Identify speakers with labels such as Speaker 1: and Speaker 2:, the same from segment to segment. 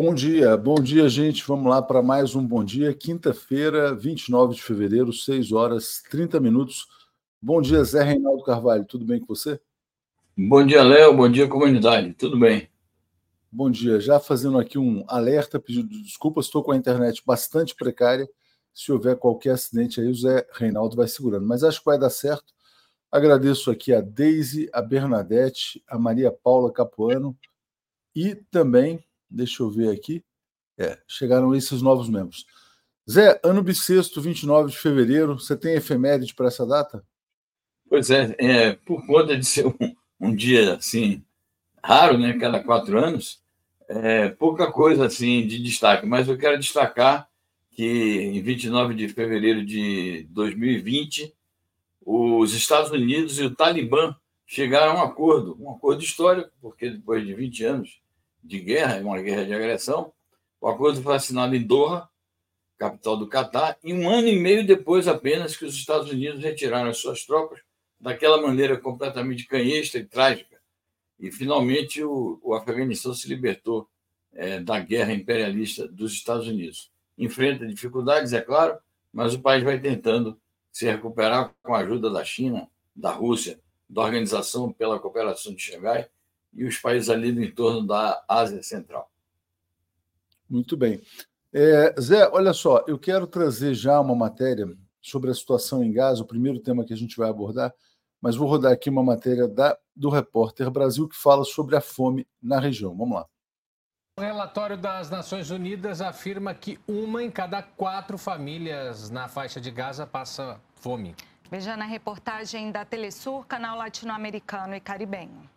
Speaker 1: Bom dia, bom dia, gente. Vamos lá para mais um bom dia. Quinta-feira, 29 de fevereiro, 6 horas 30 minutos. Bom dia, Zé Reinaldo Carvalho. Tudo bem com você?
Speaker 2: Bom dia, Léo. Bom dia, comunidade. Tudo bem?
Speaker 1: Bom dia. Já fazendo aqui um alerta, pedido de desculpas, estou com a internet bastante precária. Se houver qualquer acidente aí, o Zé Reinaldo vai segurando. Mas acho que vai dar certo. Agradeço aqui a Deise, a Bernadette, a Maria Paula Capuano e também Deixa eu ver aqui. É, chegaram esses novos membros. Zé, ano bissexto, 29 de fevereiro, você tem efeméride para essa data?
Speaker 2: Pois é, é, por conta de ser um, um, dia assim raro, né, cada quatro anos, é, pouca coisa assim de destaque, mas eu quero destacar que em 29 de fevereiro de 2020, os Estados Unidos e o Talibã chegaram a um acordo, um acordo histórico, porque depois de 20 anos de guerra, uma guerra de agressão. O acordo foi assinado em Doha, capital do Catar, e um ano e meio depois apenas que os Estados Unidos retiraram as suas tropas daquela maneira completamente canhesta e trágica. E finalmente o, o Afeganistão se libertou é, da guerra imperialista dos Estados Unidos. Enfrenta dificuldades, é claro, mas o país vai tentando se recuperar com a ajuda da China, da Rússia, da Organização pela Cooperação de Xangai e os países ali do entorno da Ásia Central.
Speaker 1: Muito bem. É, Zé, olha só, eu quero trazer já uma matéria sobre a situação em Gaza, o primeiro tema que a gente vai abordar, mas vou rodar aqui uma matéria da, do Repórter Brasil que fala sobre a fome na região. Vamos lá.
Speaker 3: O relatório das Nações Unidas afirma que uma em cada quatro famílias na faixa de Gaza passa fome.
Speaker 4: Veja na reportagem da Telesur, canal latino-americano e caribenho.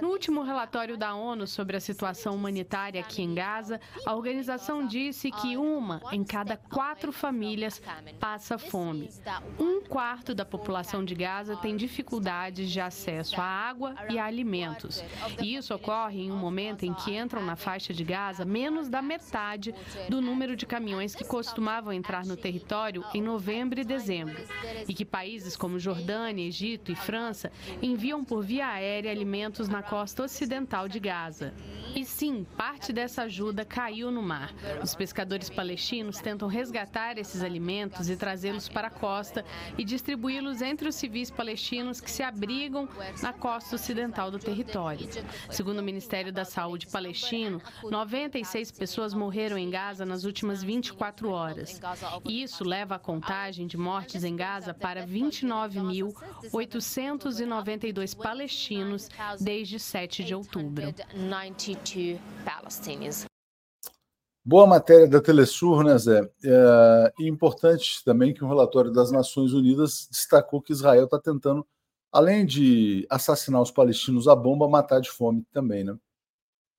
Speaker 5: No último relatório da ONU sobre a situação humanitária aqui em Gaza, a organização disse que uma em cada quatro famílias passa fome. Um quarto da população de Gaza tem dificuldades de acesso à água e a alimentos. E isso ocorre em um momento em que entram na faixa de Gaza menos da metade do número de caminhões que costumavam entrar no território em novembro e dezembro. E que países como Jordânia, Egito e França enviam por via aérea alimentos na costa ocidental de Gaza. E sim, parte dessa ajuda caiu no mar. Os pescadores palestinos tentam resgatar esses alimentos e trazê-los para a costa e distribuí-los entre os civis palestinos que se abrigam na costa ocidental do território. Segundo o Ministério da Saúde palestino, 96 pessoas morreram em Gaza nas últimas 24 horas. Isso leva a contagem de mortes em Gaza para 29.892 palestinos desde 7 de outubro.
Speaker 1: Boa matéria da Telesur, né, Zé? É, e importante também que o relatório das Nações Unidas destacou que Israel está tentando, além de assassinar os palestinos a bomba, matar de fome também, né?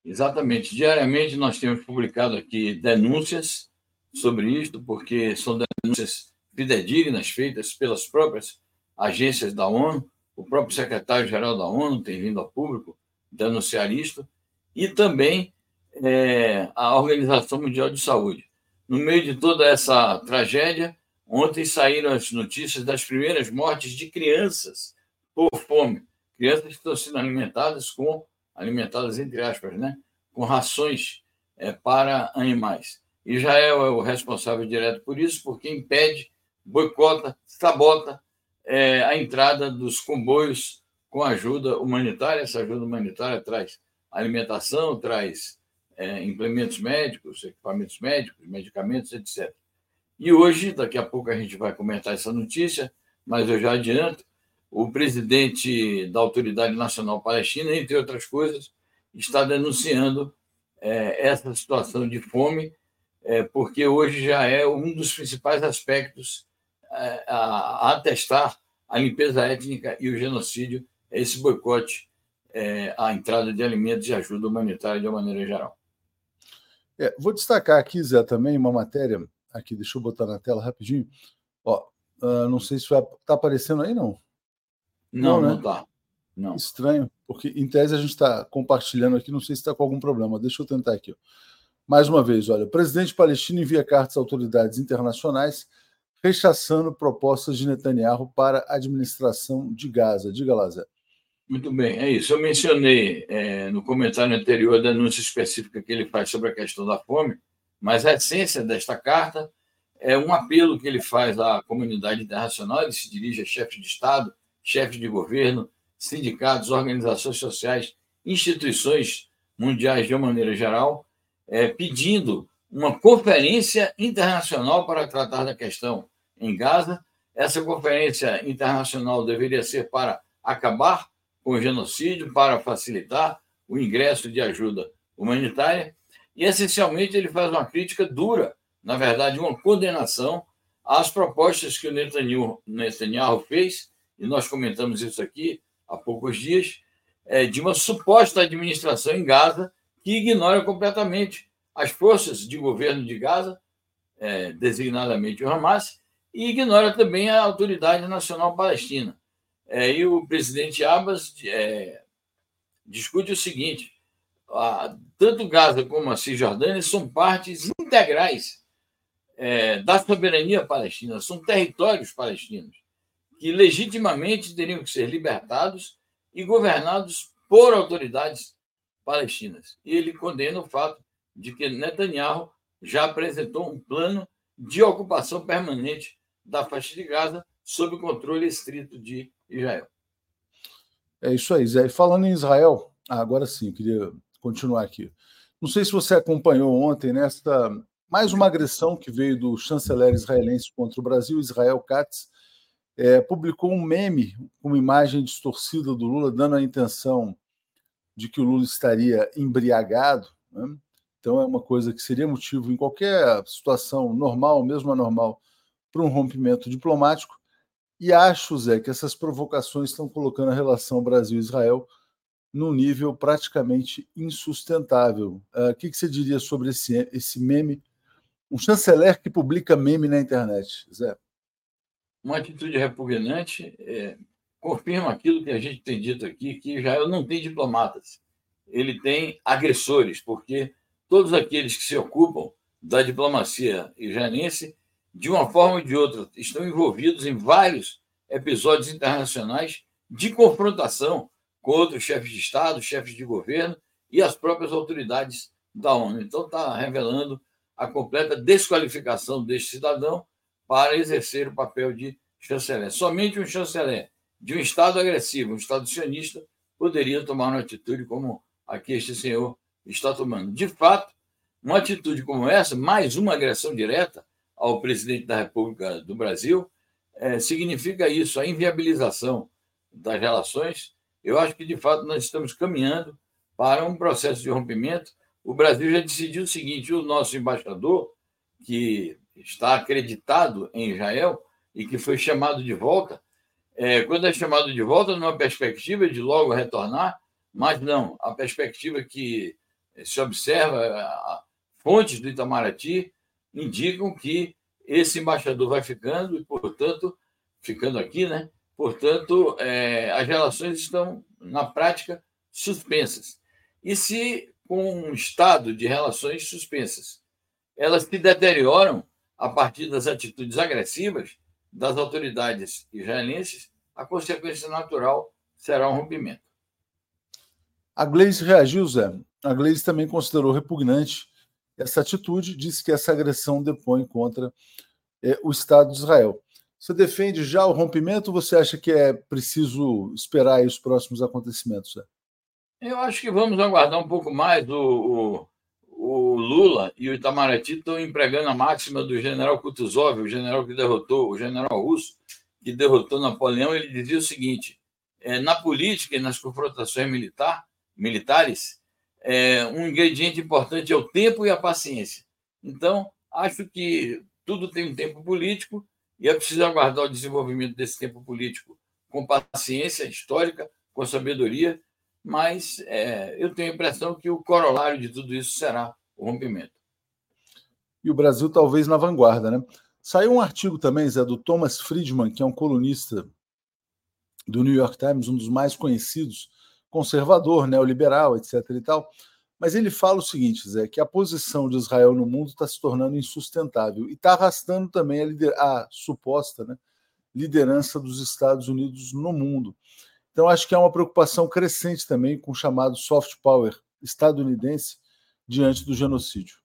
Speaker 2: Exatamente. Diariamente nós temos publicado aqui denúncias sobre isso, porque são denúncias fidedignas feitas pelas próprias agências da ONU, o próprio secretário-geral da ONU tem vindo a público denunciar isto, e também é, a Organização Mundial de Saúde. No meio de toda essa tragédia, ontem saíram as notícias das primeiras mortes de crianças por fome. Crianças que estão sendo alimentadas com, alimentadas entre aspas, né, com rações é, para animais. Israel é o responsável direto por isso, porque impede, boicota, sabota é, a entrada dos comboios com ajuda humanitária. Essa ajuda humanitária traz alimentação, traz é, implementos médicos, equipamentos médicos, medicamentos, etc. E hoje, daqui a pouco a gente vai comentar essa notícia, mas eu já adianto, o presidente da Autoridade Nacional Palestina, entre outras coisas, está denunciando é, essa situação de fome, é, porque hoje já é um dos principais aspectos a, a atestar a limpeza étnica e o genocídio, é esse boicote é, à entrada de alimentos e ajuda humanitária de uma maneira geral.
Speaker 1: É, vou destacar aqui, Zé, também uma matéria, aqui, deixa eu botar na tela rapidinho. Ó, uh, não sei se. Está aparecendo aí, não?
Speaker 2: Não, não está. Né? Não.
Speaker 1: Estranho, porque em tese a gente está compartilhando aqui, não sei se está com algum problema. Deixa eu tentar aqui. Ó. Mais uma vez, olha, o presidente palestino envia cartas a autoridades internacionais rechaçando propostas de Netanyahu para a administração de Gaza. Diga lá, Zé.
Speaker 2: Muito bem, é isso. Eu mencionei é, no comentário anterior a denúncia específica que ele faz sobre a questão da fome, mas a essência desta carta é um apelo que ele faz à comunidade internacional. Ele se dirige a chefes de Estado, chefes de governo, sindicatos, organizações sociais, instituições mundiais de uma maneira geral, é, pedindo uma conferência internacional para tratar da questão em Gaza. Essa conferência internacional deveria ser para acabar com o genocídio, para facilitar o ingresso de ajuda humanitária. E, essencialmente, ele faz uma crítica dura, na verdade, uma condenação às propostas que o Netanyahu, Netanyahu fez, e nós comentamos isso aqui há poucos dias, é, de uma suposta administração em Gaza que ignora completamente as forças de governo de Gaza, é, designadamente o Hamas, e ignora também a Autoridade Nacional Palestina. É, e o presidente Abbas é, discute o seguinte: a, tanto Gaza como a Cisjordânia são partes integrais é, da soberania palestina, são territórios palestinos que legitimamente teriam que ser libertados e governados por autoridades palestinas. E ele condena o fato de que Netanyahu já apresentou um plano de ocupação permanente da faixa de Gaza sob controle estrito de Israel.
Speaker 1: É isso aí, Zé. Falando em Israel, ah, agora sim, queria continuar aqui. Não sei se você acompanhou ontem nesta mais uma agressão que veio do chanceler israelense contra o Brasil, Israel Katz, é, publicou um meme com uma imagem distorcida do Lula, dando a intenção de que o Lula estaria embriagado. Né? Então, é uma coisa que seria motivo, em qualquer situação normal, mesmo anormal, para um rompimento diplomático. E acho, Zé, que essas provocações estão colocando a relação Brasil-Israel num nível praticamente insustentável. Uh, o que, que, você diria sobre esse, esse meme? Um chanceler que publica meme na internet, Zé.
Speaker 2: Uma atitude repugnante é, confirma aquilo que a gente tem dito aqui, que Israel não tem diplomatas. Ele tem agressores, porque todos aqueles que se ocupam da diplomacia israelense, de uma forma ou de outra, estão envolvidos em vários episódios internacionais de confrontação com outros chefes de Estado, chefes de governo e as próprias autoridades da ONU. Então, está revelando a completa desqualificação deste cidadão para exercer o papel de chanceler. Somente um chanceler de um Estado agressivo, um Estado sionista, poderia tomar uma atitude como a que este senhor está tomando. De fato, uma atitude como essa, mais uma agressão direta ao presidente da República do Brasil, é, significa isso, a inviabilização das relações. Eu acho que, de fato, nós estamos caminhando para um processo de rompimento. O Brasil já decidiu o seguinte: o nosso embaixador, que está acreditado em Israel e que foi chamado de volta, é, quando é chamado de volta, numa perspectiva de logo retornar, mas não, a perspectiva que se observa, fontes do Itamaraty indicam que esse embaixador vai ficando e, portanto, ficando aqui, né? Portanto, é, as relações estão, na prática, suspensas. E se, com um estado de relações suspensas, elas se deterioram a partir das atitudes agressivas das autoridades israelenses, a consequência natural será um rompimento.
Speaker 1: A Gleice reagiu, Zé. A Gleice também considerou repugnante essa atitude, disse que essa agressão depõe contra é, o Estado de Israel. Você defende já o rompimento ou você acha que é preciso esperar os próximos acontecimentos? Zé?
Speaker 2: Eu acho que vamos aguardar um pouco mais. O, o, o, Lula e o Itamaraty estão empregando a máxima do general Kutuzov, o general que derrotou, o general russo, que derrotou Napoleão. Ele dizia o seguinte: é, na política e nas confrontações militar, militares, é, um ingrediente importante é o tempo e a paciência. Então, acho que tudo tem um tempo político e é preciso aguardar o desenvolvimento desse tempo político com paciência histórica, com sabedoria, mas é, eu tenho a impressão que o corolário de tudo isso será o rompimento.
Speaker 1: E o Brasil talvez na vanguarda, né? Saiu um artigo também, Zé, do Thomas Friedman, que é um colunista do New York Times, um dos mais conhecidos, conservador, neoliberal, etc. e tal. Mas ele fala o seguinte, Zé, que a posição de Israel no mundo está se tornando insustentável e está arrastando também a, lider... a suposta né, liderança dos Estados Unidos no mundo. Então, acho que há uma preocupação crescente também com o chamado soft power estadunidense diante do genocídio.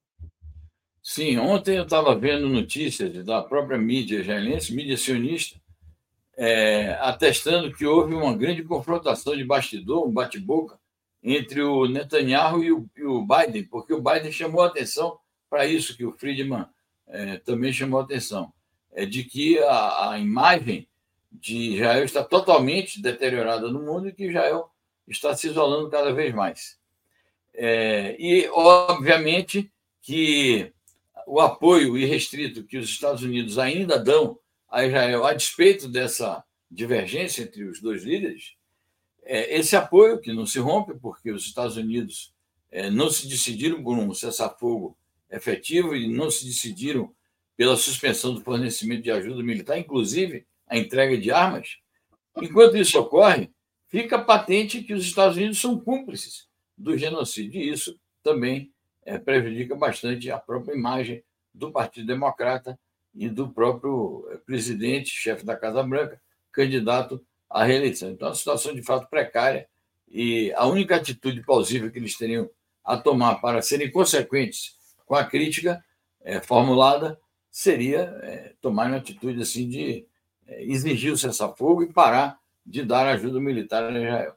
Speaker 2: Sim, ontem eu estava vendo notícias da própria mídia israelense, mídia sionista, é, atestando que houve uma grande confrontação de bastidor, um bate-boca, entre o Netanyahu e o, e o, Biden, porque o Biden chamou a atenção para isso que o Friedman é, também chamou a atenção, é de que a, a, imagem de Israel está totalmente deteriorada no mundo e que Israel está se isolando cada vez mais. É, e, obviamente, que o apoio irrestrito que os Estados Unidos ainda dão a Israel, a despeito dessa divergência entre os dois líderes, é, esse apoio que não se rompe, porque os Estados Unidos é, não se decidiram por um cessar-fogo efetivo e não se decidiram pela suspensão do fornecimento de ajuda militar, inclusive a entrega de armas. Enquanto isso ocorre, fica patente que os Estados Unidos são cúmplices do genocídio, e isso também é, prejudica bastante a própria imagem do Partido Democrata e do próprio eh, presidente, chefe da Casa Branca, candidato à reeleição. Então, uma situação de fato precária e a única atitude plausível que eles teriam a tomar para serem consequentes com a crítica é, formulada seria é, tomar uma atitude assim de é, exigir o cessar-fogo e parar de dar ajuda militar a Israel.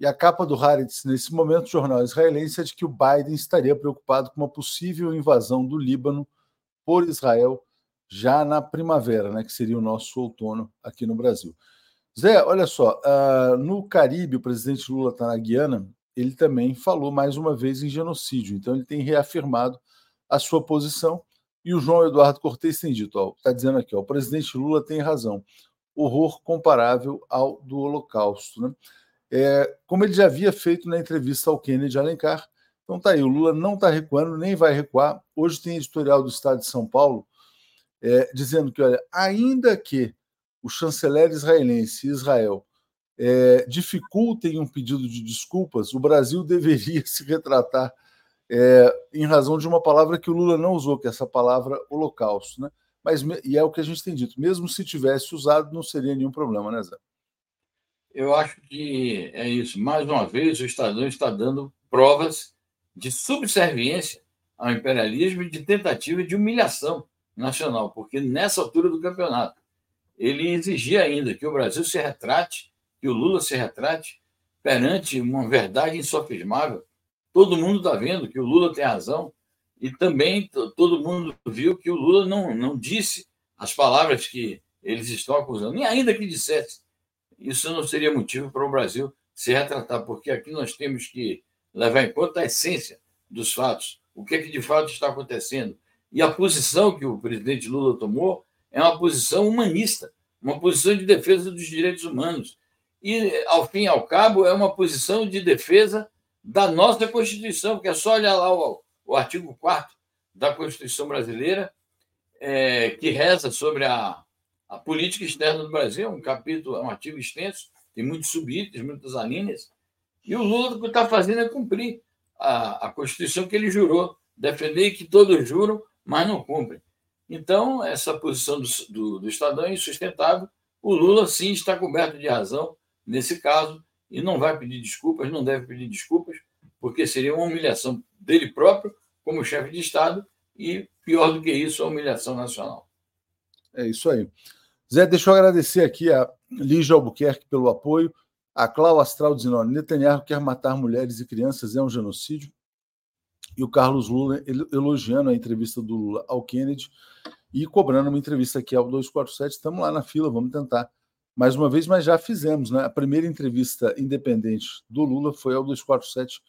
Speaker 1: E a capa do Haaretz, nesse momento, o jornal israelense, é de que o Biden estaria preocupado com uma possível invasão do Líbano por Israel já na primavera, né, que seria o nosso outono aqui no Brasil. Zé, olha só, uh, no Caribe, o presidente Lula está na Guiana, ele também falou mais uma vez em genocídio, então ele tem reafirmado a sua posição. E o João Eduardo Cortes tem dito, está dizendo aqui, ó, o presidente Lula tem razão, horror comparável ao do Holocausto. Né? É, como ele já havia feito na entrevista ao Kennedy Alencar. Então tá aí, o Lula não está recuando, nem vai recuar. Hoje tem editorial do Estado de São Paulo é, dizendo que, olha, ainda que o chanceler israelense Israel é, dificultem um pedido de desculpas, o Brasil deveria se retratar é, em razão de uma palavra que o Lula não usou, que é essa palavra holocausto. Né? Mas, e é o que a gente tem dito, mesmo se tivesse usado, não seria nenhum problema, né, Zé?
Speaker 2: eu acho que é isso. Mais uma vez, o Estadão está dando provas de subserviência ao imperialismo e de tentativa de humilhação nacional, porque nessa altura do campeonato ele exigia ainda que o Brasil se retrate, que o Lula se retrate perante uma verdade insofismável. Todo mundo está vendo que o Lula tem razão e também todo mundo viu que o Lula não, não disse as palavras que eles estão acusando, nem ainda que dissesse isso não seria motivo para o Brasil se retratar, porque aqui nós temos que levar em conta a essência dos fatos, o que é que de fato está acontecendo. E a posição que o presidente Lula tomou é uma posição humanista, uma posição de defesa dos direitos humanos. E, ao fim e ao cabo, é uma posição de defesa da nossa Constituição, porque é só olhar lá o, o artigo 4 da Constituição brasileira, é, que reza sobre a a política externa do Brasil é um capítulo, é um artigo extenso, tem muitos subitens, muitas alíneas, e o Lula o que está fazendo é cumprir a, a Constituição que ele jurou, defender que todos juram, mas não cumprem. Então, essa posição do, do, do Estadão é insustentável. O Lula, sim, está coberto de razão nesse caso e não vai pedir desculpas, não deve pedir desculpas, porque seria uma humilhação dele próprio como chefe de Estado e, pior do que isso, a humilhação nacional.
Speaker 1: É isso aí. Zé, deixa eu agradecer aqui a Lígia Albuquerque pelo apoio, a Clau Astral dizendo: Netanyahu quer matar mulheres e crianças, é um genocídio. E o Carlos Lula elogiando a entrevista do Lula ao Kennedy e cobrando uma entrevista aqui ao 247. Estamos lá na fila, vamos tentar mais uma vez, mas já fizemos, né? A primeira entrevista independente do Lula foi ao 247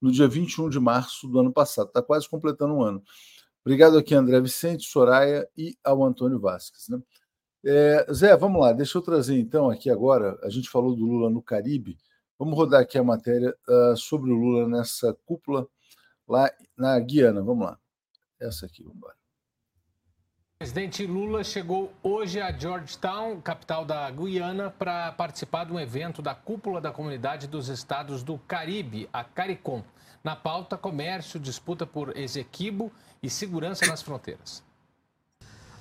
Speaker 1: no dia 21 de março do ano passado. Está quase completando um ano. Obrigado aqui, André Vicente, Soraya e ao Antônio Vasques. Né? É, Zé, vamos lá, deixa eu trazer então aqui agora. A gente falou do Lula no Caribe. Vamos rodar aqui a matéria uh, sobre o Lula nessa cúpula lá na Guiana. Vamos lá. Essa aqui, vamos embora.
Speaker 3: O presidente Lula chegou hoje a Georgetown, capital da Guiana, para participar de um evento da Cúpula da Comunidade dos Estados do Caribe, a CARICOM. Na pauta, comércio, disputa por exequibo e segurança nas fronteiras.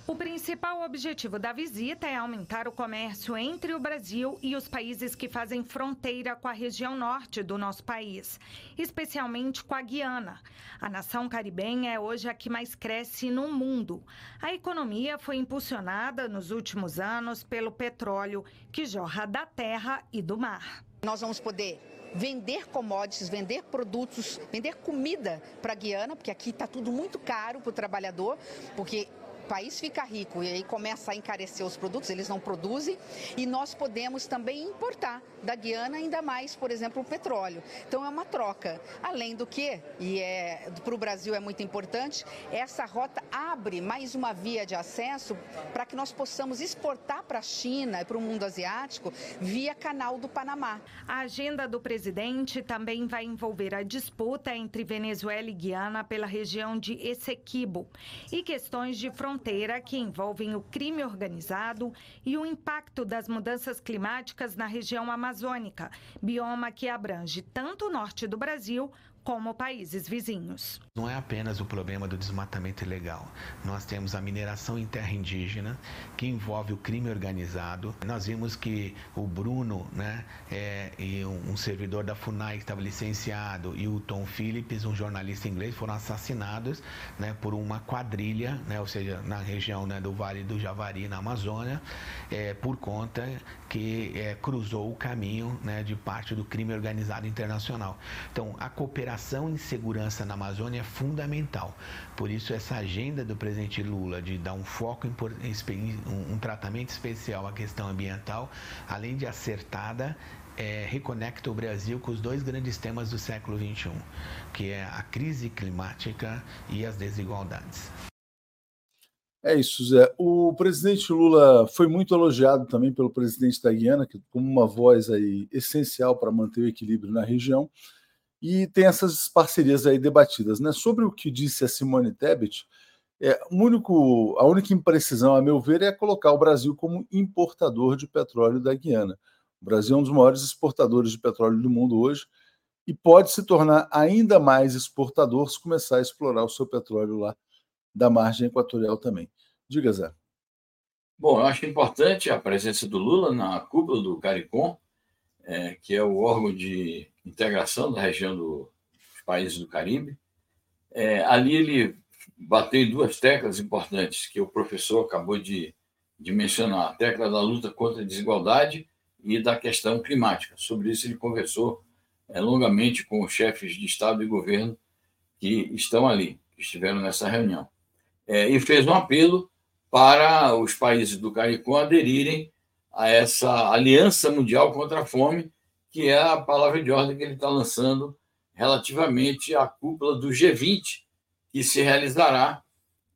Speaker 4: O principal objetivo da visita é aumentar o comércio entre o Brasil e os países que fazem fronteira com a região norte do nosso país, especialmente com a Guiana. A nação caribenha é hoje a que mais cresce no mundo. A economia foi impulsionada nos últimos anos pelo petróleo que jorra da terra e do mar.
Speaker 6: Nós vamos poder vender commodities, vender produtos, vender comida para a Guiana, porque aqui está tudo muito caro para o trabalhador, porque país fica rico e aí começa a encarecer os produtos, eles não produzem, e nós podemos também importar da Guiana ainda mais, por exemplo, o petróleo. Então é uma troca. Além do que, e é, para o Brasil é muito importante, essa rota abre mais uma via de acesso para que nós possamos exportar para a China e para o mundo asiático via canal do Panamá.
Speaker 4: A agenda do presidente também vai envolver a disputa entre Venezuela e Guiana pela região de Essequibo e questões de fronteira fronteira que envolvem o crime organizado e o impacto das mudanças climáticas na região amazônica, bioma que abrange tanto o norte do Brasil como países vizinhos.
Speaker 7: Não é apenas o problema do desmatamento ilegal. Nós temos a mineração em terra indígena, que envolve o crime organizado. Nós vimos que o Bruno, né, é, e um, servidor da FUNAI que estava licenciado, e o Tom Phillips, um jornalista inglês, foram assassinados né, por uma quadrilha, né, ou seja, na região né, do Vale do Javari, na Amazônia, é, por conta que é, cruzou o caminho né, de parte do crime organizado internacional. Então, a cooperação em segurança na Amazônia é fundamental. Por isso, essa agenda do presidente Lula de dar um foco, um, um tratamento especial à questão ambiental, além de acertada, é, reconecta o Brasil com os dois grandes temas do século XXI, que é a crise climática e as desigualdades.
Speaker 1: É isso, Zé. O presidente Lula foi muito elogiado também pelo presidente da Guiana, que, como uma voz aí essencial para manter o equilíbrio na região, e tem essas parcerias aí debatidas. Né? Sobre o que disse a Simone Tebet, é, único, a única imprecisão, a meu ver, é colocar o Brasil como importador de petróleo da Guiana. O Brasil é um dos maiores exportadores de petróleo do mundo hoje e pode se tornar ainda mais exportador se começar a explorar o seu petróleo lá da margem equatorial também. Diga, Zé.
Speaker 2: Bom, eu acho importante a presença do Lula na cúpula do CARICOM, é, que é o órgão de integração da região do, dos países do Caribe. É, ali ele bateu em duas teclas importantes que o professor acabou de, de mencionar: a tecla da luta contra a desigualdade e da questão climática. Sobre isso, ele conversou é, longamente com os chefes de Estado e governo que estão ali, que estiveram nessa reunião é, e fez um apelo para os países do CARICOM aderirem a essa aliança mundial contra a fome, que é a palavra de ordem que ele está lançando relativamente à cúpula do G20, que se realizará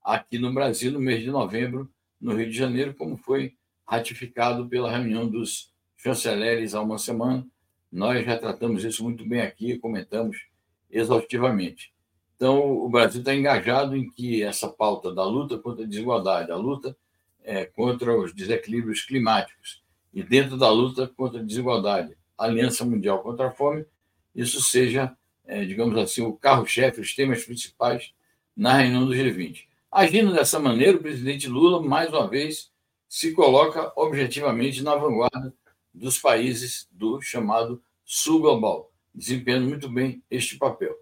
Speaker 2: aqui no Brasil no mês de novembro, no Rio de Janeiro, como foi ratificado pela reunião dos chanceleres há uma semana. Nós retratamos isso muito bem aqui, comentamos exaustivamente. Então, o Brasil está engajado em que essa pauta da luta contra a desigualdade, a luta é, contra os desequilíbrios climáticos e dentro da luta contra a desigualdade, Aliança Mundial contra a Fome, isso seja, é, digamos assim, o carro-chefe, os temas principais na reunião do G20. Agindo dessa maneira, o presidente Lula, mais uma vez, se coloca objetivamente na vanguarda dos países do chamado Sul Global, desempenhando muito bem este papel.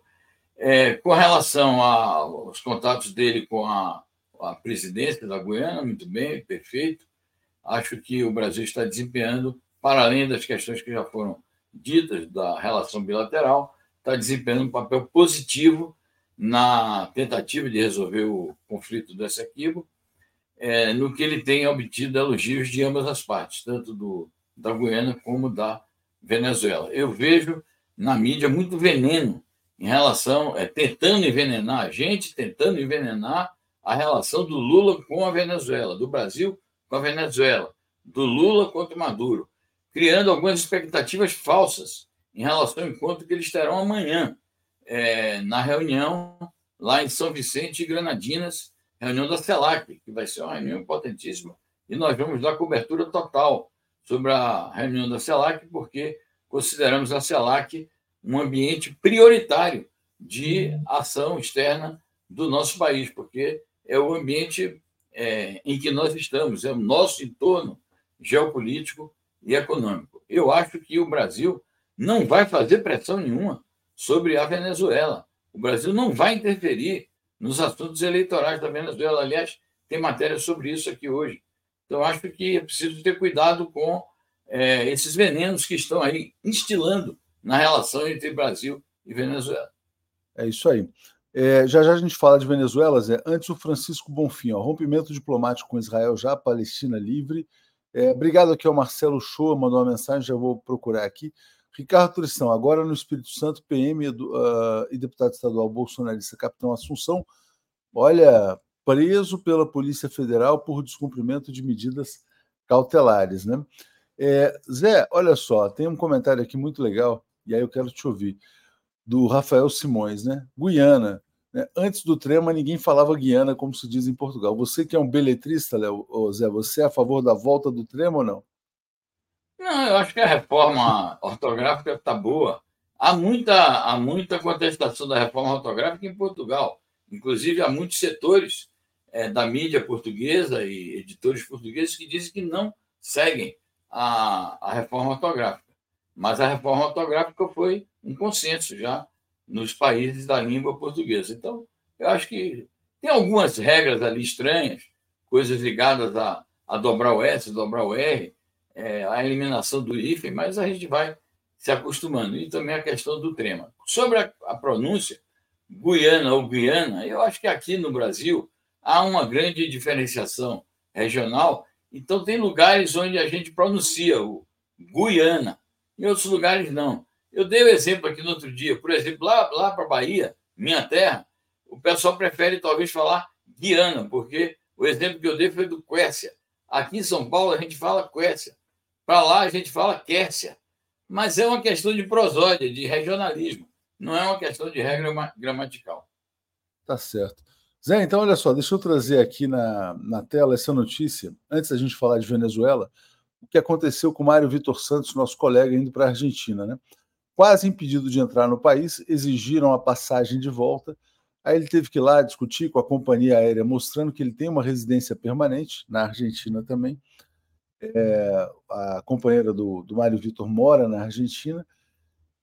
Speaker 2: É, com relação aos contatos dele com a, a presidência da Guiana, muito bem, perfeito. Acho que o Brasil está desempenhando, para além das questões que já foram ditas da relação bilateral, está desempenhando um papel positivo na tentativa de resolver o conflito do Essequibo, é, no que ele tem obtido elogios de ambas as partes, tanto do, da Guiana como da Venezuela. Eu vejo na mídia muito veneno em relação, é, tentando envenenar a gente, tentando envenenar a relação do Lula com a Venezuela, do Brasil com a Venezuela, do Lula contra o Maduro, criando algumas expectativas falsas em relação ao encontro que eles terão amanhã, é, na reunião lá em São Vicente e Granadinas, reunião da CELAC, que vai ser uma reunião importantíssima, e nós vamos dar cobertura total sobre a reunião da CELAC, porque consideramos a CELAC um ambiente prioritário de ação externa do nosso país, porque é o ambiente é, em que nós estamos, é o nosso entorno geopolítico e econômico. Eu acho que o Brasil não vai fazer pressão nenhuma sobre a Venezuela. O Brasil não vai interferir nos assuntos eleitorais da Venezuela. Aliás, tem matéria sobre isso aqui hoje. Então, acho que é preciso ter cuidado com é, esses venenos que estão aí instilando na relação entre Brasil e Venezuela.
Speaker 1: É isso aí. É, já já a gente fala de Venezuela, Zé. Antes, o Francisco Bonfim, ó, rompimento diplomático com Israel já, Palestina livre. É, obrigado aqui ao Marcelo Shoa, mandou uma mensagem, já vou procurar aqui. Ricardo Tristão, agora no Espírito Santo, PM uh, e deputado estadual bolsonarista Capitão Assunção, olha, preso pela Polícia Federal por descumprimento de medidas cautelares, né? É, Zé, olha só, tem um comentário aqui muito legal, e aí eu quero te ouvir do Rafael Simões, né? Guiana. Né? Antes do Trema, ninguém falava Guiana, como se diz em Portugal. Você que é um beletrista, Léo, Zé, você é a favor da volta do Trema ou não?
Speaker 2: Não, eu acho que a reforma ortográfica está boa. Há muita, há muita contestação da reforma ortográfica em Portugal. Inclusive, há muitos setores é, da mídia portuguesa e editores portugueses que dizem que não seguem a, a reforma ortográfica. Mas a reforma ortográfica foi um consenso já nos países da língua portuguesa. Então, eu acho que tem algumas regras ali estranhas, coisas ligadas a, a dobrar o S, dobrar o R, é, a eliminação do hífen, mas a gente vai se acostumando. E também a questão do trema. Sobre a, a pronúncia, Guiana ou Guiana, eu acho que aqui no Brasil há uma grande diferenciação regional. Então, tem lugares onde a gente pronuncia o Guiana, em outros lugares não. Eu dei o um exemplo aqui no outro dia, por exemplo, lá, lá para a Bahia, minha terra, o pessoal prefere talvez falar Guiana, porque o exemplo que eu dei foi do Quércia. Aqui em São Paulo a gente fala Quércia, para lá a gente fala Quércia. Mas é uma questão de prosódia, de regionalismo, não é uma questão de regra gramatical.
Speaker 1: Tá certo. Zé, então olha só, deixa eu trazer aqui na, na tela essa notícia, antes da gente falar de Venezuela o que aconteceu com Mário Vitor Santos, nosso colega, indo para a Argentina. Né? Quase impedido de entrar no país, exigiram a passagem de volta. Aí ele teve que ir lá discutir com a companhia aérea, mostrando que ele tem uma residência permanente na Argentina também. É, a companheira do, do Mário Vitor mora na Argentina.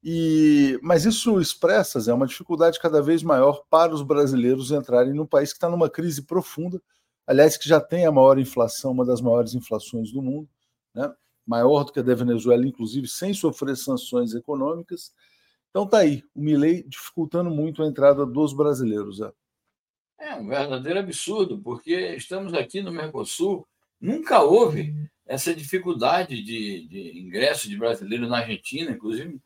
Speaker 1: E, mas isso expressa é uma dificuldade cada vez maior para os brasileiros entrarem num país que está numa crise profunda, aliás, que já tem a maior inflação, uma das maiores inflações do mundo né? Maior do que a da Venezuela, inclusive sem sofrer sanções econômicas. Então tá aí, o Milei dificultando muito a entrada dos brasileiros. É.
Speaker 2: é um verdadeiro absurdo, porque estamos aqui no Mercosul, nunca houve essa dificuldade de, de ingresso de brasileiros na Argentina, inclusive,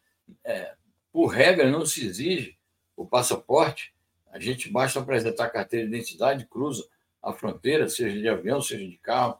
Speaker 2: é, por regra, não se exige o passaporte, a gente basta apresentar carteira de identidade, cruza a fronteira, seja de avião, seja de carro,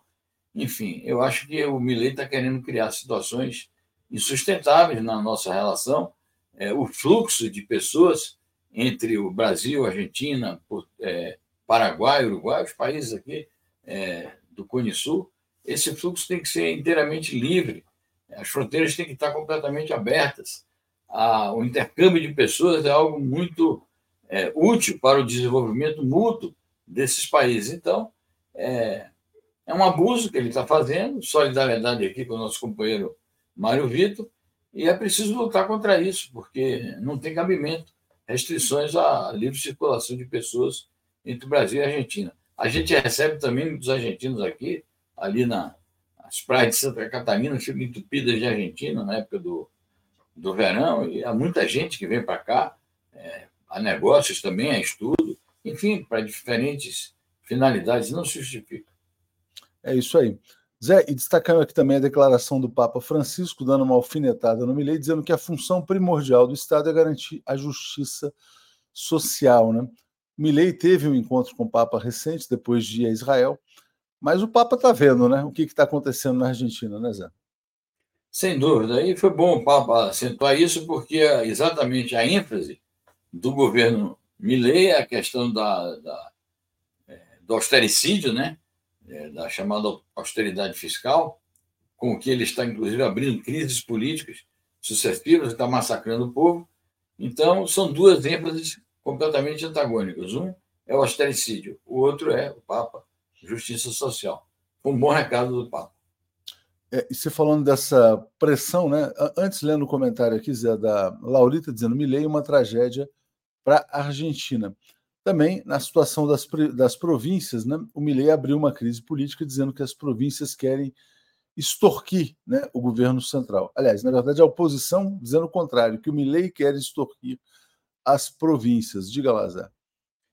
Speaker 2: enfim, eu acho que o Milley está querendo criar situações insustentáveis na nossa relação. É, o fluxo de pessoas entre o Brasil, Argentina, é, Paraguai, Uruguai, os países aqui é, do Cone Sul, esse fluxo tem que ser inteiramente livre. As fronteiras têm que estar completamente abertas. A, o intercâmbio de pessoas é algo muito é, útil para o desenvolvimento mútuo desses países. Então, é, é um abuso que ele está fazendo, solidariedade aqui com o nosso companheiro Mário Vitor, e é preciso lutar contra isso, porque não tem cabimento restrições à livre circulação de pessoas entre o Brasil e a Argentina. A gente recebe também muitos argentinos aqui, ali nas praias de Santa Catarina, ficam entupidas de argentinos na época do, do verão, e há muita gente que vem para cá, é, há negócios também, há estudo, enfim, para diferentes finalidades, não se justifica.
Speaker 1: É isso aí. Zé, e destacando aqui também a declaração do Papa Francisco, dando uma alfinetada no Milei, dizendo que a função primordial do Estado é garantir a justiça social. Né? Milei teve um encontro com o Papa recente, depois de ir a Israel, mas o Papa está vendo né, o que está acontecendo na Argentina, né, Zé?
Speaker 2: Sem dúvida. E foi bom o Papa acentuar isso, porque exatamente a ênfase do governo Milei é a questão da, da é, do austericídio, né? É, da chamada austeridade fiscal, com o que ele está, inclusive, abrindo crises políticas sucessivas, está massacrando o povo. Então, são duas ênfases completamente antagônicas. Um é o austericídio, o outro é o Papa justiça social. Um bom recado do Papa.
Speaker 1: É, e você falando dessa pressão, né? Antes, lendo o comentário aqui, Zé, da Laurita, dizendo: Milei uma tragédia para a Argentina. Também, na situação das, das províncias, né, o Milei abriu uma crise política dizendo que as províncias querem extorquir né, o governo central. Aliás, na verdade, a oposição dizendo o contrário, que o Milley quer extorquir as províncias. Diga Zé.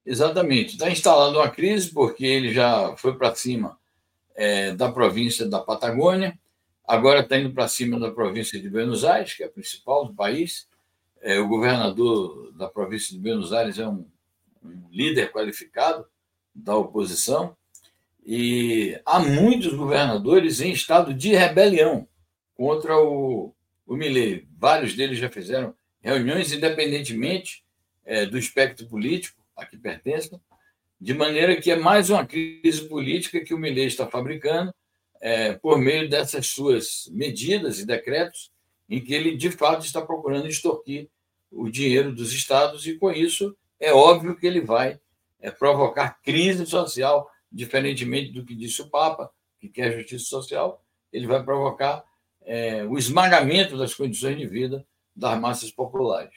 Speaker 2: Exatamente. Está instalando uma crise porque ele já foi para cima é, da província da Patagônia, agora está indo para cima da província de Buenos Aires, que é a principal do país. É, o governador da província de Buenos Aires é um, um líder qualificado da oposição e há muitos governadores em estado de rebelião contra o, o Milley. Vários deles já fizeram reuniões, independentemente é, do espectro político a que pertencem, de maneira que é mais uma crise política que o Milley está fabricando é, por meio dessas suas medidas e decretos, em que ele, de fato, está procurando extorquir o dinheiro dos estados, e com isso é óbvio que ele vai é, provocar crise social diferentemente do que disse o Papa, que quer justiça social, ele vai provocar é, o esmagamento das condições de vida das massas populares.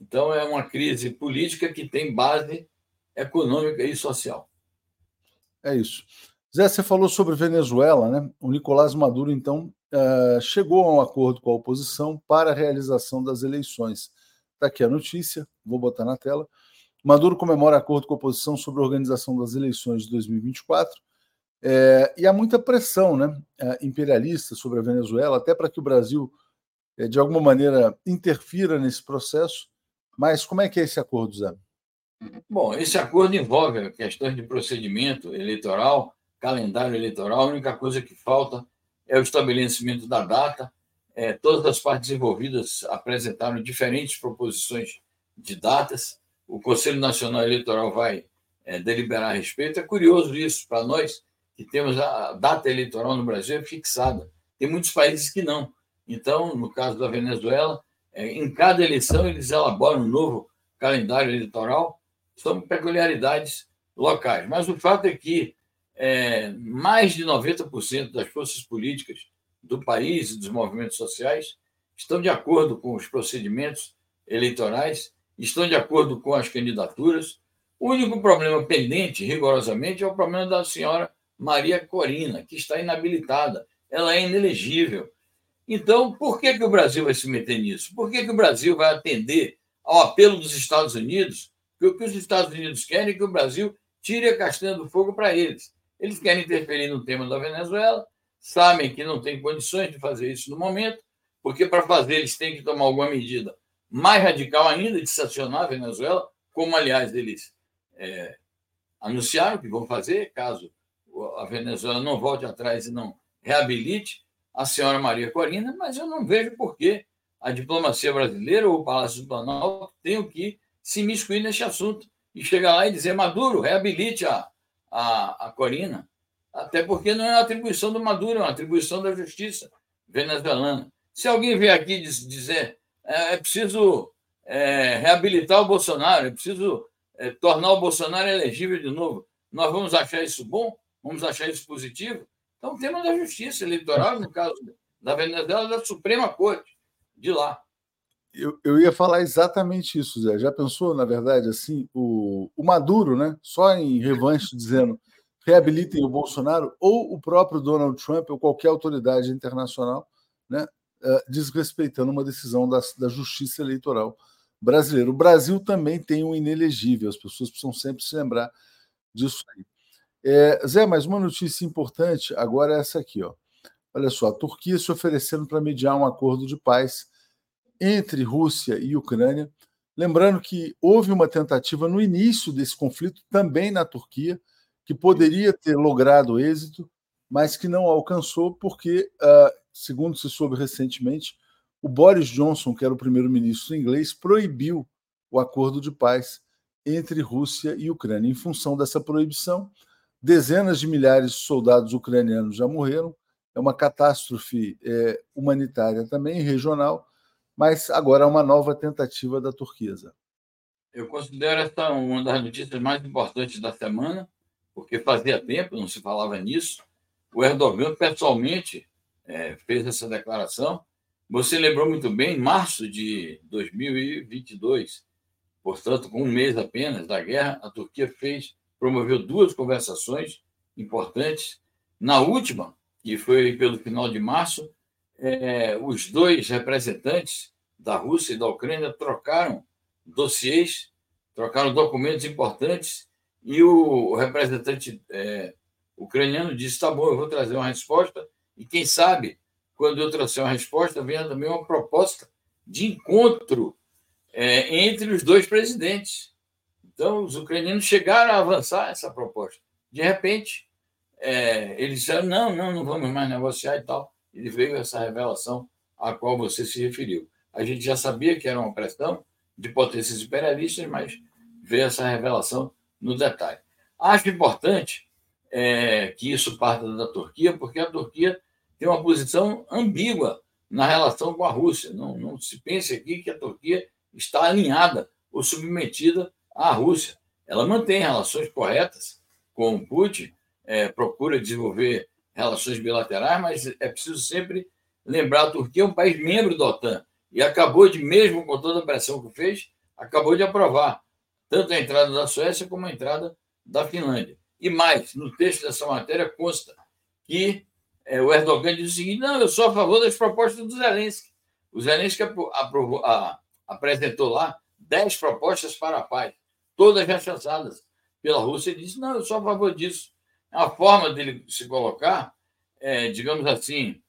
Speaker 2: Então, é uma crise política que tem base econômica e social.
Speaker 1: É isso. Zé, você falou sobre Venezuela, né? O Nicolás Maduro, então, uh, chegou a um acordo com a oposição para a realização das eleições. Está aqui a notícia, vou botar na tela. Maduro comemora acordo com a oposição sobre a organização das eleições de 2024. É, e há muita pressão né, é, imperialista sobre a Venezuela, até para que o Brasil, é, de alguma maneira, interfira nesse processo. Mas como é que é esse acordo, Zé?
Speaker 2: Bom, esse acordo envolve questões de procedimento eleitoral, calendário eleitoral. A única coisa que falta é o estabelecimento da data. É, todas as partes envolvidas apresentaram diferentes proposições de datas o Conselho Nacional Eleitoral vai é, deliberar a respeito. É curioso isso para nós, que temos a data eleitoral no Brasil é fixada. Tem muitos países que não. Então, no caso da Venezuela, é, em cada eleição eles elaboram um novo calendário eleitoral. São peculiaridades locais. Mas o fato é que é, mais de 90% das forças políticas do país e dos movimentos sociais estão de acordo com os procedimentos eleitorais estão de acordo com as candidaturas. O único problema pendente, rigorosamente, é o problema da senhora Maria Corina, que está inabilitada. Ela é inelegível. Então, por que, que o Brasil vai se meter nisso? Por que, que o Brasil vai atender ao apelo dos Estados Unidos? Que o que os Estados Unidos querem é que o Brasil tire a castanha do fogo para eles. Eles querem interferir no tema da Venezuela, sabem que não tem condições de fazer isso no momento, porque para fazer eles têm que tomar alguma medida mais radical ainda de sancionar a Venezuela, como, aliás, eles é, anunciaram que vão fazer, caso a Venezuela não volte atrás e não reabilite a senhora Maria Corina, mas eu não vejo por que a diplomacia brasileira ou o Palácio do Planalto tenham que se imiscuir nesse assunto e chegar lá e dizer Maduro, reabilite a, a, a Corina. Até porque não é uma atribuição do Maduro, é uma atribuição da justiça venezuelana. Se alguém vier aqui dizer é, é preciso é, reabilitar o Bolsonaro, é preciso é, tornar o Bolsonaro elegível de novo. Nós vamos achar isso bom? Vamos achar isso positivo? Então, o tema da justiça eleitoral, no caso da Venezuela, da Suprema Corte, de lá.
Speaker 1: Eu, eu ia falar exatamente isso, Zé. Já pensou, na verdade, assim, o, o Maduro, né? Só em revanche, dizendo reabilitem o Bolsonaro, ou o próprio Donald Trump, ou qualquer autoridade internacional, né? Eh, desrespeitando uma decisão da, da Justiça Eleitoral brasileira. O Brasil também tem um inelegível, as pessoas precisam sempre se lembrar disso aí. É, Zé, mais uma notícia importante agora é essa aqui. Ó. Olha só, a Turquia se oferecendo para mediar um acordo de paz entre Rússia e Ucrânia. Lembrando que houve uma tentativa no início desse conflito, também na Turquia, que poderia ter logrado êxito, mas que não alcançou porque uh, segundo se soube recentemente, o Boris Johnson, que era o primeiro-ministro inglês, proibiu o acordo de paz entre Rússia e Ucrânia. Em função dessa proibição, dezenas de milhares de soldados ucranianos já morreram. É uma catástrofe é, humanitária também, regional, mas agora há uma nova tentativa da Turquia.
Speaker 2: Eu considero essa uma das notícias mais importantes da semana, porque fazia tempo, não se falava nisso. O Erdogan pessoalmente é, fez essa declaração. Você lembrou muito bem, em março de 2022, portanto, com um mês apenas da guerra, a Turquia fez, promoveu duas conversações importantes. Na última, que foi pelo final de março, é, os dois representantes da Rússia e da Ucrânia trocaram dossiês, trocaram documentos importantes e o representante é, ucraniano disse: tá bom, eu vou trazer uma resposta e quem sabe quando eu trouxer uma resposta venha também uma proposta de encontro é, entre os dois presidentes. Então, os ucranianos chegaram a avançar essa proposta. De repente, é, eles disseram: não, não, não vamos mais negociar e tal. E veio essa revelação a qual você se referiu. A gente já sabia que era uma pressão de potências imperialistas, mas veio essa revelação no detalhe. Acho importante é, que isso parta da Turquia, porque a Turquia tem uma posição ambígua na relação com a Rússia. Não, não se pense aqui que a Turquia está alinhada ou submetida à Rússia. Ela mantém relações corretas com o Putin, é, procura desenvolver relações bilaterais, mas é preciso sempre lembrar: a Turquia é um país membro da OTAN e acabou de, mesmo com toda a pressão que fez, acabou de aprovar tanto a entrada da Suécia como a entrada da Finlândia. E mais, no texto dessa matéria consta que é, o Erdogan diz o seguinte: não, eu sou a favor das propostas do Zelensky. O Zelensky aprovou, a, apresentou lá dez propostas para a paz, todas rechaçadas pela Rússia. Ele disse: não, eu sou a favor disso a forma dele se colocar, é, digamos assim,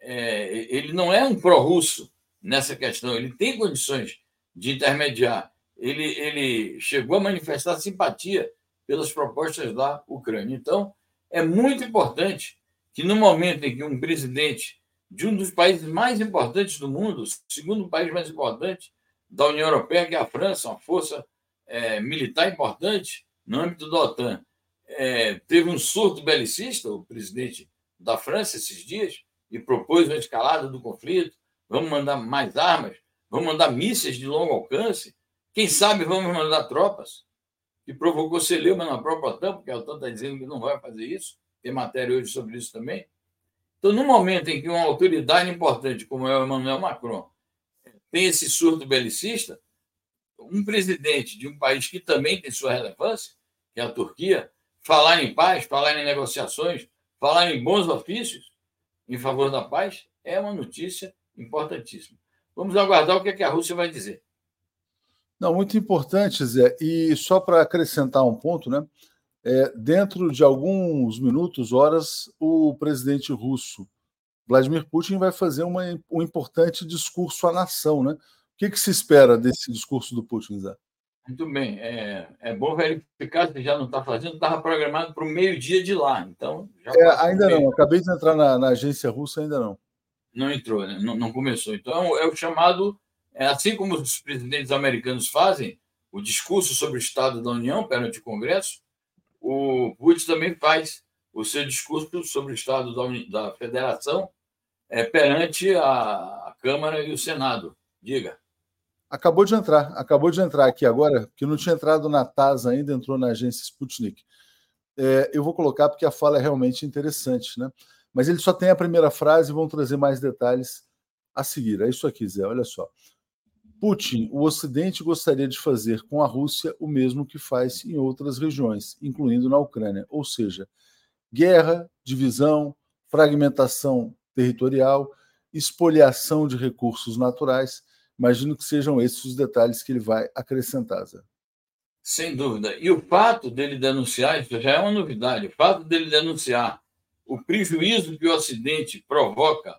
Speaker 2: é, ele não é um pró-russo nessa questão, ele tem condições de intermediar. Ele, ele chegou a manifestar simpatia pelas propostas da Ucrânia. Então, é muito importante que, no momento em que um presidente de um dos países mais importantes do mundo, segundo país mais importante da União Europeia, que é a França, uma força é, militar importante no âmbito da OTAN, é, teve um surto belicista, o presidente da França, esses dias, e propôs uma escalada do conflito. Vamos mandar mais armas, vamos mandar mísseis de longo alcance. Quem sabe vamos mandar tropas. Que provocou celeuma na própria OTAN, porque a OTAN está dizendo que não vai fazer isso. Tem matéria hoje sobre isso também. Então, no momento em que uma autoridade importante, como é o Emmanuel Macron, tem esse surto belicista, um presidente de um país que também tem sua relevância, que é a Turquia, falar em paz, falar em negociações, falar em bons ofícios em favor da paz é uma notícia importantíssima. Vamos aguardar o que, é que a Rússia vai dizer.
Speaker 1: Não, muito importante, Zé. E só para acrescentar um ponto, né? É, dentro de alguns minutos, horas, o presidente russo Vladimir Putin vai fazer uma, um importante discurso à nação, né? O que, que se espera desse discurso do Putin, Zé?
Speaker 2: Muito bem. É, é bom verificar se já não está fazendo. Estava programado para o meio-dia de lá. Então,
Speaker 1: é, ainda não. Acabei de entrar na, na, agência russa, ainda não.
Speaker 2: Não entrou, né? não, não, começou. Então, é o chamado. É assim como os presidentes americanos fazem o discurso sobre o Estado da União perante o Congresso, o Putin também faz o seu discurso sobre o Estado da, da Federação é, perante a, Câmara e o Senado. Diga.
Speaker 1: Acabou de entrar, acabou de entrar aqui agora, que não tinha entrado na TAS ainda, entrou na agência Sputnik. É, eu vou colocar porque a fala é realmente interessante, né? Mas ele só tem a primeira frase e vão trazer mais detalhes a seguir. É isso aqui, Zé, olha só. Putin, o Ocidente gostaria de fazer com a Rússia o mesmo que faz em outras regiões, incluindo na Ucrânia, ou seja, guerra, divisão, fragmentação territorial, espoliação de recursos naturais Imagino que sejam esses os detalhes que ele vai acrescentar, Zé.
Speaker 2: Sem dúvida. E o fato dele denunciar, isso já é uma novidade, o fato dele denunciar o prejuízo que o Ocidente provoca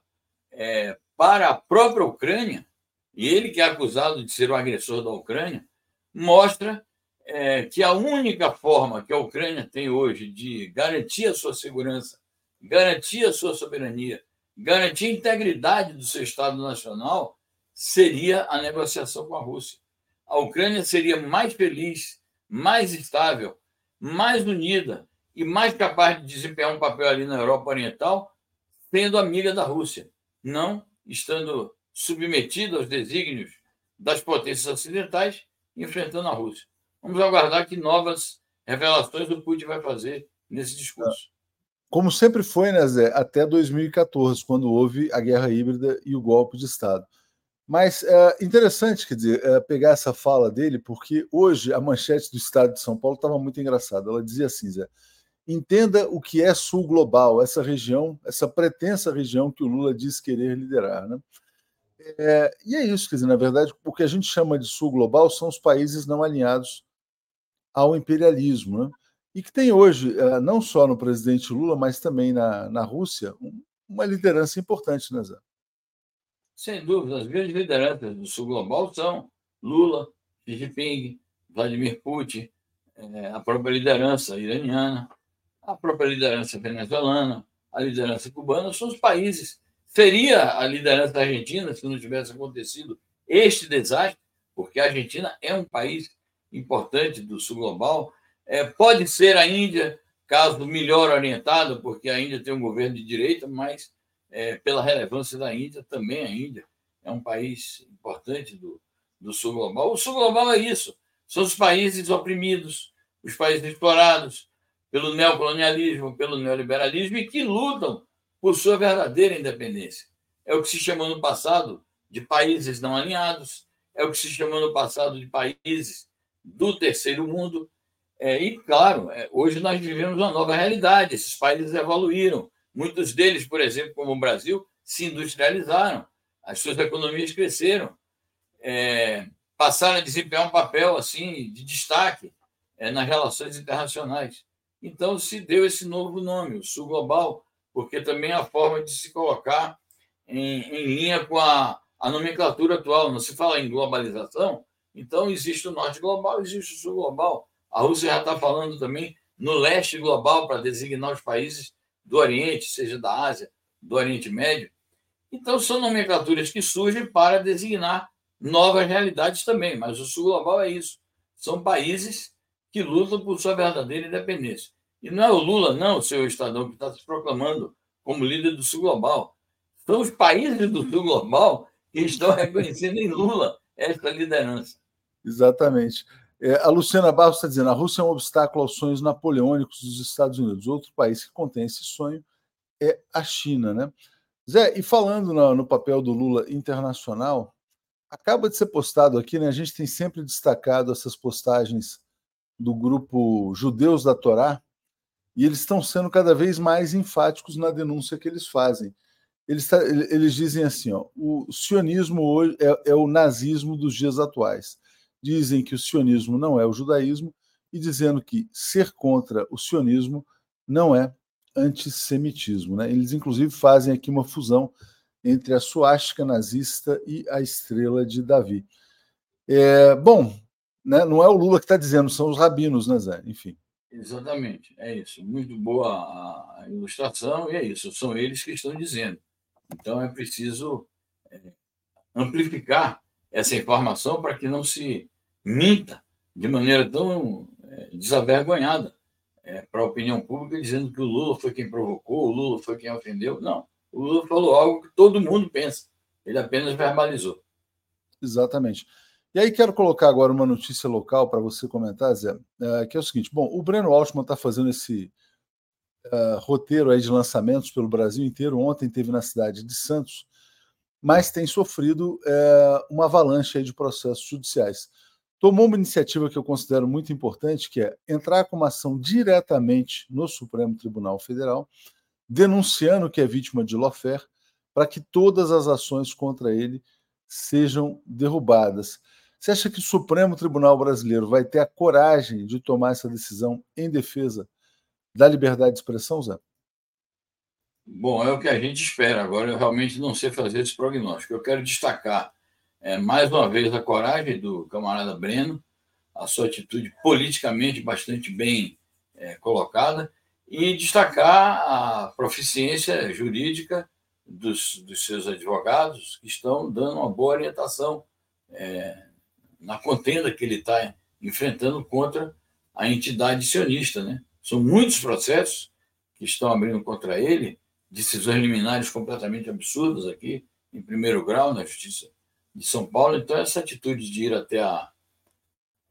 Speaker 2: é, para a própria Ucrânia, e ele que é acusado de ser o agressor da Ucrânia, mostra é, que a única forma que a Ucrânia tem hoje de garantir a sua segurança, garantir a sua soberania, garantir a integridade do seu Estado Nacional seria a negociação com a Rússia. A Ucrânia seria mais feliz, mais estável, mais unida e mais capaz de desempenhar um papel ali na Europa Oriental, sendo amiga da Rússia, não estando submetida aos desígnios das potências ocidentais, enfrentando a Rússia. Vamos aguardar que novas revelações o Putin vai fazer nesse discurso.
Speaker 1: Como sempre foi, né, Zé, até 2014, quando houve a guerra híbrida e o golpe de Estado. Mas é interessante, quer dizer, é, pegar essa fala dele, porque hoje a manchete do Estado de São Paulo estava muito engraçada. Ela dizia assim, Zé, entenda o que é Sul Global, essa região, essa pretensa região que o Lula diz querer liderar. Né? É, e é isso, quer dizer, na verdade, o que a gente chama de Sul Global são os países não alinhados ao imperialismo, né? e que tem hoje, é, não só no presidente Lula, mas também na, na Rússia, uma liderança importante, né, Zé?
Speaker 2: Sem dúvida, as grandes lideranças do Sul Global são Lula, Xi Jinping, Vladimir Putin, é, a própria liderança iraniana, a própria liderança venezuelana, a liderança cubana, são os países. Seria a liderança argentina se não tivesse acontecido este desastre, porque a Argentina é um país importante do sul global. É, pode ser a Índia, caso melhor orientado, porque a Índia tem um governo de direita, mas é, pela relevância da Índia, também a Índia é um país importante do, do sul global. O sul global é isso: são os países oprimidos, os países explorados pelo neocolonialismo, pelo neoliberalismo e que lutam por sua verdadeira independência. É o que se chamou no passado de países não alinhados, é o que se chamou no passado de países do terceiro mundo. É, e, claro, é, hoje nós vivemos uma nova realidade, esses países evoluíram, Muitos deles, por exemplo, como o Brasil, se industrializaram, as suas economias cresceram, é, passaram a desempenhar um papel assim de destaque é, nas relações internacionais. Então se deu esse novo nome, o Sul Global, porque também é a forma de se colocar em, em linha com a, a nomenclatura atual. Não se fala em globalização, então existe o Norte Global, existe o Sul Global. A Rússia já está falando também no Leste Global para designar os países do Oriente, seja da Ásia, do Oriente Médio. Então, são nomenclaturas que surgem para designar novas realidades também, mas o Sul Global é isso. São países que lutam por sua verdadeira independência. E não é o Lula, não, o seu Estadão, que está se proclamando como líder do Sul Global. São os países do Sul Global que estão reconhecendo em Lula esta liderança.
Speaker 1: Exatamente. É, a Luciana Barros está dizendo: a Rússia é um obstáculo aos sonhos napoleônicos dos Estados Unidos. Outro país que contém esse sonho é a China, né? Zé, e falando no, no papel do Lula internacional, acaba de ser postado aqui, né? A gente tem sempre destacado essas postagens do grupo Judeus da Torá, e eles estão sendo cada vez mais enfáticos na denúncia que eles fazem. Eles, eles dizem assim: ó, o sionismo hoje é, é o nazismo dos dias atuais dizem que o sionismo não é o judaísmo e dizendo que ser contra o sionismo não é antissemitismo. Né? Eles, inclusive, fazem aqui uma fusão entre a suástica nazista e a estrela de Davi. É, bom, né, não é o Lula que está dizendo, são os rabinos, né, Zé? Enfim.
Speaker 2: Exatamente, é isso. Muito boa a ilustração, e é isso, são eles que estão dizendo. Então é preciso é, amplificar essa informação para que não se minta de maneira tão é, desavergonhada é, para a opinião pública, dizendo que o Lula foi quem provocou, o Lula foi quem ofendeu. Não. O Lula falou algo que todo mundo pensa. Ele apenas verbalizou.
Speaker 1: Exatamente. E aí quero colocar agora uma notícia local para você comentar, Zé, é, que é o seguinte: bom, o Breno Altman está fazendo esse uh, roteiro aí de lançamentos pelo Brasil inteiro. Ontem teve na cidade de Santos, mas tem sofrido uh, uma avalanche de processos judiciais tomou uma iniciativa que eu considero muito importante, que é entrar com uma ação diretamente no Supremo Tribunal Federal, denunciando que é vítima de lawfare, para que todas as ações contra ele sejam derrubadas. Você acha que o Supremo Tribunal Brasileiro vai ter a coragem de tomar essa decisão em defesa da liberdade de expressão, Zé?
Speaker 2: Bom, é o que a gente espera. Agora, eu realmente não sei fazer esse prognóstico. Eu quero destacar é, mais uma vez a coragem do camarada Breno, a sua atitude politicamente bastante bem é, colocada, e destacar a proficiência jurídica dos, dos, seus advogados, que estão dando uma boa orientação é, na contenda que ele está enfrentando contra a entidade sionista. Né? São muitos processos que estão abrindo contra ele, decisões liminares completamente absurdas aqui, em primeiro grau, na Justiça de São Paulo. Então, essa atitude de ir até a,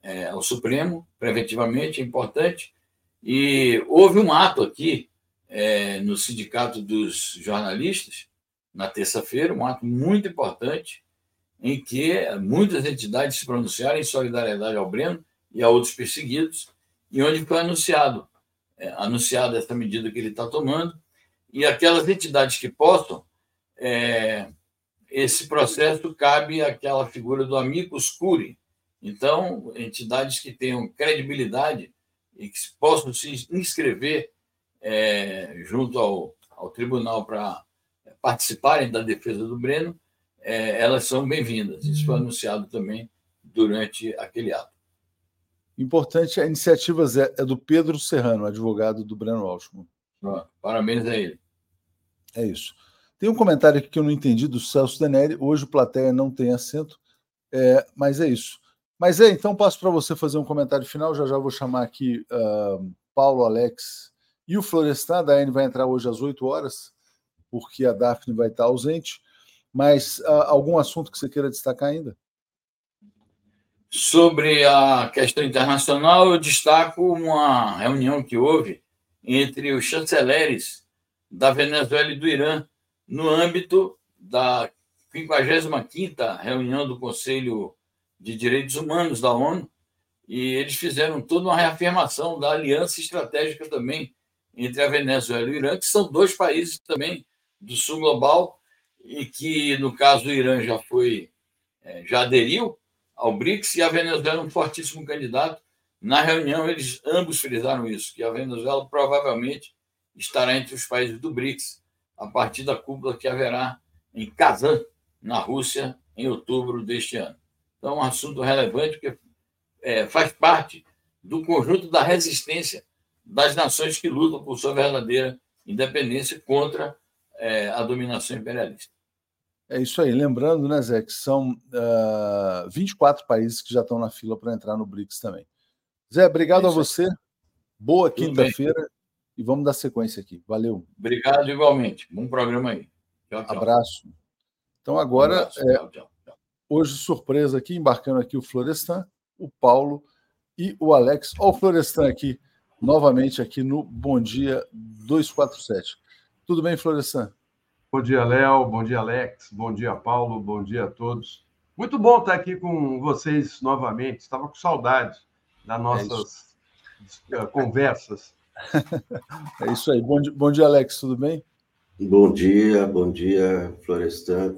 Speaker 2: é, ao Supremo, preventivamente, é importante. E houve um ato aqui é, no Sindicato dos Jornalistas, na terça-feira, um ato muito importante, em que muitas entidades se pronunciaram em solidariedade ao Breno e a outros perseguidos, e onde foi anunciado, é, anunciada essa medida que ele está tomando, e aquelas entidades que possam, é, esse processo cabe àquela figura do amicus curi. Então, entidades que tenham credibilidade e que possam se inscrever é, junto ao, ao tribunal para participarem da defesa do Breno, é, elas são bem-vindas. Isso foi anunciado também durante aquele ato.
Speaker 1: Importante, a iniciativa é do Pedro Serrano, advogado do Breno Altman.
Speaker 2: Parabéns a ele.
Speaker 1: É isso. Tem um comentário aqui que eu não entendi do Celso Deneri. Hoje o plateia não tem assento, é, mas é isso. Mas é, então passo para você fazer um comentário final. Já já vou chamar aqui uh, Paulo, Alex e o Florestan. A Daiane vai entrar hoje às 8 horas, porque a Daphne vai estar ausente. Mas uh, algum assunto que você queira destacar ainda?
Speaker 2: Sobre a questão internacional, eu destaco uma reunião que houve entre os chanceleres da Venezuela e do Irã no âmbito da 55ª reunião do Conselho de Direitos Humanos da ONU, e eles fizeram toda uma reafirmação da aliança estratégica também entre a Venezuela e o Irã, que são dois países também do sul global e que, no caso do Irã, já foi é, já aderiu ao BRICS e a Venezuela é um fortíssimo candidato. Na reunião, eles ambos frisaram isso, que a Venezuela provavelmente estará entre os países do BRICS a partir da cúpula que haverá em Kazan, na Rússia, em outubro deste ano. Então, é um assunto relevante porque é, faz parte do conjunto da resistência das nações que lutam por sua verdadeira independência contra é, a dominação imperialista.
Speaker 1: É isso aí. Lembrando, né, Zé, que são uh, ah, 24 países que já estão na fila para entrar no BRICS também. Zé, obrigado é a você. Boa quinta-feira e vamos dar sequência aqui. Valeu.
Speaker 2: Obrigado igualmente. Bom programa aí.
Speaker 1: Tchau, tchau. Abraço. Então agora, um abraço. É, tchau, tchau, hoje surpresa aqui, embarcando aqui o Florestan, o Paulo e o Alex. Olha o Florestan aqui, novamente aqui no Bom Dia 247. Tudo bem, Florestan?
Speaker 8: Bom dia, Léo. Bom dia, Alex. Bom dia, Paulo. Bom dia a todos. Muito bom estar aqui com vocês novamente. Estava com saudade das é nossas é conversas.
Speaker 1: É isso aí. Bom dia, bom dia, Alex. Tudo bem?
Speaker 9: Bom dia, bom dia, Florestan.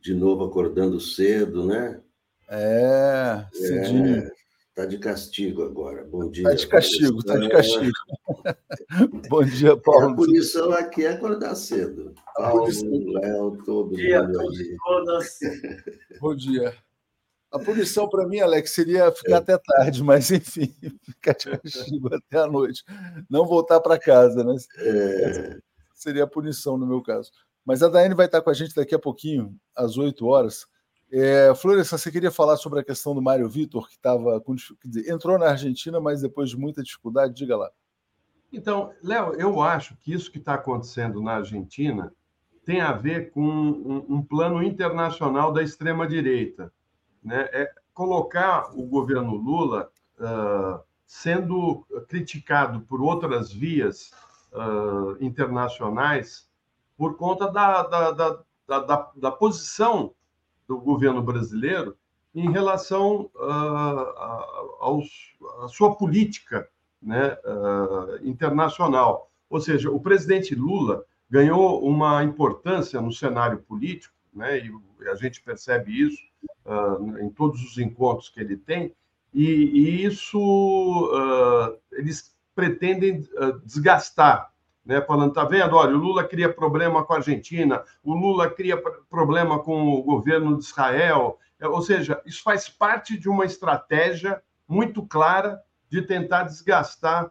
Speaker 9: De novo acordando cedo, né?
Speaker 1: É, cedinho. É,
Speaker 9: Tá de castigo agora. Bom dia.
Speaker 1: Tá de castigo, tá de castigo. Bom dia, Paulo.
Speaker 9: A punição aqui é acordar cedo. Paulo, Léo, todo dia, mundo aí.
Speaker 1: Bom dia. A punição para mim, Alex, seria ficar é. até tarde, mas enfim, ficar de castigo até a noite. Não voltar para casa, né? É. Seria a punição no meu caso. Mas a Daiane vai estar com a gente daqui a pouquinho, às 8 horas. É, Florestan, você queria falar sobre a questão do Mário Vitor, que estava entrou na Argentina, mas depois de muita dificuldade, diga lá.
Speaker 8: Então, Léo, eu acho que isso que está acontecendo na Argentina tem a ver com um, um plano internacional da extrema-direita. Né? É colocar o governo Lula uh, sendo criticado por outras vias uh, internacionais por conta da, da, da, da, da posição do governo brasileiro em relação uh, à sua política né, uh, internacional. Ou seja, o presidente Lula ganhou uma importância no cenário político, né, e a gente percebe isso uh, em todos os encontros que ele tem, e, e isso eles pretendem desgastar né, falando, tá vendo? Olha, o Lula cria problema com a Argentina, o Lula cria problema com o governo de Israel. É, ou seja, isso faz parte de uma estratégia muito clara de tentar desgastar uh,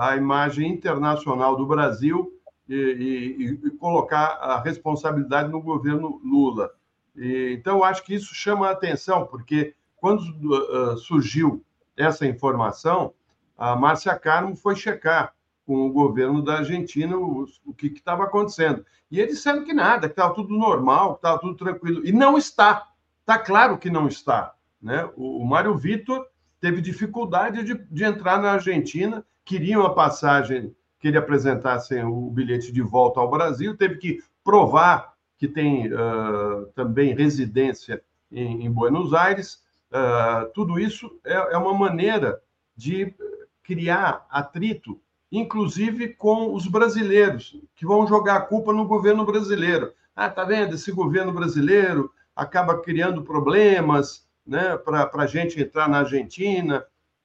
Speaker 8: a imagem internacional do Brasil e, e, e, colocar a responsabilidade no governo Lula. E, então, eu acho que isso chama a atenção, porque quando uh, surgiu essa informação, a Márcia Carmo foi checar com o governo da Argentina o, o que estava acontecendo. E eles disseram que nada, que estava tudo normal, que estava tudo tranquilo. E não está. Está claro que não está. Né? O, o Mário Vitor teve dificuldade de, de entrar na Argentina, queriam a passagem que ele apresentasse o bilhete de volta ao Brasil, teve que provar que tem uh, também residência em, em Buenos Aires. Uh, tudo isso é, é uma maneira de criar atrito, inclusive com os brasileiros, que vão jogar a culpa no governo brasileiro. Ah, tá vendo? Esse governo brasileiro acaba criando problemas né, para a gente entrar na Argentina.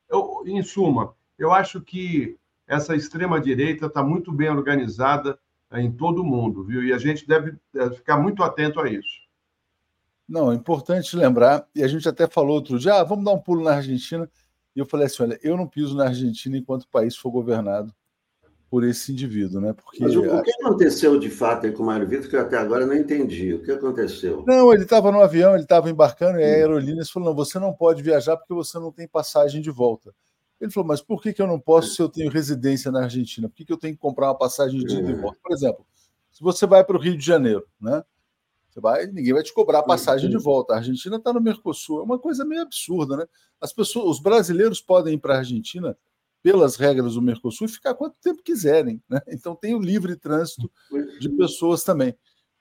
Speaker 8: Eu, em suma, eu acho que essa extrema-direita está muito bem organizada em todo o mundo, viu? E a gente deve ficar muito atento a isso.
Speaker 1: Não, é importante lembrar, e a gente até falou outro dia, ah, vamos dar um pulo na Argentina. E eu falei assim: olha, eu não piso na Argentina enquanto o país for governado por esse indivíduo, né?
Speaker 9: Porque Mas o, o que aconteceu de fato aí com o Mário Vitor, que eu até agora não entendi. O que aconteceu?
Speaker 1: Não, ele estava no avião, ele estava embarcando, e a aerolínea falou: não, você não pode viajar porque você não tem passagem de volta. Ele falou, mas por que, que eu não posso se eu tenho residência na Argentina? Por que, que eu tenho que comprar uma passagem de ida e volta? Por exemplo, se você vai para o Rio de Janeiro, né? Você vai, ninguém vai te cobrar a passagem de volta. A Argentina está no Mercosul. É uma coisa meio absurda, né? As pessoas, os brasileiros podem ir para a Argentina pelas regras do Mercosul e ficar quanto tempo quiserem, né? Então tem o livre trânsito de pessoas também.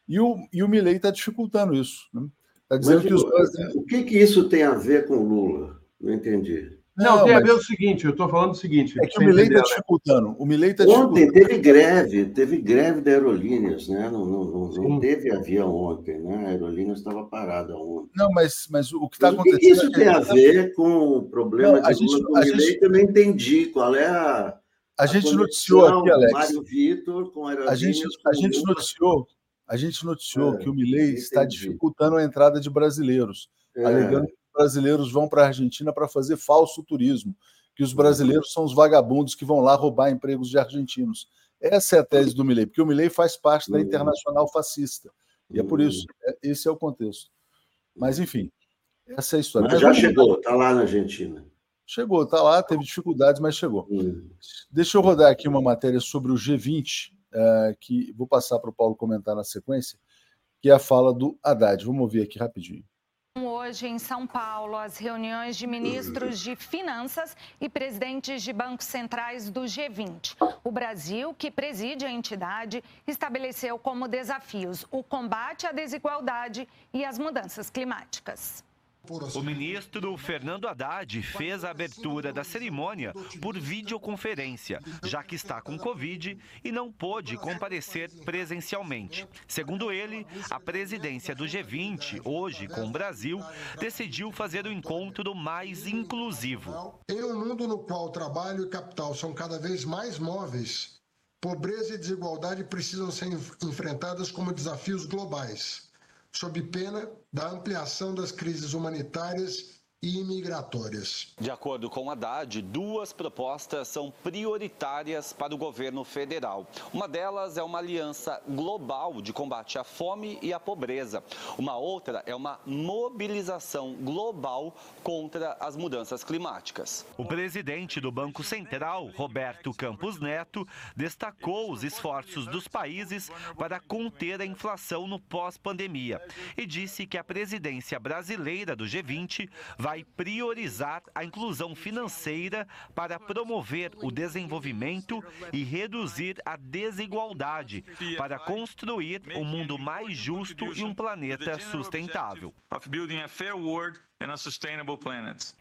Speaker 1: E o, e o Milley está dificultando isso. Está né? Tá dizendo
Speaker 9: Mas,
Speaker 1: que os
Speaker 9: brasileiros... O que, que isso tem a ver com o Lula? Não entendi.
Speaker 8: Não, não tem mas... a ver o seguinte, eu estou falando o seguinte.
Speaker 1: É que o Milei está dificultando. O Milei
Speaker 9: tá ontem teve greve, teve greve da Aerolíneas, né? Não, não, não, não teve avião ontem, né? A Aerolíneas estava parada ontem.
Speaker 1: Não, mas, mas o que está acontecendo.
Speaker 9: Isso é tem a ver com o problema não, de Lula com o Milei? Gente... Eu não entendi qual é a.
Speaker 1: A, a gente noticiou aqui, Alex.
Speaker 9: Mário Vitor com
Speaker 1: a gente, a gente noticiou, a gente noticiou é, que o Milei está dificultando a entrada de brasileiros, é. alegando brasileiros vão para a Argentina para fazer falso turismo, que os brasileiros são os vagabundos que vão lá roubar empregos de argentinos. Essa é a tese do Milei, porque o Milei faz parte da uhum. internacional fascista. E é por isso, uhum. é, esse é o contexto. Mas, enfim, essa é a história.
Speaker 9: Mas já chegou, está lá na Argentina.
Speaker 1: Chegou, está lá, teve dificuldades, mas chegou. Uhum. Deixa eu rodar aqui uma matéria sobre o G20, uh, eh, que vou passar para o Paulo comentar na sequência, que é a fala do Haddad. Vamos ouvir aqui rapidinho.
Speaker 4: Hoje em São Paulo, as reuniões de ministros de finanças e presidentes de bancos centrais do G20. O Brasil, que preside a entidade, estabeleceu como desafios o combate à desigualdade e as mudanças climáticas.
Speaker 10: O ministro Fernando Haddad fez a abertura da cerimônia por videoconferência, já que está com Covid e não pôde comparecer presencialmente. Segundo ele, a presidência do G20, hoje com o Brasil, decidiu fazer o encontro mais inclusivo.
Speaker 11: Em um mundo no qual trabalho e capital são cada vez mais móveis, pobreza e desigualdade precisam ser enfrentadas como desafios globais sob pena da ampliação das crises humanitárias e imigratórias.
Speaker 10: De acordo com Haddad, duas propostas são prioritárias para o governo federal. Uma delas é uma aliança global de combate à fome e à pobreza. Uma outra é uma mobilização global contra as mudanças climáticas. O presidente do Banco Central, Roberto Campos Neto, destacou os esforços dos países para conter a inflação no pós-pandemia e disse que a presidência brasileira do G20 vai vai priorizar a inclusão financeira para promover o desenvolvimento e reduzir a desigualdade, para construir um mundo mais justo e um planeta sustentável.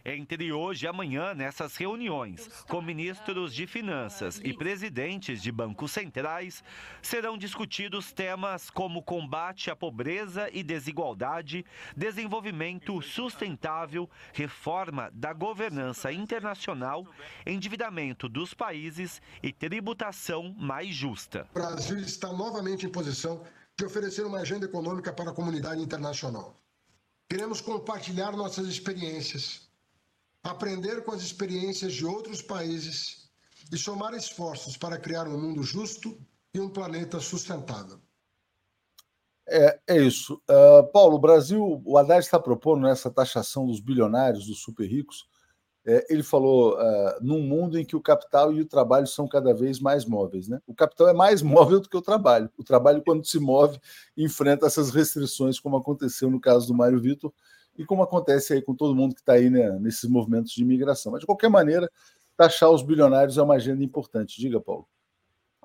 Speaker 10: Entre hoje e amanhã, nessas reuniões, com ministros de finanças e presidentes de bancos centrais, serão discutidos temas como combate à pobreza e desigualdade, desenvolvimento sustentável, reforma da governança internacional, endividamento dos países e tributação mais justa.
Speaker 11: O Brasil está novamente em posição de oferecer uma agenda econômica para a comunidade internacional. Queremos compartilhar nossas experiências, aprender com as experiências de outros países e somar esforços para criar um mundo justo e um planeta sustentável.
Speaker 1: É, é isso. Uh, Paulo, o Brasil, o Haddad está propondo nessa taxação dos bilionários, dos super ricos. É, ele falou uh, num mundo em que o capital e o trabalho são cada vez mais móveis. Né? O capital é mais móvel do que o trabalho. O trabalho, quando se move, enfrenta essas restrições, como aconteceu no caso do Mário Vitor, e como acontece aí com todo mundo que está aí né, nesses movimentos de imigração. Mas, de qualquer maneira, taxar os bilionários é uma agenda importante. Diga, Paulo.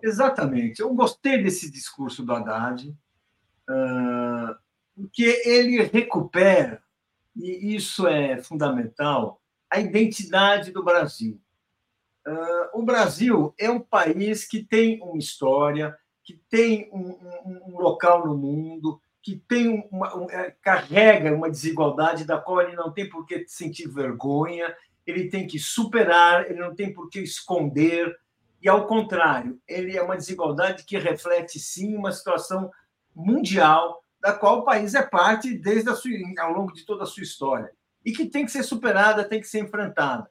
Speaker 12: Exatamente. Eu gostei desse discurso do Haddad, uh, porque ele recupera, e isso é fundamental, a identidade do Brasil. Uh, o Brasil é um país que tem uma história, que tem um, um, um local no mundo, que tem uma, um, é, carrega uma desigualdade da qual ele não tem por que sentir vergonha, ele tem que superar, ele não tem por que esconder, e ao contrário, ele é uma desigualdade que reflete sim uma situação mundial da qual o país é parte desde a sua, ao longo de toda a sua história e que tem que ser superada, tem que ser enfrentada.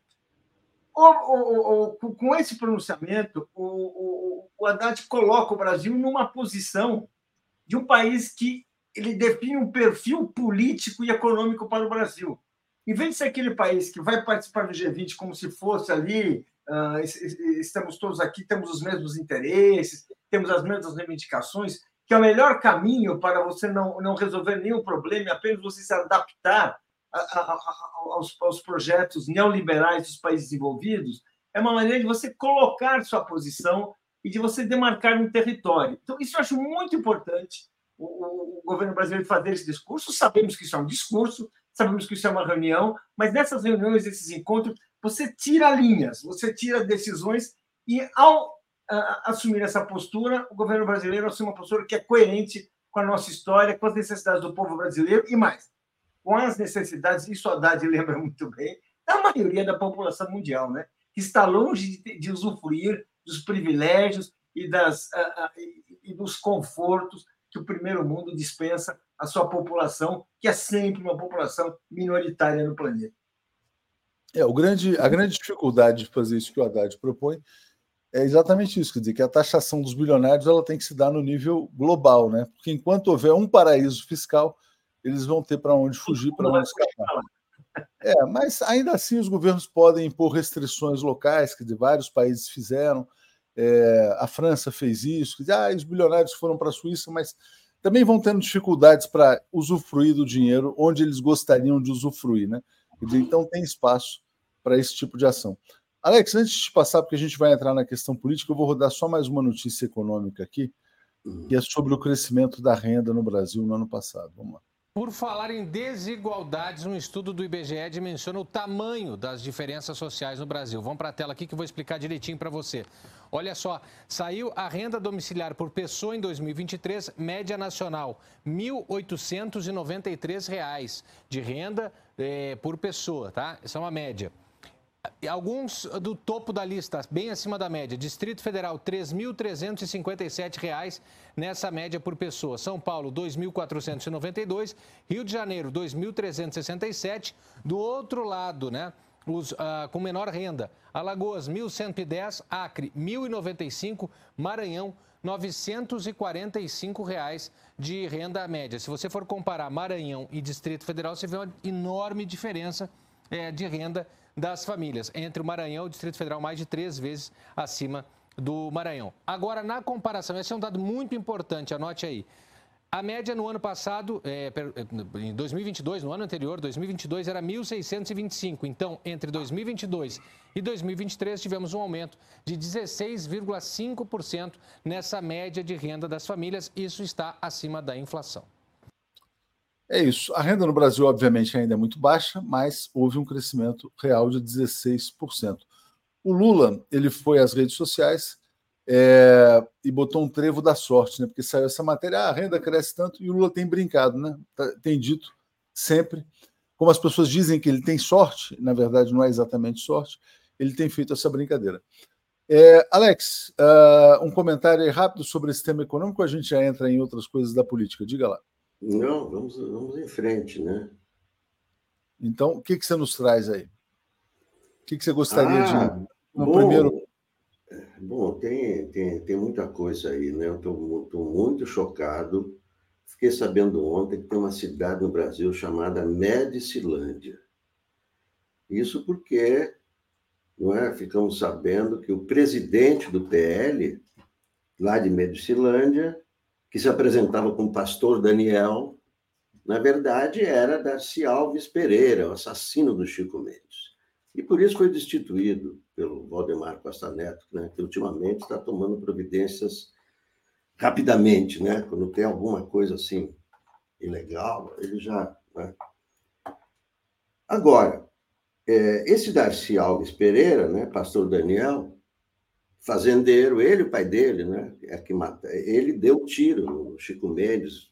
Speaker 12: O, o, o, com esse pronunciamento, o, o Haddad coloca o Brasil numa posição de um país que ele define um perfil político e econômico para o Brasil. Em vez de ser aquele país que vai participar do G20 como se fosse ali, uh, estamos todos aqui, temos os mesmos interesses, temos as mesmas reivindicações, que é o melhor caminho para você não, não resolver nenhum problema, apenas você se adaptar aos, aos projetos neoliberais dos países desenvolvidos, é uma maneira de você colocar sua posição e de você demarcar um território. Então, isso eu acho muito importante o, o, governo brasileiro fazer esse discurso. Sabemos que isso é um discurso, sabemos que isso é uma reunião, mas nessas reuniões, nesses encontros, você tira linhas, você tira decisões e, ao assumir essa postura, o governo brasileiro assume uma postura que é coerente com a nossa história, com as necessidades do povo brasileiro e mais, com as necessidades, a Haddad lembra muito bem, da maioria da população mundial, né? que está longe de, de usufruir dos privilégios e, das, uh, uh, e dos confortos que o primeiro mundo dispensa à sua população, que é sempre uma população minoritária no planeta.
Speaker 1: É, o grande, a grande dificuldade de fazer isso que o Haddad propõe é exatamente isso, quer dizer, que a taxação dos bilionários ela tem que se dar no nível global, né? Porque enquanto houver um paraíso fiscal, eles vão ter para onde fugir, para onde escapar. É, mas ainda assim os governos podem impor restrições locais, que de vários países fizeram. É, a França fez isso, que ah, os bilionários foram para a Suíça, mas também vão tendo dificuldades para usufruir do dinheiro onde eles gostariam de usufruir, né? Dizer, então tem espaço para esse tipo de ação. Alex, antes de passar, porque a gente vai entrar na questão política, eu vou rodar só mais uma notícia econômica aqui, que é sobre o crescimento da renda no Brasil no ano passado. Vamos lá.
Speaker 3: Por falar em desigualdades, um estudo do IBGE dimensiona o tamanho das diferenças sociais no Brasil. Vamos para a tela aqui que eu vou explicar direitinho para você. Olha só, saiu a renda domiciliar por pessoa em 2023, média nacional, R$ 1.893 de renda eh, por pessoa, tá? Essa é uma média. Alguns do topo da lista, bem acima da média. Distrito Federal, R$ 3.357 nessa média por pessoa. São Paulo, R$ 2.492. Rio de Janeiro, R$ 2.367. Do outro lado, né? Os, uh, com menor renda. Alagoas, 1.110. Acre, 1.095. Maranhão, 945 reais de renda média. Se você for comparar Maranhão e Distrito Federal, você vê uma enorme diferença é, de renda das famílias. Entre o Maranhão e o Distrito Federal, mais de três vezes acima do Maranhão. Agora, na comparação, esse é um dado muito importante, anote aí. A média no ano passado, é, em 2022, no ano anterior, 2022, era 1.625. Então, entre 2022 e 2023, tivemos um aumento de 16,5% nessa média de renda das famílias. Isso está acima da inflação.
Speaker 1: É isso. A renda no Brasil, obviamente, ainda é muito baixa, mas houve um crescimento real de 16%. O Lula ele foi às redes sociais é, e botou um trevo da sorte, né? Porque saiu essa matéria, ah, a renda cresce tanto, e o Lula tem brincado, né? Tá, tem dito sempre, como as pessoas dizem que ele tem sorte, na verdade não é exatamente sorte, ele tem feito essa brincadeira. É, Alex, uh, um comentário rápido sobre esse tema econômico, a gente já entra em outras coisas da política. Diga lá.
Speaker 9: Não, vamos, vamos em frente, né?
Speaker 1: Então, o que, que você nos traz aí? O que, que você gostaria ah, de.
Speaker 9: No bom, primeiro. Bom, tem, tem, tem muita coisa aí, né? Eu estou muito chocado. Fiquei sabendo ontem que tem uma cidade no Brasil chamada Medicilândia. Isso porque não é? ficamos sabendo que o presidente do TL, lá de Medicilândia, que se apresentava como pastor Daniel, na verdade, era Darcy Alves Pereira, o assassino do Chico Mendes. E por isso foi destituído pelo Valdemar Costa Neto, né, que ultimamente está tomando providências rapidamente, né? Quando tem alguma coisa assim ilegal, ele já. Né? Agora, é, esse Darcy Alves Pereira, né, pastor Daniel, fazendeiro, ele, o pai dele, né, é que mata, ele deu tiro no Chico Mendes,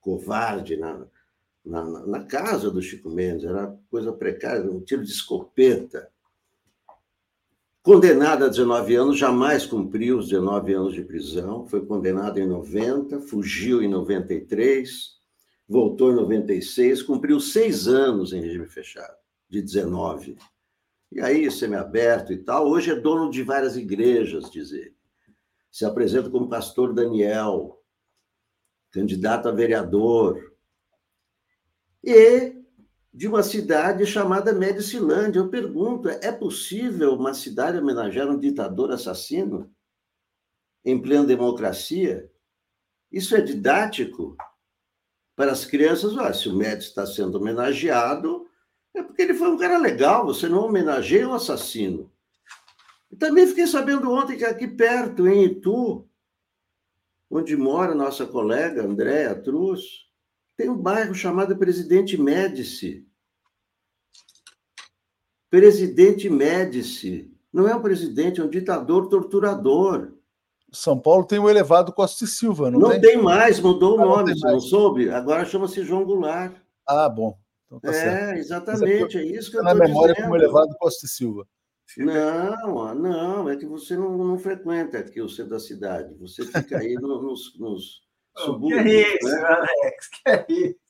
Speaker 9: covarde, na, na, na casa do Chico Mendes, era coisa precária, um tiro de escopeta. Condenado a 19 anos, jamais cumpriu os 19 anos de prisão, foi condenado em 90, fugiu em 93, voltou em 96, cumpriu seis anos em regime fechado, de 19. E aí, semiaberto e tal, hoje é dono de várias igrejas, diz ele. Se apresenta como pastor Daniel, candidato a vereador. E de uma cidade chamada Medicilândia. Eu pergunto: é possível uma cidade homenagear um ditador assassino em plena democracia? Isso é didático para as crianças? Ah, se o Médici está sendo homenageado, é porque ele foi um cara legal, você não homenageia um assassino. E também fiquei sabendo ontem que aqui perto, em Itu, onde mora nossa colega Andréa Truz, tem um bairro chamado Presidente Médici. Presidente Médici. Não é um presidente, é um ditador torturador.
Speaker 1: São Paulo tem o elevado Costa e Silva, não,
Speaker 9: não
Speaker 1: tem?
Speaker 9: Não tem mais, mudou ah, o nome, não, não soube? Agora chama-se João Goulart.
Speaker 1: Ah, bom.
Speaker 9: Então tá é, certo. exatamente, é, é isso que eu estou
Speaker 1: dizendo. Na memória como elevado Costa e Silva.
Speaker 9: Não, não, é que você não, não frequenta aqui o centro da cidade. Você fica aí nos, nos
Speaker 12: subúrbios. Que é isso, né? Alex? Que é isso?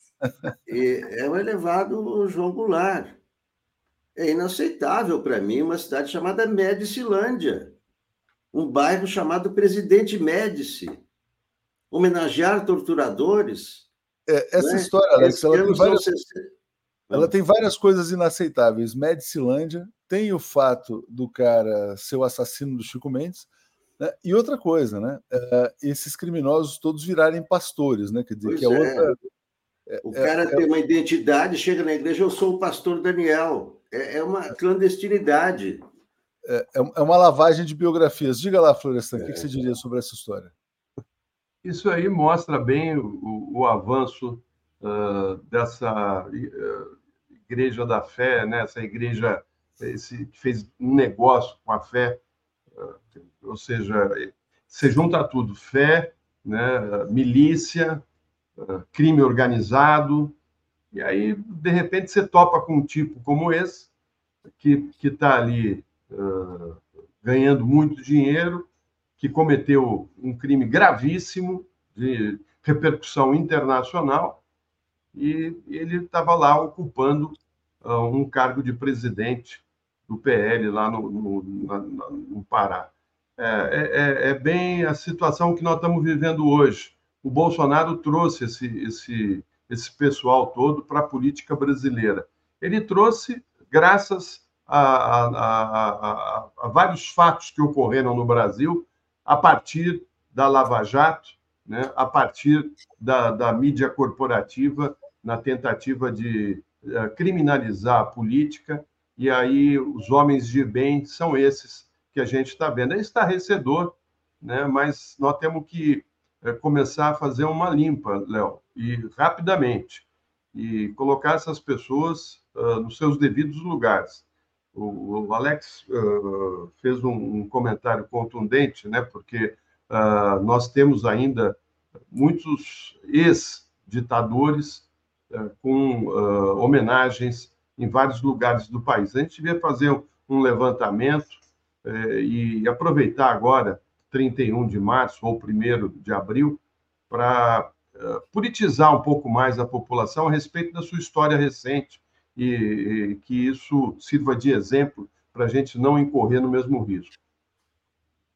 Speaker 9: E é o elevado João Goulart. É inaceitável para mim uma cidade chamada Medicilândia, um bairro chamado Presidente Médici, homenagear torturadores.
Speaker 1: É, essa né? história, Alex, ela tem, várias, ela tem várias coisas inaceitáveis. Medicilândia tem o fato do cara ser o assassino do Chico Mendes, né? E outra coisa, né? É, esses criminosos todos virarem pastores, né? Quer dizer, pois que é, é. outra.
Speaker 9: É, o cara é, tem uma identidade, chega na igreja, eu sou o pastor Daniel. É, uma clandestinidade.
Speaker 1: É, uma lavagem de biografias. Diga lá, Florestan, o que, você diria sobre essa história?
Speaker 8: Isso aí mostra bem o, o avanço uh, dessa uh, igreja da fé, né? essa igreja esse, que fez um negócio com a fé ou seja, você junta tudo: fé, né, milícia, crime organizado, e aí, de repente, você topa com um tipo como esse, que está ali uh, ganhando muito dinheiro, que cometeu um crime gravíssimo de repercussão internacional, e ele estava lá ocupando um cargo de presidente do PL lá no, no, no Pará. É, é, é, é, bem a situação que nós estamos vivendo hoje. O Bolsonaro trouxe esse, esse, esse pessoal todo para a política brasileira. Ele trouxe graças a, a, a, a, vários fatos que ocorreram no Brasil a partir da Lava Jato, né, a partir da, da mídia corporativa, na tentativa de criminalizar a política e aí os homens de bem são esses que a gente está vendo. É estarrecedor, né? mas nós temos que é, começar a fazer uma limpa, Léo, e rapidamente, e colocar essas pessoas uh, nos seus devidos lugares. O, o Alex uh, fez um, um, comentário contundente, né? porque uh, nós temos ainda muitos ex-ditadores com homenagens em vários lugares do país. A gente devia fazer um levantamento eh, e aproveitar agora, 31 de março ou 1 de abril, para eh, politizar um pouco mais a população a respeito da sua história recente e, e que isso sirva de exemplo para a gente não incorrer no mesmo risco.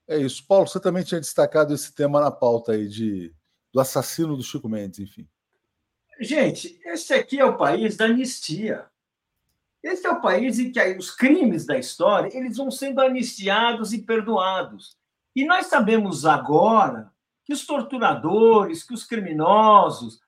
Speaker 1: É isso. Paulo, você também tinha destacado esse tema na pauta aí de, do assassino do Chico Mendes, enfim.
Speaker 12: Gente, esse aqui é o país da anistia. Esse é o país em que os crimes da história eles vão sendo anistiados e perdoados. E nós sabemos agora que os torturadores, que os criminosos,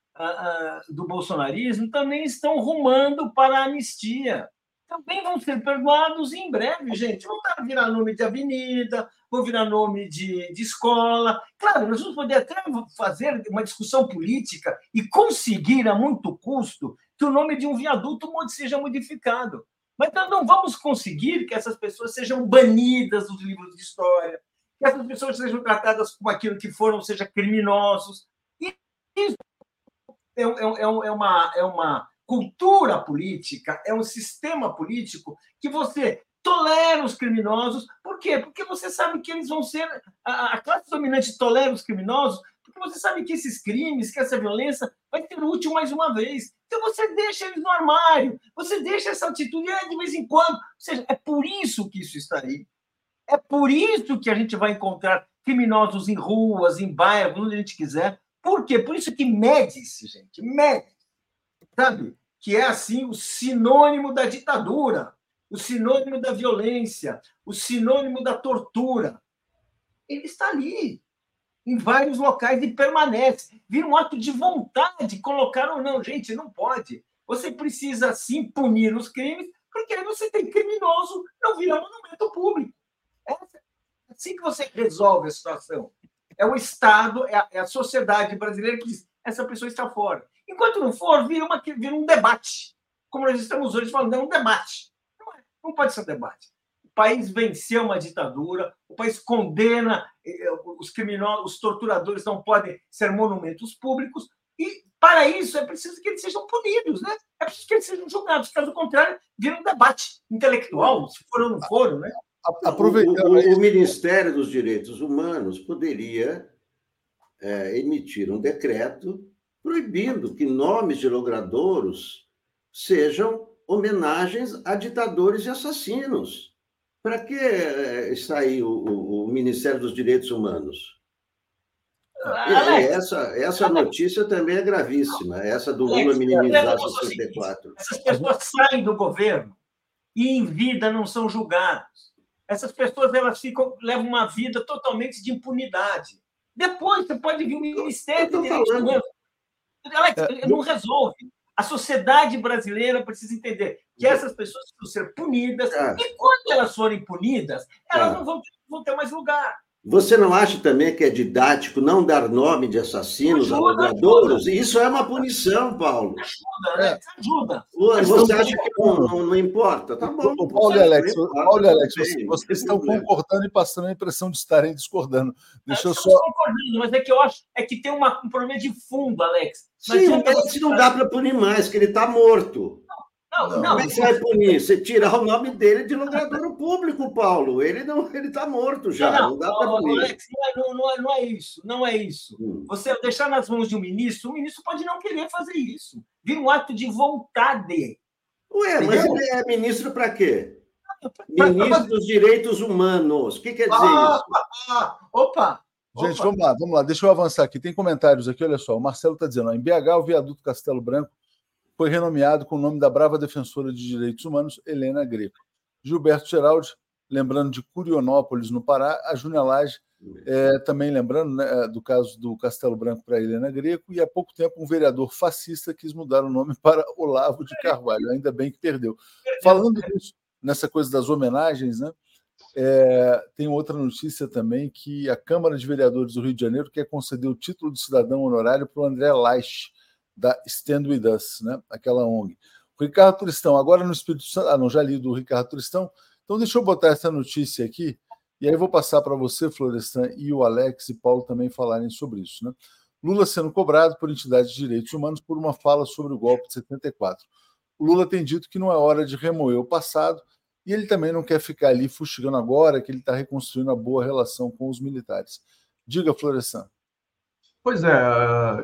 Speaker 12: do bolsonarismo também estão rumando para a anistia. Também vão ser perdoados em breve, gente. Vão virar nome de avenida, vão virar nome de, de escola. Claro, nós vamos poder até fazer uma discussão política e conseguir, a muito custo, que o nome de um viaduto seja modificado. Mas nós não vamos conseguir que essas pessoas sejam banidas dos livros de história, que essas pessoas sejam tratadas como aquilo que foram, seja criminosos. E isso é, é, é, é, uma, é uma cultura política, é um sistema político que você tolera os criminosos. Por quê? Porque você sabe que eles vão ser. A, classe dominante tolera os criminosos, porque você sabe que esses crimes, que essa violência vai ser útil mais uma vez. Então você deixa eles no armário, você deixa essa atitude de vez em quando. Ou seja, é por isso que isso está aí. É por isso que a gente vai encontrar criminosos em ruas, em bairros, onde a gente quiser. Por quê? Por isso que mede-se, gente, mede. Sabe? Que é, assim, o sinônimo da ditadura, o sinônimo da violência, o sinônimo da tortura. Ele está ali, em vários locais, e permanece. Vira um ato de vontade, colocar ou não. Gente, não pode. Você precisa, sim, punir os crimes, porque aí você tem criminoso, não vira monumento público. É assim que você resolve a situação. É o Estado, é a, é a sociedade brasileira que diz essa pessoa está fora. Enquanto não for, vira, uma, vira um debate. Como nós estamos hoje falando, é um debate. Não, pode ser um debate. O país venceu uma ditadura, o país condena eh, eh, os criminosos, os torturadores não podem ser monumentos públicos, e para isso é preciso que eles sejam punidos, né? É preciso que eles sejam julgados. Caso contrário, vira um debate intelectual, se for ou não for, né?
Speaker 9: Aproveitando. O, o, o Ministério dos Direitos Humanos poderia é, emitir um decreto proibindo que nomes de logradouros sejam homenagens a ditadores e assassinos. Para que está aí o, o, o Ministério dos Direitos Humanos? Ah, essa, essa notícia também é gravíssima, essa do Lula minimizar 64.
Speaker 12: Essas pessoas saem do governo e em vida não são julgadas essas pessoas elas ficam, levam uma vida totalmente de impunidade. Depois você pode vir o Ministério de Direitos Humanos. Alex, é, não resolve. A sociedade brasileira precisa entender que essas pessoas precisam ser punidas, é. e quando elas forem punidas, elas é. não vão, vão ter mais lugar.
Speaker 9: Você não acha também que é didático não dar nome de assassinos, ajuda, Isso é uma punição, Paulo.
Speaker 12: Ajuda, né? É. Ajuda.
Speaker 9: Você acha que não, não, não importa? Tá bom.
Speaker 1: O Paulo e Alex, Paulo Alex vocês, vocês estão concordando e passando a impressão de estarem discordando. Deixa eu só.
Speaker 12: concordando, mas é que eu acho é que tem uma, um problema de fundo, Alex.
Speaker 9: Sim, mas não dá para punir mais, que ele está morto. Não, não, Como é que você vai punir? Você tirar o nome dele de logradouro público, Paulo. Ele não ele está morto já. Não, não dá para punir. Alex,
Speaker 12: não, não, é, não é isso. Não é isso. Hum. Você deixar nas mãos de um ministro, o ministro pode não querer fazer isso. Vira um ato de vontade.
Speaker 9: Ué, mas ele é ministro para quê? Ministro dos Direitos Humanos. O que quer dizer ah, isso?
Speaker 12: Ah, opa!
Speaker 1: Gente, Opa. vamos lá, vamos lá. Deixa eu avançar aqui. Tem comentários aqui, olha só. O Marcelo está dizendo: ó, em BH, o viaduto Castelo Branco foi renomeado com o nome da brava defensora de direitos humanos, Helena Greco. Gilberto Geraldi, lembrando de Curionópolis, no Pará, a Júnia é, também lembrando né, do caso do Castelo Branco para Helena Greco, e há pouco tempo um vereador fascista quis mudar o nome para Olavo de Carvalho, ainda bem que perdeu. Falando disso, nessa coisa das homenagens, né? É, tem outra notícia também que a Câmara de Vereadores do Rio de Janeiro quer conceder o título de cidadão honorário para o André Laich, da Stand With Us, né? aquela ONG. Ricardo Turistão, agora no Espírito Santo. Ah, não, já li do Ricardo Turistão. Então, deixa eu botar essa notícia aqui, e aí vou passar para você, Florestan, e o Alex e Paulo também falarem sobre isso. Né? Lula sendo cobrado por entidades de direitos humanos por uma fala sobre o golpe de 74. O Lula tem dito que não é hora de remoer o passado e ele também não quer ficar ali fustigando agora que ele está reconstruindo a boa relação com os militares. Diga, Florestan.
Speaker 8: Pois é,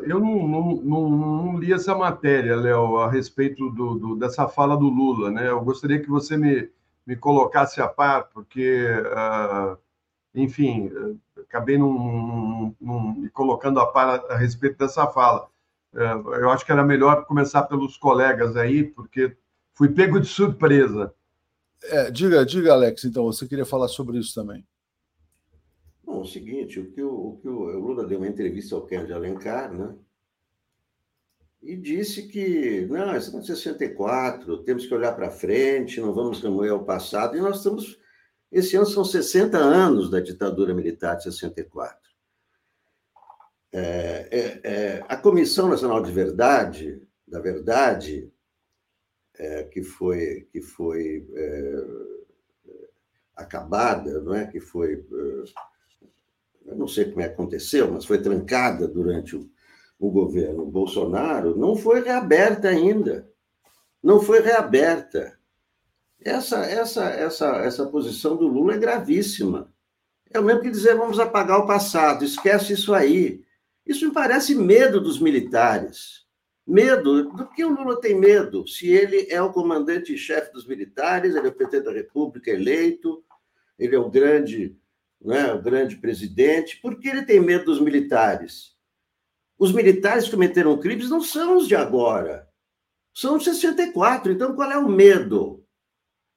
Speaker 8: eu não, não, não, não li essa matéria, Léo, a respeito do, do, dessa fala do Lula. Né? Eu gostaria que você me, me colocasse a par, porque, uh, enfim, acabei não, me colocando a par a, a respeito dessa fala. Uh, eu acho que era melhor começar pelos colegas aí, porque fui pego de surpresa.
Speaker 1: É, diga, diga, Alex, então, você queria falar sobre isso também.
Speaker 9: Bom, o seguinte, o que o, o, que o, Lula deu uma entrevista ao Ken de Alencar, né? e disse que, não, é 64, temos que olhar para frente, não vamos remoer o passado, e nós estamos, esse ano são 60 anos da ditadura militar de 64. É, é, é, a Comissão Nacional de Verdade, da Verdade, é, que foi, que foi é, acabada, não é? que foi, é, eu não sei como é que aconteceu, mas foi trancada durante o, o governo Bolsonaro, não foi reaberta ainda. Não foi reaberta. Essa, essa, essa, essa posição do Lula é gravíssima. É o mesmo que dizer vamos apagar o passado, esquece isso aí. Isso me parece medo dos militares. Medo, do que o Lula tem medo? Se ele é o comandante-chefe dos militares, ele é o presidente da República eleito, ele é o grande, né, o grande presidente, por que ele tem medo dos militares? Os militares que cometeram crimes não são os de agora, são os 64. Então, qual é o medo?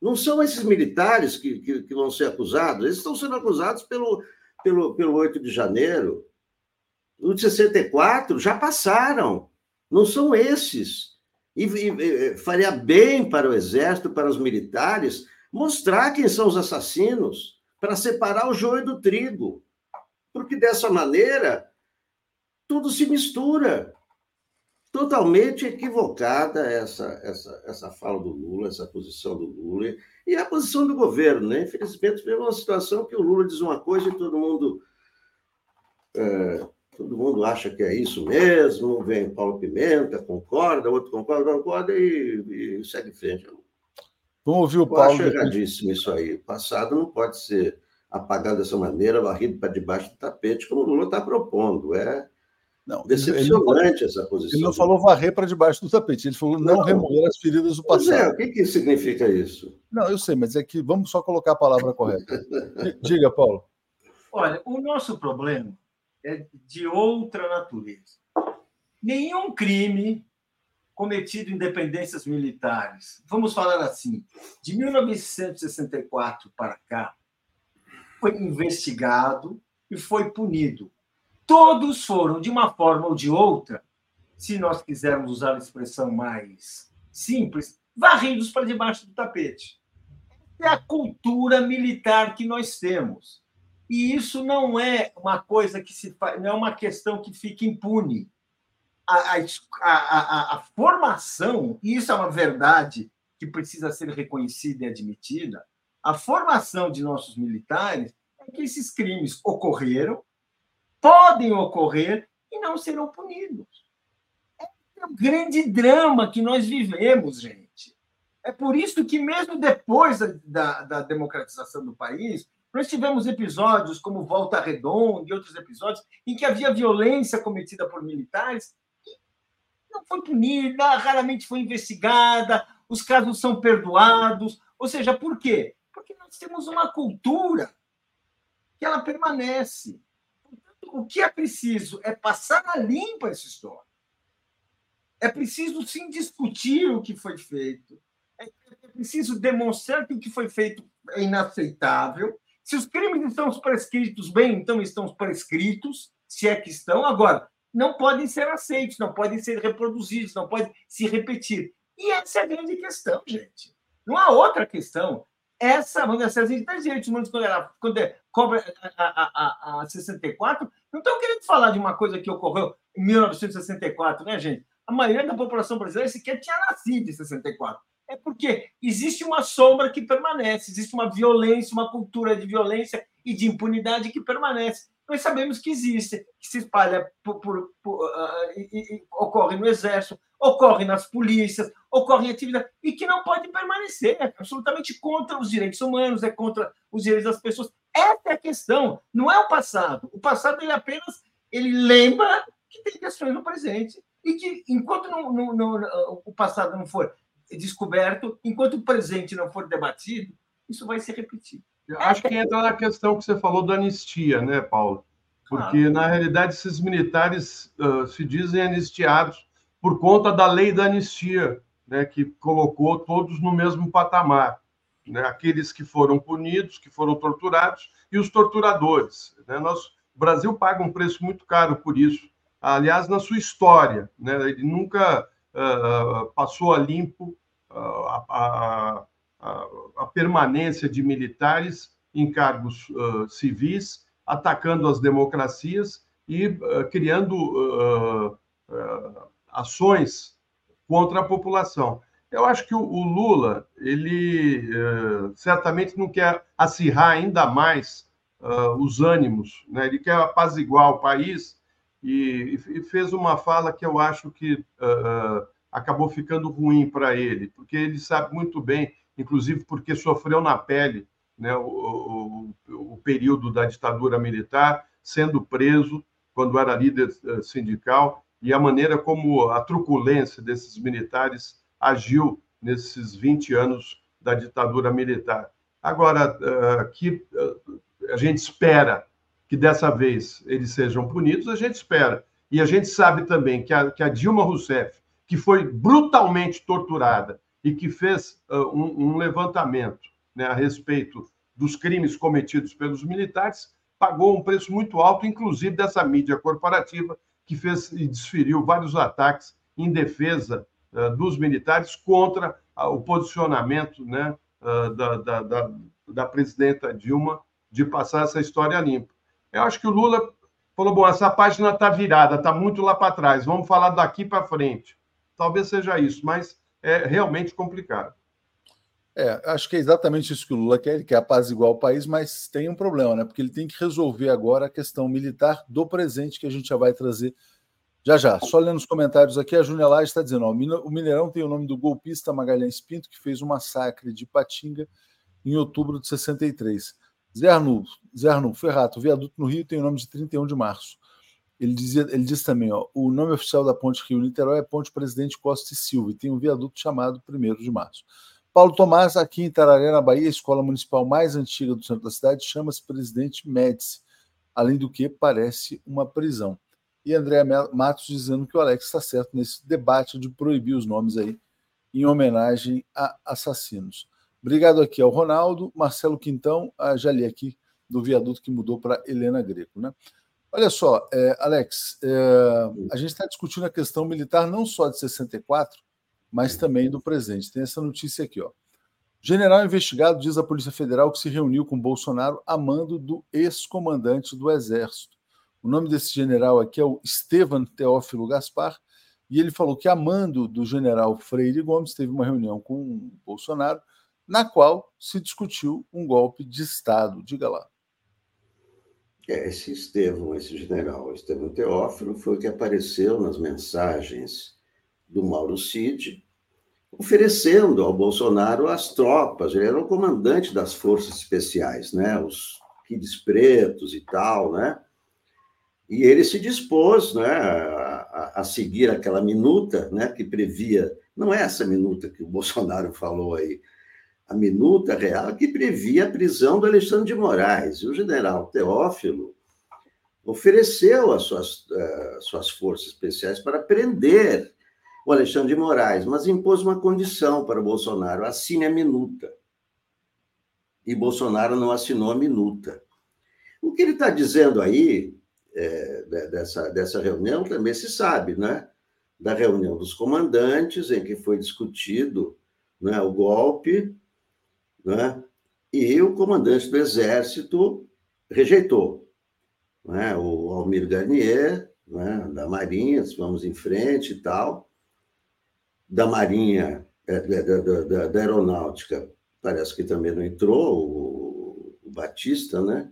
Speaker 9: Não são esses militares que, que, que vão ser acusados, eles estão sendo acusados pelo, pelo, pelo 8 de janeiro. Os de 64 já passaram. Não são esses. E, e, faria bem para o Exército, para os militares, mostrar quem são os assassinos, para separar o joio do trigo. Porque dessa maneira, tudo se mistura. Totalmente equivocada essa, essa, essa fala do Lula, essa posição do Lula, e a posição do governo. Né? Infelizmente, vemos uma situação que o Lula diz uma coisa e todo mundo. É, todo mundo acha que é isso mesmo, vem Paulo Pimenta, concorda, outro concorda, concorda e, e segue em frente.
Speaker 1: Vamos ouvir o Paulo.
Speaker 9: Eu acho erradíssimo isso aí. O passado não pode ser apagado dessa maneira, varrido para debaixo do tapete, como o Lula está propondo. É não, decepcionante
Speaker 1: ele,
Speaker 9: essa posição.
Speaker 1: Ele não falou varrer para debaixo do tapete, ele falou não, não remover as feridas do passado. É,
Speaker 9: o que, que significa isso?
Speaker 1: Não, eu sei, mas é que vamos só colocar a palavra correta. Diga, Paulo.
Speaker 12: Olha, o nosso problema é de outra natureza. Nenhum crime cometido em dependências militares, vamos falar assim, de 1964 para cá, foi investigado e foi punido. Todos foram, de uma forma ou de outra, se nós quisermos usar a expressão mais simples, varridos para debaixo do tapete. É a cultura militar que nós temos. E isso não é uma coisa que se não é uma questão que fica impune. A, a, a, a, formação, e isso é uma verdade que precisa ser reconhecida e admitida, a formação de nossos militares é que esses crimes ocorreram, podem ocorrer e não serão punidos. É um grande drama que nós vivemos, gente. É por isso que, mesmo depois da, da, democratização do país, nós tivemos episódios como Volta Redonda e outros episódios em que havia violência cometida por militares não foi punida, raramente foi investigada, os casos são perdoados. Ou seja, por quê? Porque nós temos uma cultura que ela permanece. O que é preciso é passar a limpa essa história. É preciso sim discutir o que foi feito. É preciso demonstrar que o que foi feito é inaceitável se os crimes estão prescritos, bem, então estão prescritos, se é que estão. Agora, não podem ser aceitos, não podem ser reproduzidos, não podem se repetir. E essa é a grande questão, gente. Não há outra questão. Essa, vamos dizer, as quando, ela, quando é, cobra a, a, a, a 64, não estão querendo falar de uma coisa que ocorreu em 1964, né, gente? A maioria da população brasileira sequer tinha nascido em 64 é porque existe uma sombra que permanece, existe uma violência, uma cultura de violência e de impunidade que permanece. Nós sabemos que existe, que se espalha por, por, por uh, e, e, ocorre no exército, ocorre nas polícias, ocorre em atividades, e que não pode permanecer, é absolutamente contra os direitos humanos, é contra os direitos das pessoas. Essa é a questão, não é o passado. O passado ele apenas ele lembra que tem questões no presente e que enquanto não, não, não, o passado não for descoberto, enquanto o presente não for debatido, isso vai se repetir.
Speaker 8: Eu acho que entra na questão que você falou da anistia, né, Paulo? Porque, ah. na realidade, esses militares uh, se dizem anistiados por conta da lei da anistia, né, que colocou todos no mesmo patamar. Né? Aqueles que foram punidos, que foram torturados, e os torturadores. Né? Nós, o Brasil paga um preço muito caro por isso, aliás, na sua história. Né? Ele nunca uh, passou a limpo uh, a, a, a, permanência de militares em cargos uh, civis, atacando as democracias e criando ações contra a população. Eu acho que o, o Lula, ele certamente não quer acirrar ainda mais os ânimos, né? ele quer apaziguar o país e, e, fez uma fala que eu acho que uh, acabou ficando ruim para ele, porque ele sabe muito bem, inclusive porque sofreu na pele né, o, o, o período da ditadura militar, sendo preso quando era líder sindical, e a maneira como a truculência desses militares agiu nesses 20 anos da ditadura militar. Agora, que a gente espera que dessa vez eles sejam punidos, a gente espera. E a gente sabe também que a, que a Dilma Rousseff, que foi brutalmente torturada e que fez uh, um, um, levantamento né, a respeito dos crimes cometidos pelos militares, pagou um preço muito alto, inclusive dessa mídia corporativa que fez e desferiu vários ataques em defesa uh, dos militares contra uh, o posicionamento né, da, da, da, da presidenta Dilma de passar essa história limpa. Eu acho que o Lula falou: bom, essa página está virada, está muito lá para trás, vamos falar daqui para frente. Talvez seja isso, mas é realmente complicado.
Speaker 1: É, acho que é exatamente isso que o Lula quer, ele quer apaziguar o país, mas tem um problema, né? Porque ele tem que resolver agora a questão militar do presente que a gente já vai trazer já já. Só lendo os comentários aqui, a Júnia Laje está dizendo: ó, o Mineirão tem o nome do golpista Magalhães Pinto, que fez o massacre de Patinga em outubro de 63. Zé Arnulfo, Zé Arnulfo Ferrato, o viaduto no Rio tem o nome de 31 de março. Ele, dizia, ele diz também, ó, o nome oficial da ponte Rio-Niterói é Ponte Presidente Costa e Silva, e tem um viaduto chamado 1 de março. Paulo Tomás, aqui em Tararé, na Bahia, a escola municipal mais antiga do centro da cidade, chama-se Presidente Médici, além do que parece uma prisão. E André Matos dizendo que o Alex está certo nesse debate de proibir os nomes aí em homenagem a assassinos. Obrigado aqui ao Ronaldo, Marcelo Quintão, a Jali aqui do viaduto que mudou para Helena Greco. Né? Olha só, é, Alex, é, a gente está discutindo a questão militar não só de 64, mas também do presente. Tem essa notícia aqui, ó. General investigado diz à Polícia Federal que se reuniu com Bolsonaro a mando do ex-comandante do Exército. O nome desse general aqui é o Estevan Teófilo Gaspar, e ele falou que a mando do general Freire Gomes teve uma reunião com Bolsonaro na qual se discutiu um golpe de Estado. Diga lá.
Speaker 9: É, esse Estevão, esse general Estevão Teófilo, foi o que apareceu nas mensagens do Mauro Cid, oferecendo ao Bolsonaro as tropas. Ele era o comandante das forças especiais, né? os kids pretos e tal, né? E ele se dispôs né, a, a, seguir aquela minuta né, que previa, não é essa minuta que o Bolsonaro falou aí, a minuta real que previa a prisão do Alexandre de Moraes. E o general Teófilo ofereceu as suas, uh, suas forças especiais para prender o Alexandre de Moraes, mas impôs uma condição para o Bolsonaro: assine a minuta. E Bolsonaro não assinou a minuta. O que ele está dizendo aí, é, dessa, dessa reunião, também se sabe, né? Da reunião dos comandantes, em que foi discutido né, o golpe, né? e o comandante do Exército rejeitou. Né? O Almir Garnier, né? da Marinha, vamos em frente e tal. Da Marinha, é, da, da, da, da Aeronáutica, parece que também não entrou, o, o Batista, né?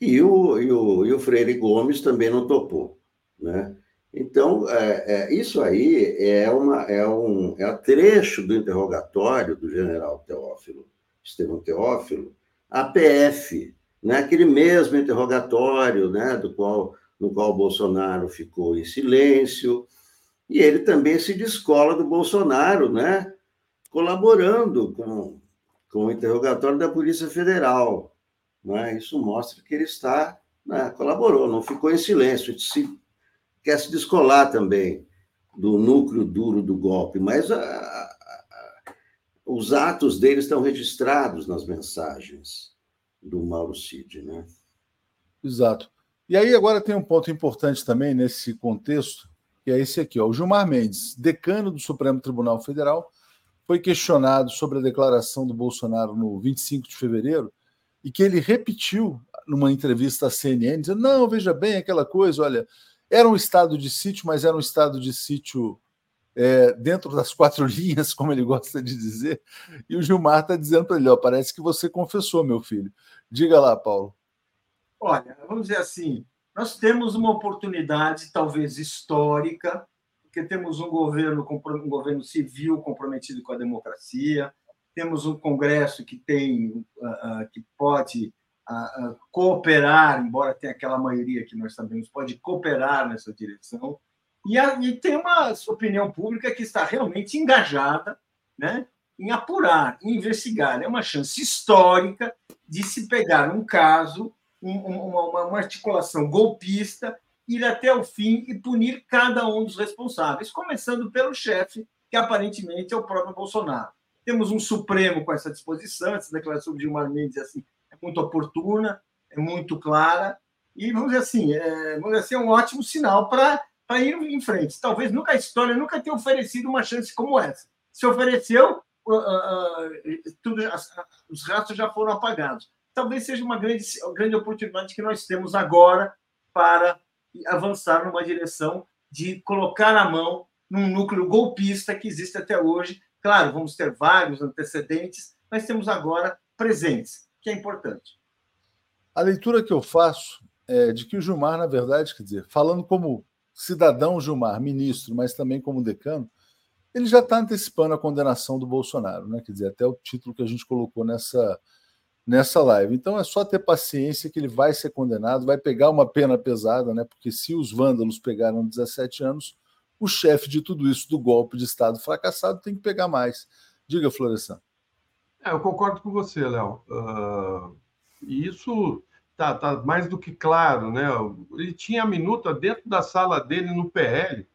Speaker 9: E o, e, o, e o Freire Gomes também não topou, né? Então, é, é, isso aí é, uma, é, um, é um trecho do interrogatório do general Teófilo, Estevão Teófilo, a PF, né, aquele mesmo interrogatório né, do qual, no qual Bolsonaro ficou em silêncio, e ele também se descola do Bolsonaro, né, colaborando com, com o interrogatório da Polícia Federal. Né? Isso mostra que ele está, né, colaborou, não ficou em silêncio, se quer se descolar também do núcleo duro do golpe, mas a, a, os atos dele estão registrados nas mensagens do Mauro Cid, né?
Speaker 1: Exato. E aí agora tem um ponto importante também nesse contexto, que é esse aqui. Ó. O Gilmar Mendes, decano do Supremo Tribunal Federal, foi questionado sobre a declaração do Bolsonaro no 25 de fevereiro e que ele repetiu numa entrevista à CNN, dizendo: não, veja bem aquela coisa, olha, era um estado de sítio, mas era um estado de sítio é, dentro das quatro linhas, como ele gosta de dizer. E o Gilmar está dizendo para ele: ó, parece que você confessou, meu filho. Diga lá, Paulo.
Speaker 12: Olha, vamos dizer assim, nós temos uma oportunidade, talvez histórica, porque temos um governo, um governo civil comprometido com a democracia, temos um Congresso que tem, uh, que pode uh, cooperar, embora tenha aquela maioria que nós sabemos, pode cooperar nessa direção, e, a, e tem uma opinião pública que está realmente engajada, né? em apurar, em investigar. É uma chance histórica de se pegar um caso uma, uma articulação golpista, ir até o fim e punir cada um dos responsáveis, começando pelo chefe, que aparentemente é o próprio Bolsonaro. Temos um Supremo com essa disposição, essa declaração de Gilmar Mendes assim, é muito oportuna, é muito clara, e vamos dizer assim, é, vamos dizer assim, é um ótimo sinal para ir em frente. Talvez nunca a história nunca tenha oferecido uma chance como essa. Se ofereceu, uh, uh, tudo, os rastros já foram apagados talvez seja uma grande, grande oportunidade que nós temos agora para avançar numa direção de colocar a mão num núcleo golpista que existe até hoje. Claro, vamos ter vários antecedentes, mas temos agora presentes, que é importante.
Speaker 1: A leitura que eu faço é de que o Gilmar, na verdade, quer dizer, falando como cidadão Gilmar, ministro, mas também como decano, ele já está antecipando a condenação do Bolsonaro, né? Quer dizer, até o título que a gente colocou nessa, nessa live. Então é só ter paciência que ele vai ser condenado, vai pegar uma pena pesada, né? Porque se os vândalos pegaram 17 anos, o chefe de tudo isso do golpe de Estado fracassado tem que pegar mais. Diga, Florestan.
Speaker 8: É, eu concordo com você, Léo. Uh, isso tá, tá mais do que claro, né? Ele tinha a minuta dentro da sala dele no PL.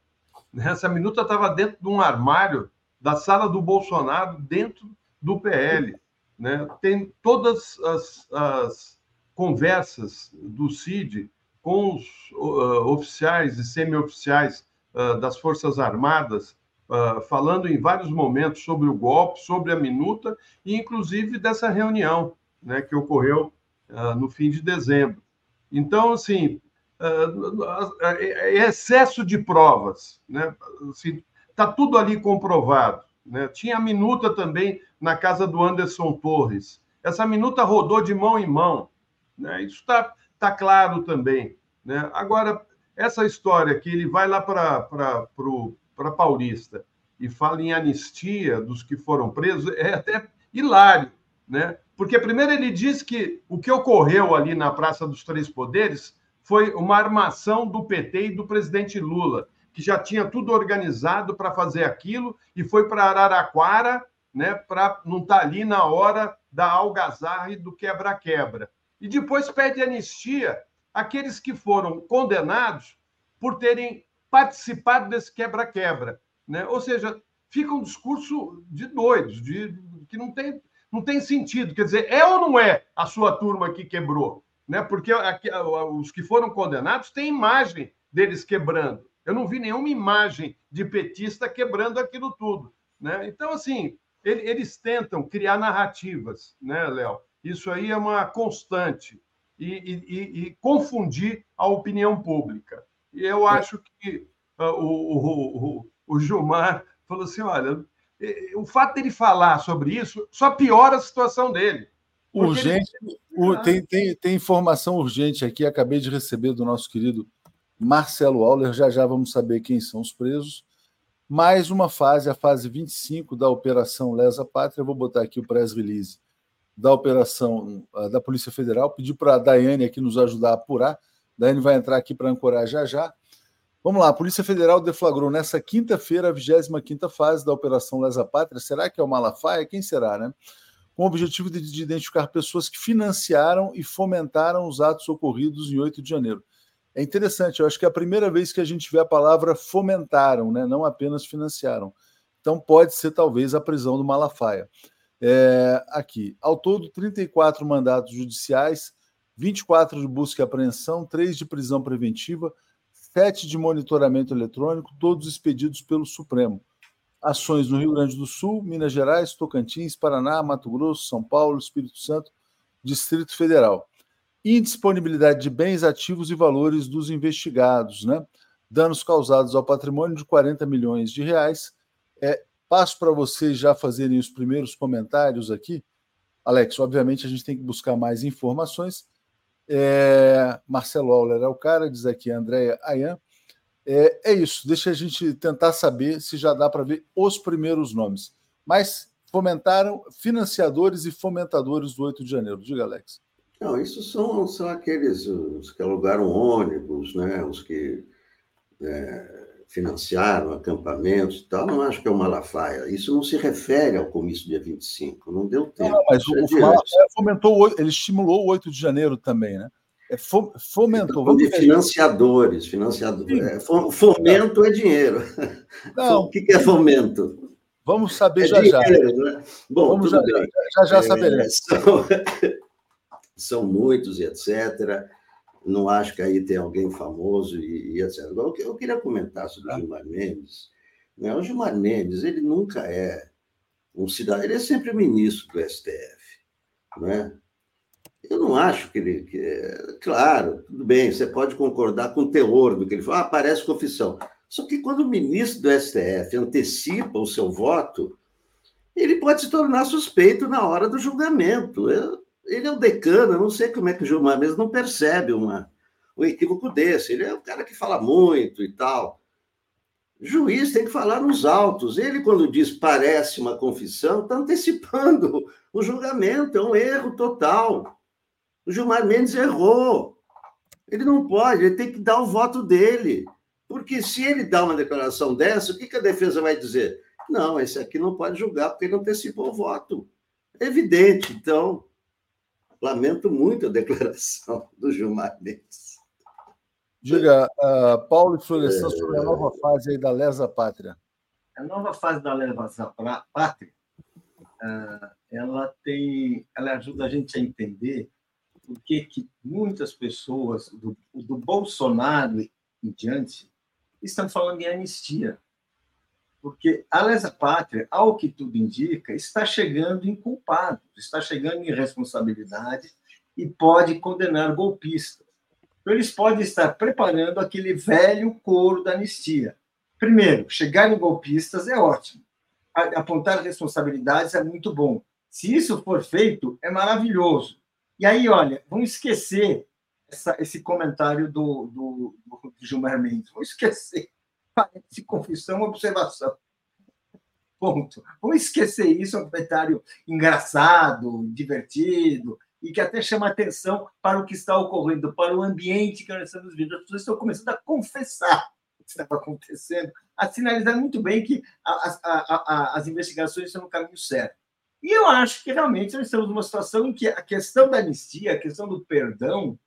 Speaker 8: Né? Essa minuta estava dentro de um armário da sala do Bolsonaro, dentro do PL né, tem todas as, as conversas do CID com os uh, oficiais e semi-oficiais uh, das Forças Armadas, uh, falando em vários momentos sobre o golpe, sobre a minuta, e inclusive dessa reunião né, que ocorreu no fim de dezembro. Então, assim, é excesso de provas, né? Assim, tá tudo ali comprovado. Né? Tinha a minuta também na casa do Anderson Torres. Essa minuta rodou de mão em mão. Né? Isso está tá claro também. Né? Agora, essa história que ele vai lá para Paulista e fala em anistia dos que foram presos é até hilário. Né? Porque, primeiro, ele diz que o que ocorreu ali na Praça dos Três Poderes foi uma armação do PT e do presidente Lula que já tinha tudo organizado para fazer aquilo e foi para Araraquara, né, para não estar tá ali na hora da algazarra e do quebra-quebra. E depois pede anistia àqueles que foram condenados por terem participado desse quebra-quebra. Né? Ou seja, fica um discurso de doidos, de, que não tem, não tem sentido. Quer dizer, é ou não é a sua turma que quebrou? Né? Porque aqui, os que foram condenados têm imagem deles quebrando. Eu não vi nenhuma imagem de petista quebrando aquilo tudo. Né? Então, assim, ele, eles tentam criar narrativas, né, Léo? Isso aí é uma constante. E, e, e, confundir a opinião pública. E eu é. acho que uh, o, o, o, o Gilmar falou assim: olha, o fato dele falar sobre isso só piora a situação dele.
Speaker 1: Urgente, ele... tem, tem, tem informação urgente aqui, acabei de receber do nosso querido Marcelo Auler, já já vamos saber quem são os presos. Mais uma fase, a fase 25 da Operação Lesa Pátria. Eu vou botar aqui o press release da operação ah, da Polícia Federal. Pedir para a Daiane aqui nos ajudar a apurar. Daiane vai entrar aqui para ancorar já já. Vamos lá, a Polícia Federal deflagrou nessa quinta-feira a 25 fase da Operação Lesa Pátria. Será que é o Malafaia? Quem será, né? Com o objetivo de, de identificar pessoas que financiaram e fomentaram os atos ocorridos em 8 de janeiro. É interessante, eu acho que é a primeira vez que a gente vê a palavra fomentaram, né? não apenas financiaram. Então pode ser talvez a prisão do Malafaia. É, aqui, ao todo, 34 mandatos judiciais, 24 de busca e apreensão, 3 de prisão preventiva, 7 de monitoramento eletrônico, todos expedidos pelo Supremo. Ações no Rio Grande do Sul, Minas Gerais, Tocantins, Paraná, Mato Grosso, São Paulo, Espírito Santo, Distrito Federal. Indisponibilidade de bens ativos e valores dos investigados, né? Danos causados ao patrimônio de 40 milhões de reais. É, passo para vocês já fazerem os primeiros comentários aqui. Alex, obviamente a gente tem que buscar mais informações. É, Marcelo Auler é o cara, diz aqui Andréia Ayan. É, é, isso, deixa a gente tentar saber se já dá para ver os primeiros nomes. Mas fomentaram financiadores e fomentadores do 8 de janeiro. Diga, Alex.
Speaker 9: Não, isso são, são aqueles os que alugaram ônibus, né? os que é, financiaram acampamentos e tal, não acho que é o Malafaia. Isso não se refere ao comício dia 25, não deu tempo. Não,
Speaker 1: mas o, é o Malafaia fomentou, ele estimulou o 8 de janeiro também, né? É, fomentou.
Speaker 9: Vamos de financiadores, financiadores. É, fomento é dinheiro. Não. O que é fomento?
Speaker 1: Vamos saber é já dinheiro, já. Né?
Speaker 9: Bom,
Speaker 1: Vamos já,
Speaker 9: bem.
Speaker 1: já, já, já saberemos.
Speaker 9: São, são muitos e etc não acho que aí tem alguém famoso e, e etc. Agora, eu queria comentar sobre o Gilmar Mendes. Né? O Gilmar Mendes, ele nunca é um cidadão, ele é sempre ministro do STF. Né? Eu não acho que ele. Que, é, claro, tudo bem, você pode concordar com o teor do que ele fala, ah, parece confissão. Só que quando o ministro do STF antecipa o seu voto, ele pode se tornar suspeito na hora do julgamento. Eu, ele é o decano, eu não sei como é que o Gilmar mesmo não percebe uma, um equívoco desse. Ele é um cara que fala muito e tal. Juiz tem que falar nos autos. Ele, quando diz parece uma confissão, está antecipando o julgamento, é um erro total. O Gilmar Mendes errou. Ele não pode, ele tem que dar o voto dele. Porque se ele dá uma declaração dessa, o que, que a defesa vai dizer? Não, esse aqui não pode julgar porque ele antecipou o voto. É evidente. Então, Lamento muito a declaração do Gilmar Mendes.
Speaker 1: Diga, uh, Paulo e Florestan, é... sobre a nova fase aí da Lesa Pátria.
Speaker 12: A nova fase da Lesa Pátria, uh, ela tem, ela ajuda a gente a entender por que, que muitas pessoas do, do Bolsonaro em diante estão falando em anistia porque a lesa pátria, ao que tudo indica, está chegando em culpado, está chegando em responsabilidade e pode condenar golpistas. Então, eles podem estar preparando aquele velho coro da anistia. Primeiro, chegar em golpistas é ótimo. Apontar responsabilidades é muito bom. Se isso for feito, é maravilhoso. E aí, olha, vamos esquecer essa, esse comentário do, do, do Gilmar Mendes. Vamos esquecer parece confissão observação. Ponto. Vamos esquecer isso, é um comentário engraçado, divertido, e que até chama atenção para o que está ocorrendo, para o ambiente que nós estamos vivendo. As pessoas estão começando a confessar o que estava acontecendo, a sinalizar muito bem que a, a, a, as investigações estão no caminho certo. E eu acho que realmente nós estamos numa situação em que a questão da anistia, a questão do perdão,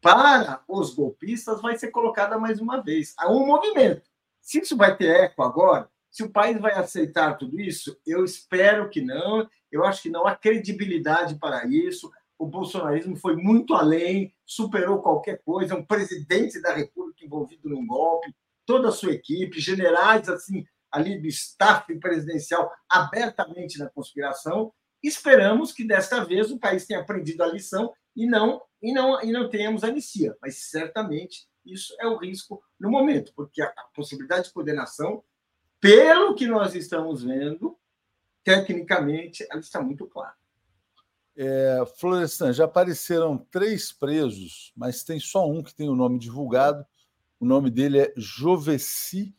Speaker 12: para os golpistas vai ser colocada mais uma vez. Há um movimento. Se isso vai ter eco agora, se o país vai aceitar tudo isso, eu espero que não. Eu acho que não há credibilidade para isso. O bolsonarismo foi muito além, superou qualquer coisa. Um presidente da República envolvido num golpe, toda a sua equipe, generais assim ali do staff presidencial abertamente na conspiração. Esperamos que desta vez o país tenha aprendido a lição e não e não e não tenhamos anistia, mas certamente isso é o risco no momento, porque a, possibilidade de condenação, pelo que nós estamos vendo, tecnicamente, ela está muito clara.
Speaker 1: É, Florestan, já apareceram três presos, mas tem só um que tem o nome divulgado. O nome dele é Joveci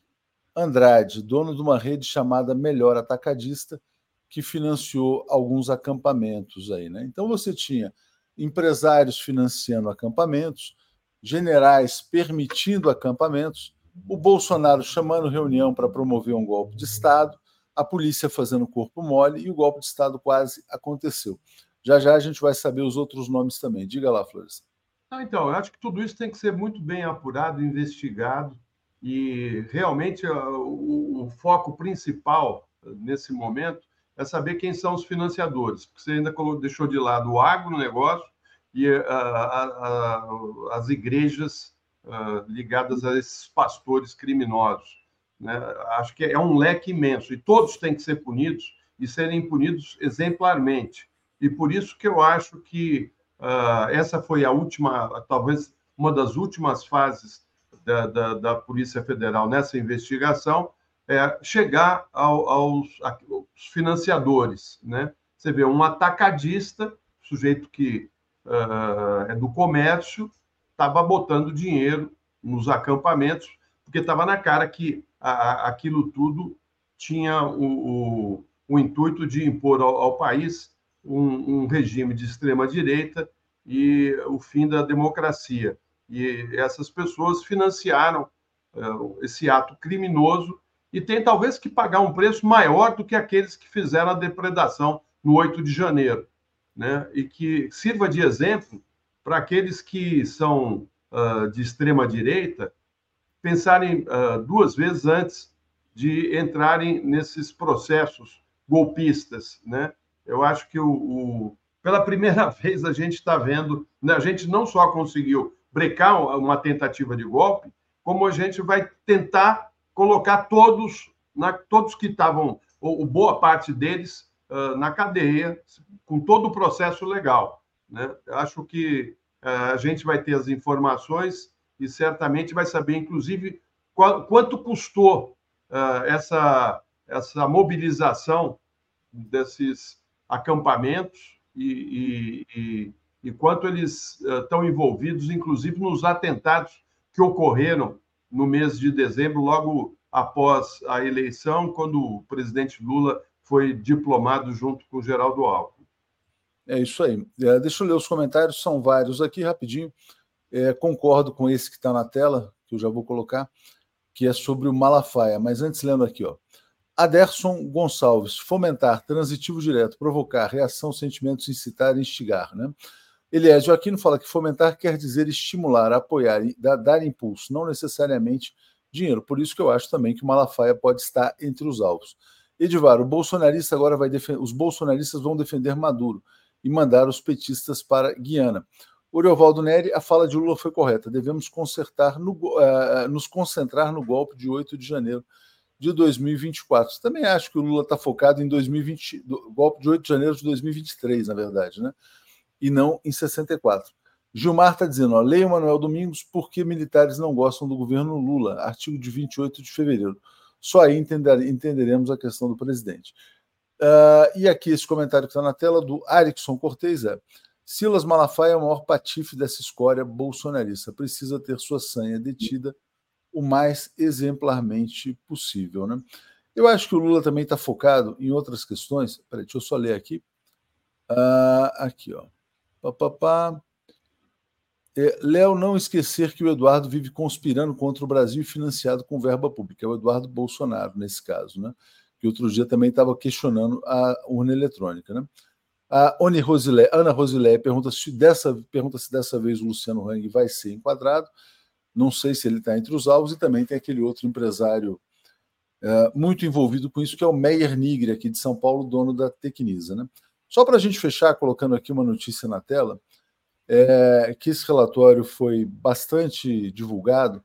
Speaker 1: Andrade, dono de uma rede chamada Melhor Atacadista, que financiou alguns acampamentos aí, né? Então você tinha empresários financiando acampamentos, generais permitindo acampamentos, o Bolsonaro chamando reunião para promover um golpe de Estado, a polícia fazendo corpo mole e o golpe de Estado quase aconteceu. Já já a gente vai saber os outros nomes também. Diga lá, Flores.
Speaker 8: Ah, então, eu acho que tudo isso tem que ser muito bem apurado, investigado e realmente o, o foco principal nesse momento é saber quem são os financiadores, porque você ainda deixou de lado o agronegócio e as igrejas ligadas a esses pastores criminosos. Né? Acho que é um leque imenso e todos têm que ser punidos e serem punidos exemplarmente. E por isso que eu acho que uh, essa foi a última, talvez uma das últimas fases da, da, da Polícia Federal nessa investigação, é chegar ao, aos, aos, financiadores. Né? Você vê um atacadista, sujeito que uh, do comércio, estava botando dinheiro nos acampamentos, porque estava na cara que a, aquilo tudo tinha o, o, o, intuito de impor ao, ao país um, um, regime de extrema-direita e o fim da democracia. E essas pessoas financiaram uh, esse ato criminoso e tem talvez que pagar um preço maior do que aqueles que fizeram a depredação no 8 de janeiro, né? E que sirva de exemplo para aqueles que são uh, de extrema direita pensarem uh, duas vezes antes de entrarem nesses processos golpistas, né? Eu acho que o, o pela primeira vez a gente está vendo, né? a gente não só conseguiu brecar uma tentativa de golpe, como a gente vai tentar colocar todos, na, todos que estavam, ou, ou, boa parte deles, uh, na cadeia, com todo o processo legal. Né? Acho que uh, a gente vai ter as informações e certamente vai saber, inclusive, qual, quanto custou uh, essa, essa mobilização desses acampamentos e, e, e e quanto eles estão envolvidos, inclusive, nos atentados que ocorreram no mês de dezembro, logo após a eleição, quando o presidente Lula foi diplomado junto com o Geraldo Alckmin.
Speaker 1: É isso aí. É, deixa eu ler os comentários, são vários aqui, rapidinho. É, concordo com esse que está na tela, que eu já vou colocar, que é sobre o Malafaia. Mas antes, lendo aqui, ó. Aderson Gonçalves, fomentar, transitivo direto, provocar, reação, sentimentos, incitar, instigar, né? Eliésio Aquino fala que fomentar quer dizer estimular, apoiar, dar impulso, não necessariamente dinheiro. Por isso que eu acho também que o Malafaia pode estar entre os alvos. Edivar, o bolsonarista agora vai os bolsonaristas vão defender Maduro e mandar os petistas para Guiana. Oriovaldo Neri, a fala de Lula foi correta. Devemos consertar no, uh, nos concentrar no golpe de 8 de janeiro de 2024. Também acho que o Lula está focado em 2020, do, golpe de 8 de janeiro de 2023, na verdade, né? e não em 64. Gilmar está dizendo, ó, leia Manuel Domingos porque militares não gostam do governo Lula, artigo de 28 de fevereiro. Só aí entender, entenderemos a questão do presidente. Uh, e aqui esse comentário que está na tela do Arickson Cortez é Silas Malafaia é o maior patife dessa escória bolsonarista. Precisa ter sua sanha detida o mais exemplarmente possível. Né? Eu acho que o Lula também está focado em outras questões. Peraí, deixa eu só ler aqui. Uh, aqui, ó. Pá, pá, pá. É, Léo, não esquecer que o Eduardo vive conspirando contra o Brasil e financiado com verba pública. É o Eduardo Bolsonaro, nesse caso, né? que outro dia também estava questionando a urna eletrônica. Né? A Rosilé, Ana Rosilé pergunta se, dessa, pergunta se dessa vez o Luciano Hang vai ser enquadrado. Não sei se ele está entre os alvos, e também tem aquele outro empresário é, muito envolvido com isso, que é o Meyer Nigre, aqui de São Paulo, dono da Tecnisa. Né? Só para a gente fechar, colocando aqui uma notícia na tela, é que esse relatório foi bastante divulgado,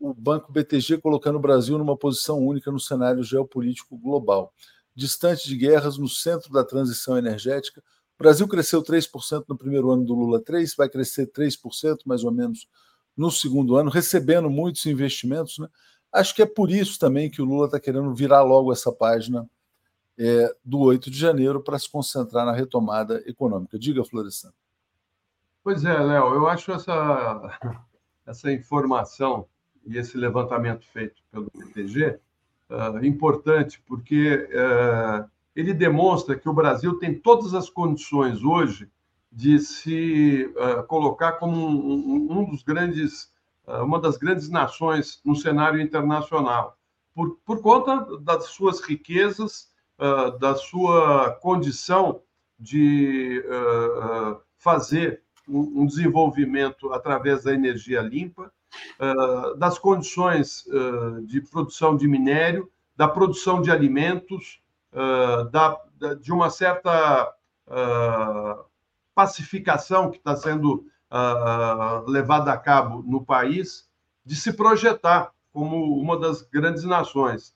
Speaker 1: o Banco BTG colocando o Brasil numa posição única no cenário geopolítico global. Distante de guerras, no centro da transição energética, o Brasil cresceu 3% no primeiro ano do Lula 3, vai crescer 3% mais ou menos no segundo ano, recebendo muitos investimentos. Né? Acho que é por isso também que o Lula está querendo virar logo essa página é, do 8 de janeiro para se concentrar na retomada econômica. Diga, Florestan.
Speaker 8: Pois é, Léo, eu acho essa, essa informação e esse levantamento feito pelo BTG uh, ah, importante, porque uh, ele demonstra que o Brasil tem todas as condições hoje de se uh, colocar como um, um, dos grandes, uma das grandes nações no cenário internacional, por, por conta das suas riquezas da sua condição de fazer um, desenvolvimento através da energia limpa, das condições de produção de minério, da produção de alimentos, da, da, de uma certa pacificação que está sendo levada a cabo no país, de se projetar como uma das grandes nações.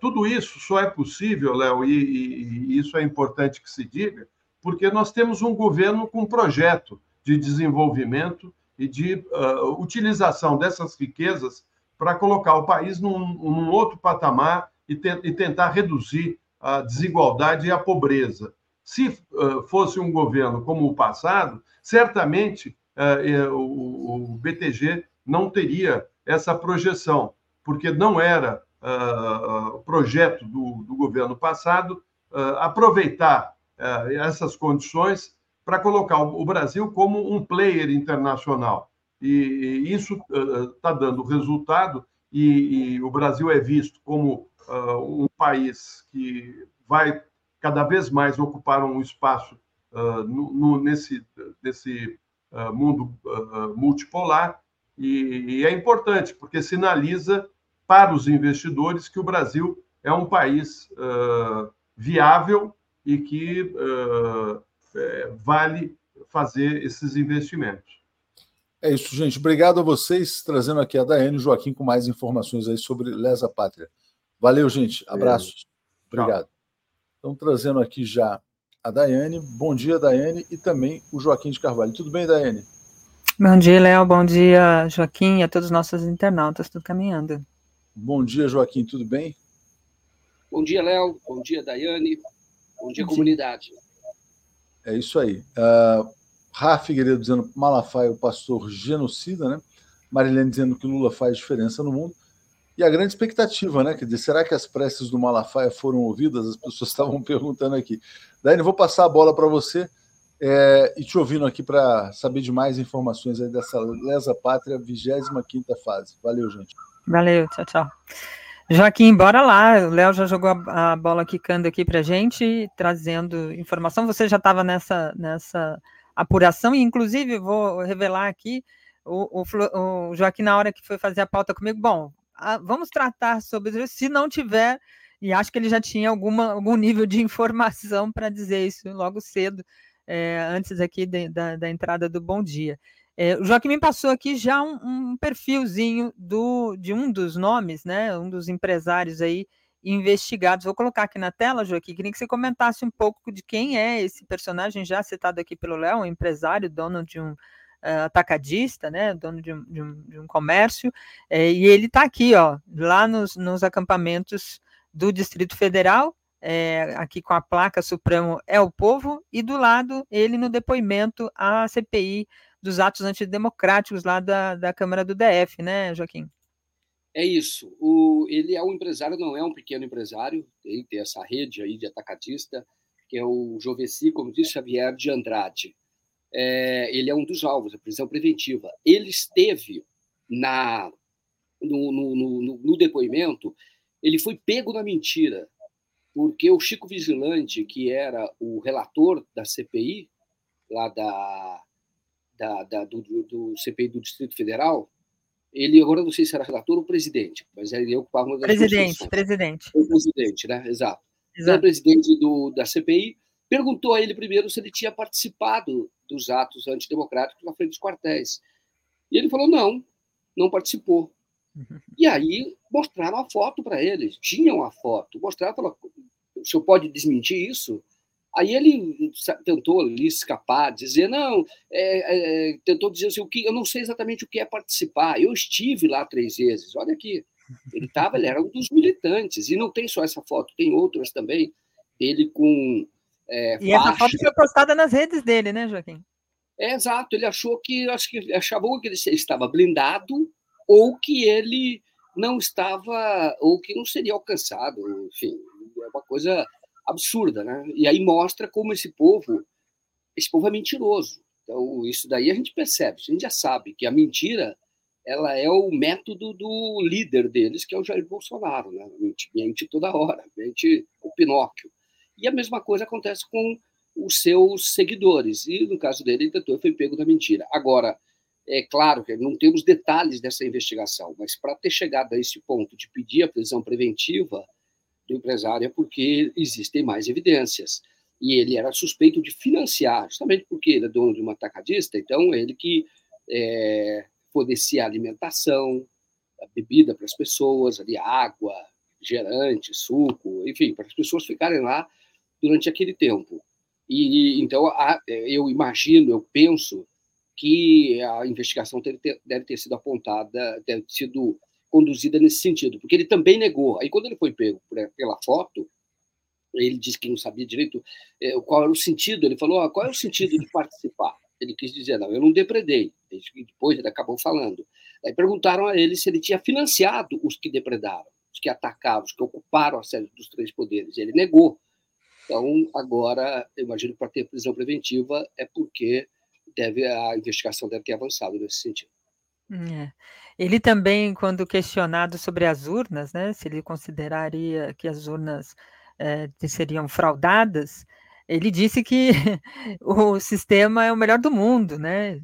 Speaker 8: Tudo isso só é possível, Léo, e, e, isso é importante que se diga, porque nós temos um governo com projeto de desenvolvimento e de uh, utilização dessas riquezas para colocar o país num, num outro patamar e, te, e, tentar reduzir a desigualdade e a pobreza. Se uh, fosse um governo como o passado, certamente o, o BTG não teria essa projeção, porque não era uh, projeto do, do, governo passado uh, aproveitar uh, essas condições para colocar o, Brasil como um player internacional. E, e isso está dando resultado, e, e, o Brasil é visto como um país que vai cada vez mais ocupar um espaço no, no, nesse, nesse mundo multipolar, e, e é importante, porque sinaliza para os investidores que o Brasil é um país uh, viável e que uh, é, vale fazer esses investimentos.
Speaker 1: É isso, gente. Obrigado a vocês, trazendo aqui a Daiane e o Joaquim com mais informações aí sobre Lesa Pátria. Valeu, gente. Abraços. Obrigado. Então, trazendo aqui já a Daiane. Bom dia, Daiane, e também o Joaquim de Carvalho. Tudo bem, Daiane?
Speaker 13: Bom dia, Léo. Bom dia, Joaquim, e a todos os nossos internautas. Tudo caminhando.
Speaker 1: Bom dia, Joaquim. Tudo bem?
Speaker 14: Bom dia, Léo. Bom dia, Daiane. Bom dia, Bom comunidade.
Speaker 1: É isso aí. Uh, Rafa Figueiredo dizendo Malafaia o pastor genocida, né? Marilene dizendo que Lula faz diferença no mundo. E a grande expectativa, né? Quer dizer, será que as preces do Malafaia foram ouvidas? As pessoas estavam perguntando aqui. Daiane, vou passar a bola para você é, e te ouvindo aqui para saber de mais informações aí dessa Lesa Pátria 25 fase. Valeu, gente.
Speaker 13: Valeu, tchau, tchau. Joaquim, bora lá. O Léo já jogou a, a bola quicando aqui para gente, trazendo informação. Você já estava nessa, nessa apuração, e inclusive vou revelar aqui: o, o, o, Joaquim, na hora que foi fazer a pauta comigo, bom, a, vamos tratar sobre isso. Se não tiver, e acho que ele já tinha alguma, algum nível de informação para dizer isso logo cedo é, antes aqui de, da, da, entrada do Bom Dia. É, o Joaquim me passou aqui já um, um, perfilzinho do, de um dos nomes, né, um dos empresários aí investigados. Vou colocar aqui na tela, Joaquim, queria que você comentasse um pouco de quem é esse personagem já citado aqui pelo Léo, um empresário, dono de um uh, atacadista, né, dono de um, de um, de um comércio, é, e ele está aqui, ó, lá nos, nos acampamentos do Distrito Federal, é, aqui com a placa Supremo é o povo, e do lado ele no depoimento à CPI dos atos antidemocráticos lá da, da Câmara do DF, né, Joaquim?
Speaker 14: É isso. O, ele é um empresário, não é um pequeno empresário, tem, essa rede aí de atacadista, que é o Joveci, como disse Xavier de Andrade. É, ele é um dos alvos, a prisão preventiva. Ele esteve na no, no, no, no depoimento, ele foi pego na mentira porque o Chico Vigilante, que era o relator da CPI, lá da, da, da do, do, CPI do Distrito Federal, ele agora não sei se era relator ou presidente, mas ele ocupava uma das
Speaker 13: Presidente, presidente.
Speaker 14: O presidente, né? Exato. Exato. O presidente do, da CPI perguntou a ele primeiro se ele tinha participado dos atos antidemocráticos na frente dos quartéis. E ele falou: não, não participou. E aí mostraram a foto para eles, tinham a foto, mostraram, falaram, o senhor pode desmentir isso? Aí ele tentou ali escapar, dizer, não, é, é, tentou dizer assim, o que, eu não sei exatamente o que é participar, eu estive lá três vezes, olha aqui, ele estava, ele era um dos militantes, e não tem só essa foto, tem outras também, ele com
Speaker 13: é, E faixa. essa foto foi postada nas redes dele, né, Joaquim?
Speaker 14: É, exato, ele achou que, acho que achava que ele estava blindado, ou que ele não estava, ou que não seria alcançado, enfim, é uma coisa absurda, né? E aí mostra como esse povo, esse povo é mentiroso. Então, isso daí a gente percebe, a gente já sabe que a mentira ela é o método do líder deles, que é o Jair Bolsonaro, né? Mente, mente toda hora, mente o Pinóquio. E a mesma coisa acontece com os seus seguidores. E no caso dele, ele tentou foi pego da mentira. Agora, é claro que não temos detalhes dessa investigação, mas para ter chegado a esse ponto de pedir a prisão preventiva do empresário é porque existem mais evidências. E ele era suspeito de financiar, justamente porque ele é dono de uma atacadista, então ele que é, fornecia alimentação, bebida para as pessoas, ali, água, gerante, suco, enfim, para as pessoas ficarem lá durante aquele tempo. E então a, eu imagino, eu penso que a investigação deve ter, deve ter sido apontada, deve ter sido conduzida nesse sentido, porque ele também negou. Aí quando ele foi pego pela foto, ele disse que não sabia direito é, qual era o sentido. Ele falou: ah, qual é o sentido de participar? Ele quis dizer: não, eu não depredei. Depois ele acabou falando. Aí perguntaram a ele se ele tinha financiado os que depredaram, os que atacaram, os que ocuparam a sede dos três poderes. Ele negou. Então, agora, eu imagino que para ter prisão preventiva é porque deve a investigação deve ter avançado nesse sentido.
Speaker 13: É. Ele também, quando questionado sobre as urnas, né, se ele consideraria que as urnas é, seriam fraudadas, ele disse que o sistema é o melhor do mundo, né?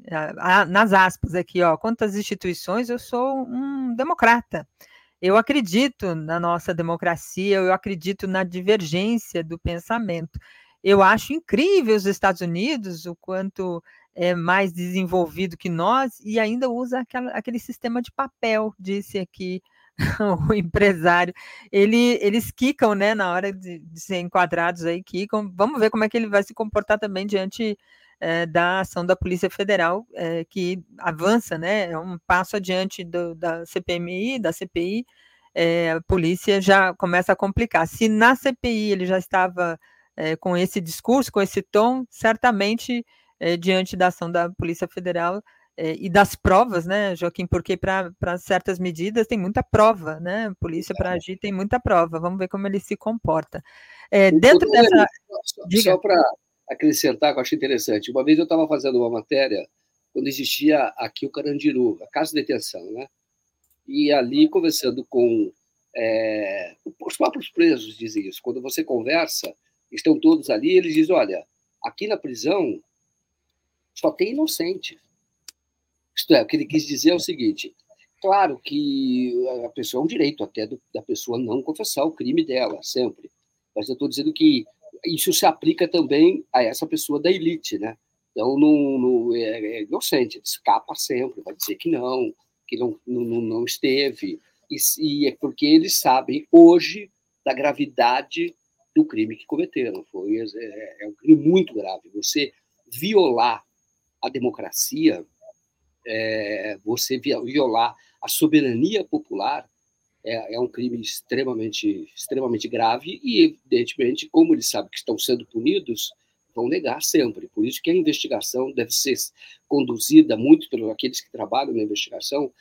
Speaker 13: Nas aspas aqui, ó, quantas instituições eu sou um democrata. Eu acredito na nossa democracia, eu acredito na divergência do pensamento. Eu acho incrível os Estados Unidos, o quanto é mais desenvolvido que nós, e ainda usa aquela, aquele sistema de papel, disse aqui o empresário, ele, eles quicam, né, na hora de, de ser enquadrados aí, quicam. Vamos ver como é que ele vai se comportar também diante é, da ação da Polícia Federal, é, que avança, né, é um passo adiante do, da CPMI, da CPI, é, a polícia já começa a complicar. Se na CPI ele já estava com esse discurso, com esse tom, certamente, diante da ação da Polícia Federal, é, e das provas, né, Joaquim, porque para certas medidas tem muita prova, né? Polícia para agir tem muita prova. Vamos ver como ele se comporta. É, dentro dessa.
Speaker 14: Só, só para acrescentar, que eu acho interessante. Uma vez eu estava fazendo uma matéria quando existia aqui o Carandiru, a casa de detenção, né? E ali conversando com é, os próprios presos dizem isso. Quando você conversa, estão todos ali, eles dizem: olha, aqui na prisão só tem inocente isto é, o que ele quis dizer é o seguinte: claro que a pessoa é um direito até do, da pessoa não confessar o crime dela, sempre. Mas eu estou dizendo que isso se aplica também a essa pessoa da elite, né? Então, não, é, é inocente, escapa sempre, vai dizer que não, que não, não, não esteve. E, e é porque eles sabem hoje da gravidade do crime que cometeram. Foi, é, é um crime muito grave. Você violar a democracia é, você violar a soberania popular é, é, um crime extremamente, extremamente grave e, evidentemente, como eles sabem que estão sendo punidos, vão negar sempre. Por isso que a investigação deve ser conduzida muito pelos aqueles que trabalham na investigação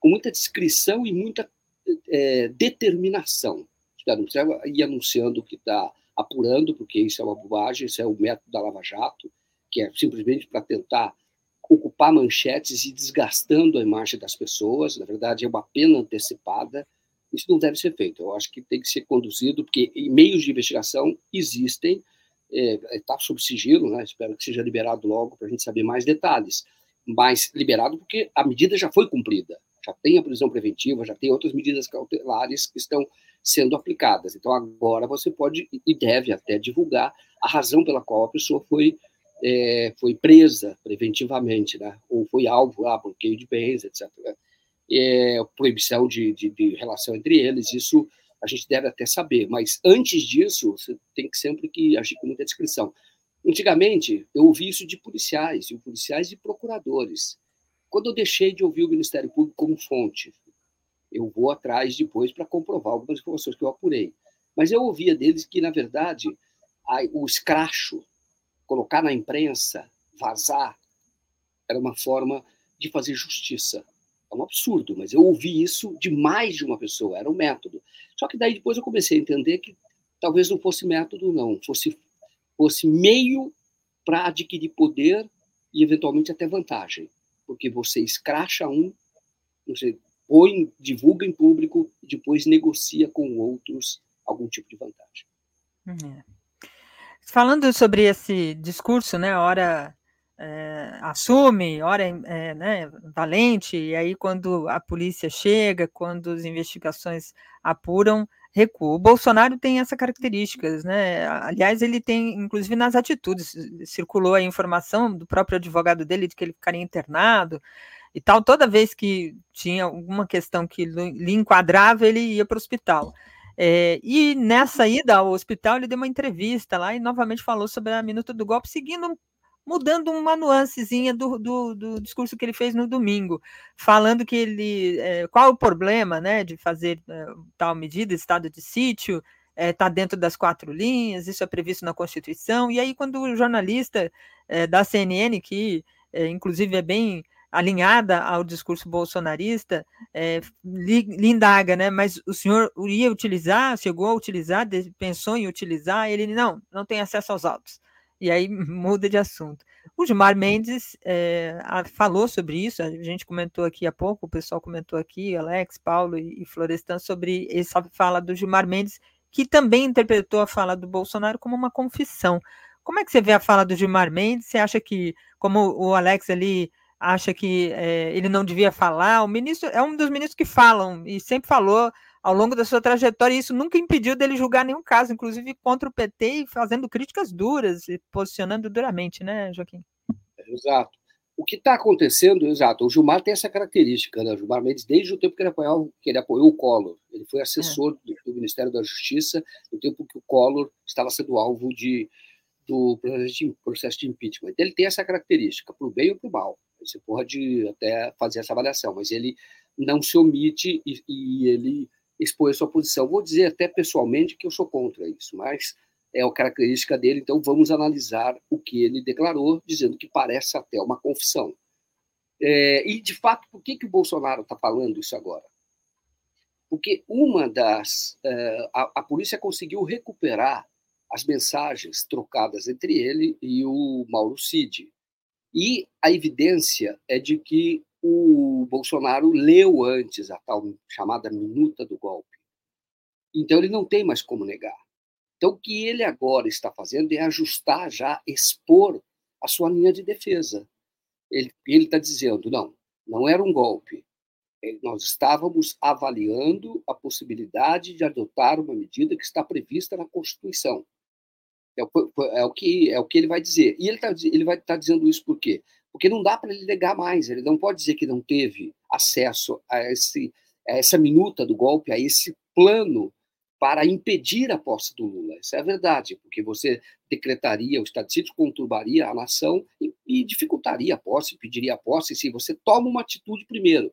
Speaker 14: com muita discrição e muita é, determinação. Não precisa ir anunciando que está apurando, porque isso é uma bobagem, isso é o método da Lava Jato, que é simplesmente para tentar ocupar manchetes e desgastando a imagem das pessoas. Na verdade, é uma pena antecipada. Isso não deve ser feito. Eu acho que tem que ser conduzido, porque meios de investigação existem, está é, tá sob sigilo, né? espero que seja liberado logo para a gente saber mais detalhes. Mas liberado porque a medida já foi cumprida, já tem a prisão preventiva, já tem outras medidas cautelares que estão sendo aplicadas. Então agora você pode e deve até divulgar a razão pela qual a pessoa foi é, foi presa preventivamente, né? ou foi alvo, ah, bloqueio de bens, etc. É, proibição de, de, de, relação entre eles, isso a gente deve até saber, mas antes disso, você tem que sempre que agir com muita descrição. Antigamente, eu ouvi isso de policiais, de policiais e procuradores. Quando eu deixei de ouvir o Ministério Público como fonte, eu vou atrás depois para comprovar algumas informações que eu apurei. Mas eu ouvia deles que, na verdade, o escracho colocar na imprensa, vazar, era uma forma de fazer justiça. É um absurdo, mas eu ouvi isso de mais de uma pessoa, era um método. Só que daí depois eu comecei a entender que talvez não fosse método, não, fosse, fosse meio para adquirir poder e eventualmente até vantagem. Porque você escracha um, você põe, divulga em público e depois negocia com outros algum tipo de vantagem.
Speaker 13: É. Falando sobre esse discurso, né, hora é, assume, hora é, né, valente, e aí quando a polícia chega, quando as investigações apuram, recua. O Bolsonaro tem essa características, né? Aliás, ele tem, inclusive nas atitudes, circulou a informação do próprio advogado dele de que ele ficaria internado e tal. Toda vez que tinha alguma questão que lhe enquadrava, ele ia para o hospital. É, e nessa ida ao hospital, ele deu uma entrevista lá e novamente falou sobre a minuta do golpe, seguindo mudando uma nuancezinha do, do, do, discurso que ele fez no domingo, falando que ele é, qual o problema né, de fazer é, tal medida, estado de sítio, está é, dentro das quatro linhas, isso é previsto na Constituição, e aí quando o jornalista é, da CNN, que é, inclusive é bem alinhada ao discurso bolsonarista, é, lhe, lhe, indaga, né? Mas o senhor ia utilizar, chegou a utilizar, pensou em utilizar? Ele não, não tem acesso aos autos e aí muda de assunto. O Gilmar Mendes é, falou sobre isso, a gente comentou aqui há pouco, o pessoal comentou aqui, Alex, Paulo e, Florestan, sobre essa fala do Gilmar Mendes, que também interpretou a fala do Bolsonaro como uma confissão. Como é que você vê a fala do Gilmar Mendes? Você acha que, como o Alex ali acha que é, ele não devia falar, o ministro é um dos ministros que falam e sempre falou ao longo da sua trajetória, e isso nunca impediu dele julgar nenhum caso, inclusive contra o PT, e fazendo críticas duras e posicionando duramente, né, Joaquim?
Speaker 14: Exato. O que está acontecendo, exato, o Gilmar tem essa característica, né? O Gilmar Mendes, desde o tempo que ele apoiou, que ele apoiou o Collor, ele foi assessor é. do, do, Ministério da Justiça no tempo que o Collor estava sendo alvo de, do processo de impeachment. Ele tem essa característica, para o bem ou para o mal. Você pode até fazer essa avaliação, mas ele não se omite e, e ele expor a sua posição. Vou dizer até pessoalmente que eu sou contra isso, mas é a característica dele, então vamos analisar o que ele declarou, dizendo que parece até uma confissão. É, e, de fato, por que, que o Bolsonaro está falando isso agora? Porque uma das. É, a, a polícia conseguiu recuperar as mensagens trocadas entre ele e o Mauro Cid. E a evidência é de que o Bolsonaro leu antes a tal chamada minuta do golpe. Então ele não tem mais como negar. Então o que ele agora está fazendo é ajustar já, expor a sua linha de defesa. Ele está dizendo, não, não era um golpe. É, nós estávamos avaliando a possibilidade de adotar uma medida que está prevista na Constituição. É o, é o, que, é o que ele vai dizer. E ele, tá, ele vai estar tá dizendo isso por quê? porque não dá para ele negar mais, ele não pode dizer que não teve acesso a, esse, a essa minuta do golpe, a esse plano para impedir a posse do Lula. Isso é a verdade, porque você decretaria o estado de sítio, conturbaria a nação e, e dificultaria a posse, pediria a posse, se você toma uma atitude primeiro.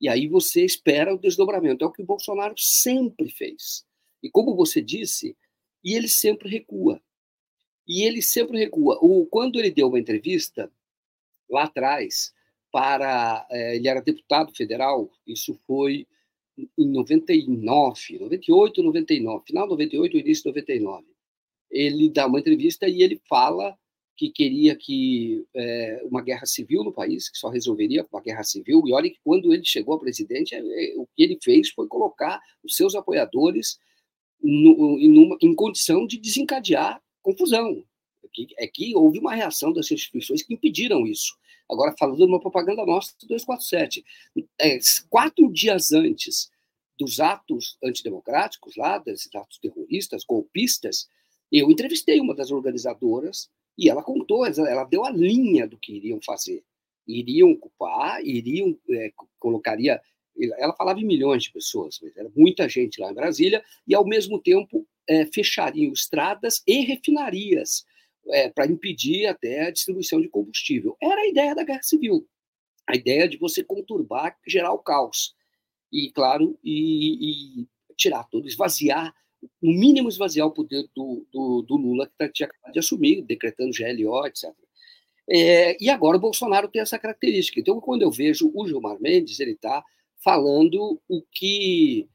Speaker 14: E aí você espera o desdobramento. É o que o Bolsonaro sempre fez. E como você disse, e ele sempre recua. E ele sempre recua. O, quando ele deu uma entrevista lá atrás para. É, ele era deputado federal, isso foi em 99, 98, 99, final de 98, início de 99. Ele dá uma entrevista e ele fala que queria que é, uma guerra civil no país, que só resolveria com uma guerra civil. E olha que quando ele chegou a presidente, é, o que ele fez foi colocar os seus apoiadores no, em, numa, em condição de desencadear confusão. É que, é que houve uma reação das instituições que impediram isso. Agora, falando de uma propaganda nossa 247. É, quatro dias antes dos atos antidemocráticos, lá, desses atos terroristas, golpistas, eu entrevistei uma das organizadoras e ela contou, ela deu a linha do que iriam fazer. Iriam ocupar, iriam, é, colocaria. Ela falava em milhões de pessoas, mas era muita gente lá em Brasília, e ao mesmo tempo é, fechariam estradas e refinarias é, para impedir até a distribuição de combustível. Era a ideia da guerra civil, a ideia de você conturbar, gerar o caos. E, claro, e, e tirar tudo, esvaziar, no mínimo esvaziar o poder do, do, do Lula, que tá, tinha acabado de assumir, decretando GLO, etc. É, e agora o Bolsonaro tem essa característica. Então, quando eu vejo o Gilmar Mendes, ele está falando o que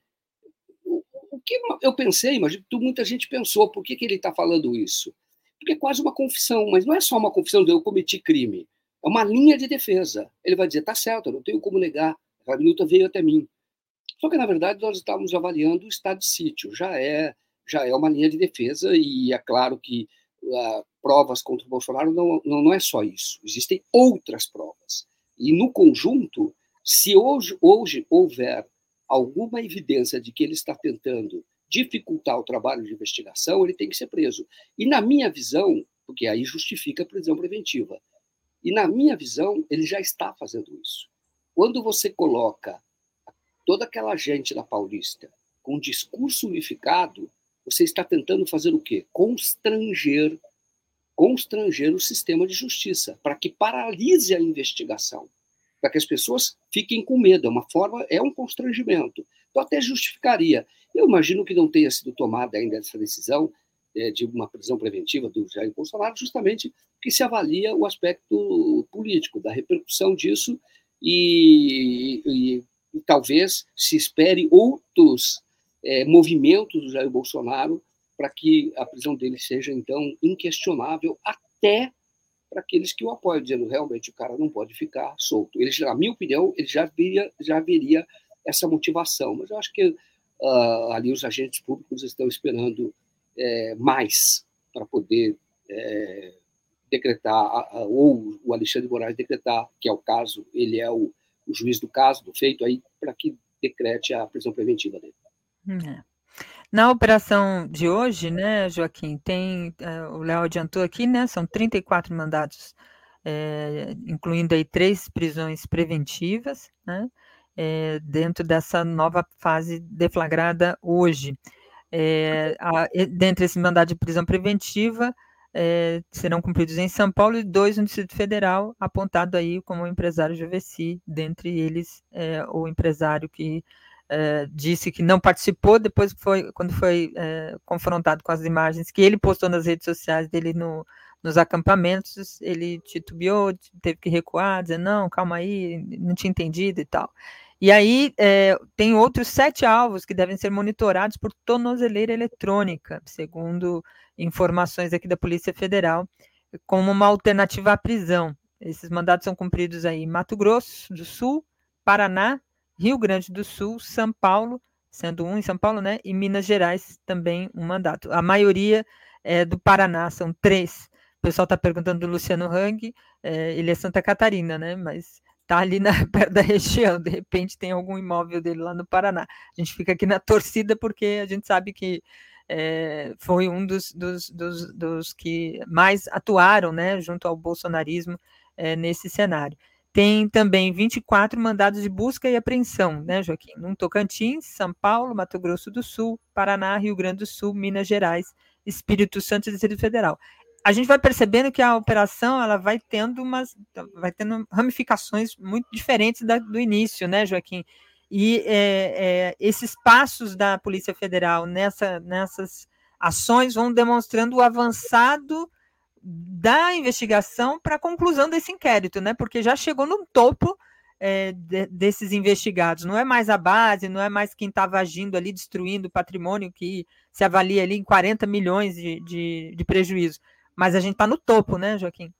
Speaker 14: o que eu pensei, imagino que muita gente pensou, por que, que ele está falando isso? porque é quase uma confissão, mas não é só uma confissão de eu cometi crime, é uma linha de defesa. Ele vai dizer, tá certo, eu não tenho como negar, a minuta veio até mim. Só que, na verdade, nós estávamos avaliando o estado de sítio, já é, já é uma linha de defesa, e é claro que uh, provas contra o Bolsonaro não, não, não é só isso, existem outras provas. E, no conjunto, se hoje, hoje houver alguma evidência de que ele está tentando dificultar o trabalho de investigação, ele tem que ser preso. E na minha visão, porque aí justifica a prisão preventiva. E na minha visão, ele já está fazendo isso. Quando você coloca toda aquela gente da Paulista com um discurso unificado, você está tentando fazer o quê? Constranger, constranger o sistema de justiça, para que paralise a investigação, para que as pessoas fiquem com medo. É uma forma, é um constrangimento. Então até justificaria. Eu imagino que não tenha sido tomada ainda essa decisão é, de uma prisão preventiva do Jair Bolsonaro, justamente porque se avalia o aspecto político, da repercussão disso e, e, e talvez se espere outros é, movimentos do Jair Bolsonaro para que a prisão dele seja, então, inquestionável até para aqueles que o apoiam, dizendo realmente o cara não pode ficar solto. Ele, na minha opinião, ele já veria, já veria essa motivação. Mas eu acho que uh, ali os agentes públicos estão esperando é, mais para poder é, decretar, ou o Alexandre Moraes decretar, que é o caso, ele é o, o juiz do caso, do feito, aí para que decrete a prisão preventiva dele.
Speaker 13: É. Na operação de hoje, né, Joaquim, tem, é, o Léo adiantou aqui, né, são 34 mandatos, é, incluindo aí três prisões preventivas, né, é, dentro dessa nova fase deflagrada hoje. É, a, dentre esse mandado de prisão preventiva, é, serão cumpridos em São Paulo e dois no Distrito Federal, apontado aí como o empresário Juveci, dentre eles é, o empresário que é, disse que não participou, depois foi, quando foi é, confrontado com as imagens que ele postou nas redes sociais dele no, nos acampamentos, ele titubeou, teve que recuar, dizer, não, calma aí, não tinha entendido e tal. E aí é, tem outros sete alvos que devem ser monitorados por tornozeleira eletrônica, segundo informações aqui da Polícia Federal, como uma alternativa à prisão. Esses mandados são cumpridos aí em Mato Grosso do Sul, Paraná, Rio Grande do Sul, São Paulo, sendo um em São Paulo, né? E Minas Gerais também um mandato. A maioria é do Paraná, são três. O pessoal está perguntando do Luciano Hang, é, ele é Santa Catarina, né? Mas está ali na, perto da região, de repente tem algum imóvel dele lá no Paraná. A gente fica aqui na torcida porque a gente sabe que é, foi um dos, dos, dos, dos, que mais atuaram né, junto ao bolsonarismo é, nesse cenário. Tem também 24 mandados de busca e apreensão, né, Joaquim? No Tocantins, São Paulo, Mato Grosso do Sul, Paraná, Rio Grande do Sul, Minas Gerais, Espírito Santo e Distrito Federal. A gente vai percebendo que a operação ela vai tendo umas, vai tendo ramificações muito diferentes da, do início, né, Joaquim? E é, é, esses passos da Polícia Federal nessa, nessas ações vão demonstrando o avançado da investigação para a conclusão desse inquérito, né? Porque já chegou no topo é, de, desses investigados. Não é mais a base, não é mais quem estava agindo ali, destruindo o patrimônio que se avalia ali em 40 milhões de, de, de prejuízo. Mas a gente está no topo, né, Joaquim?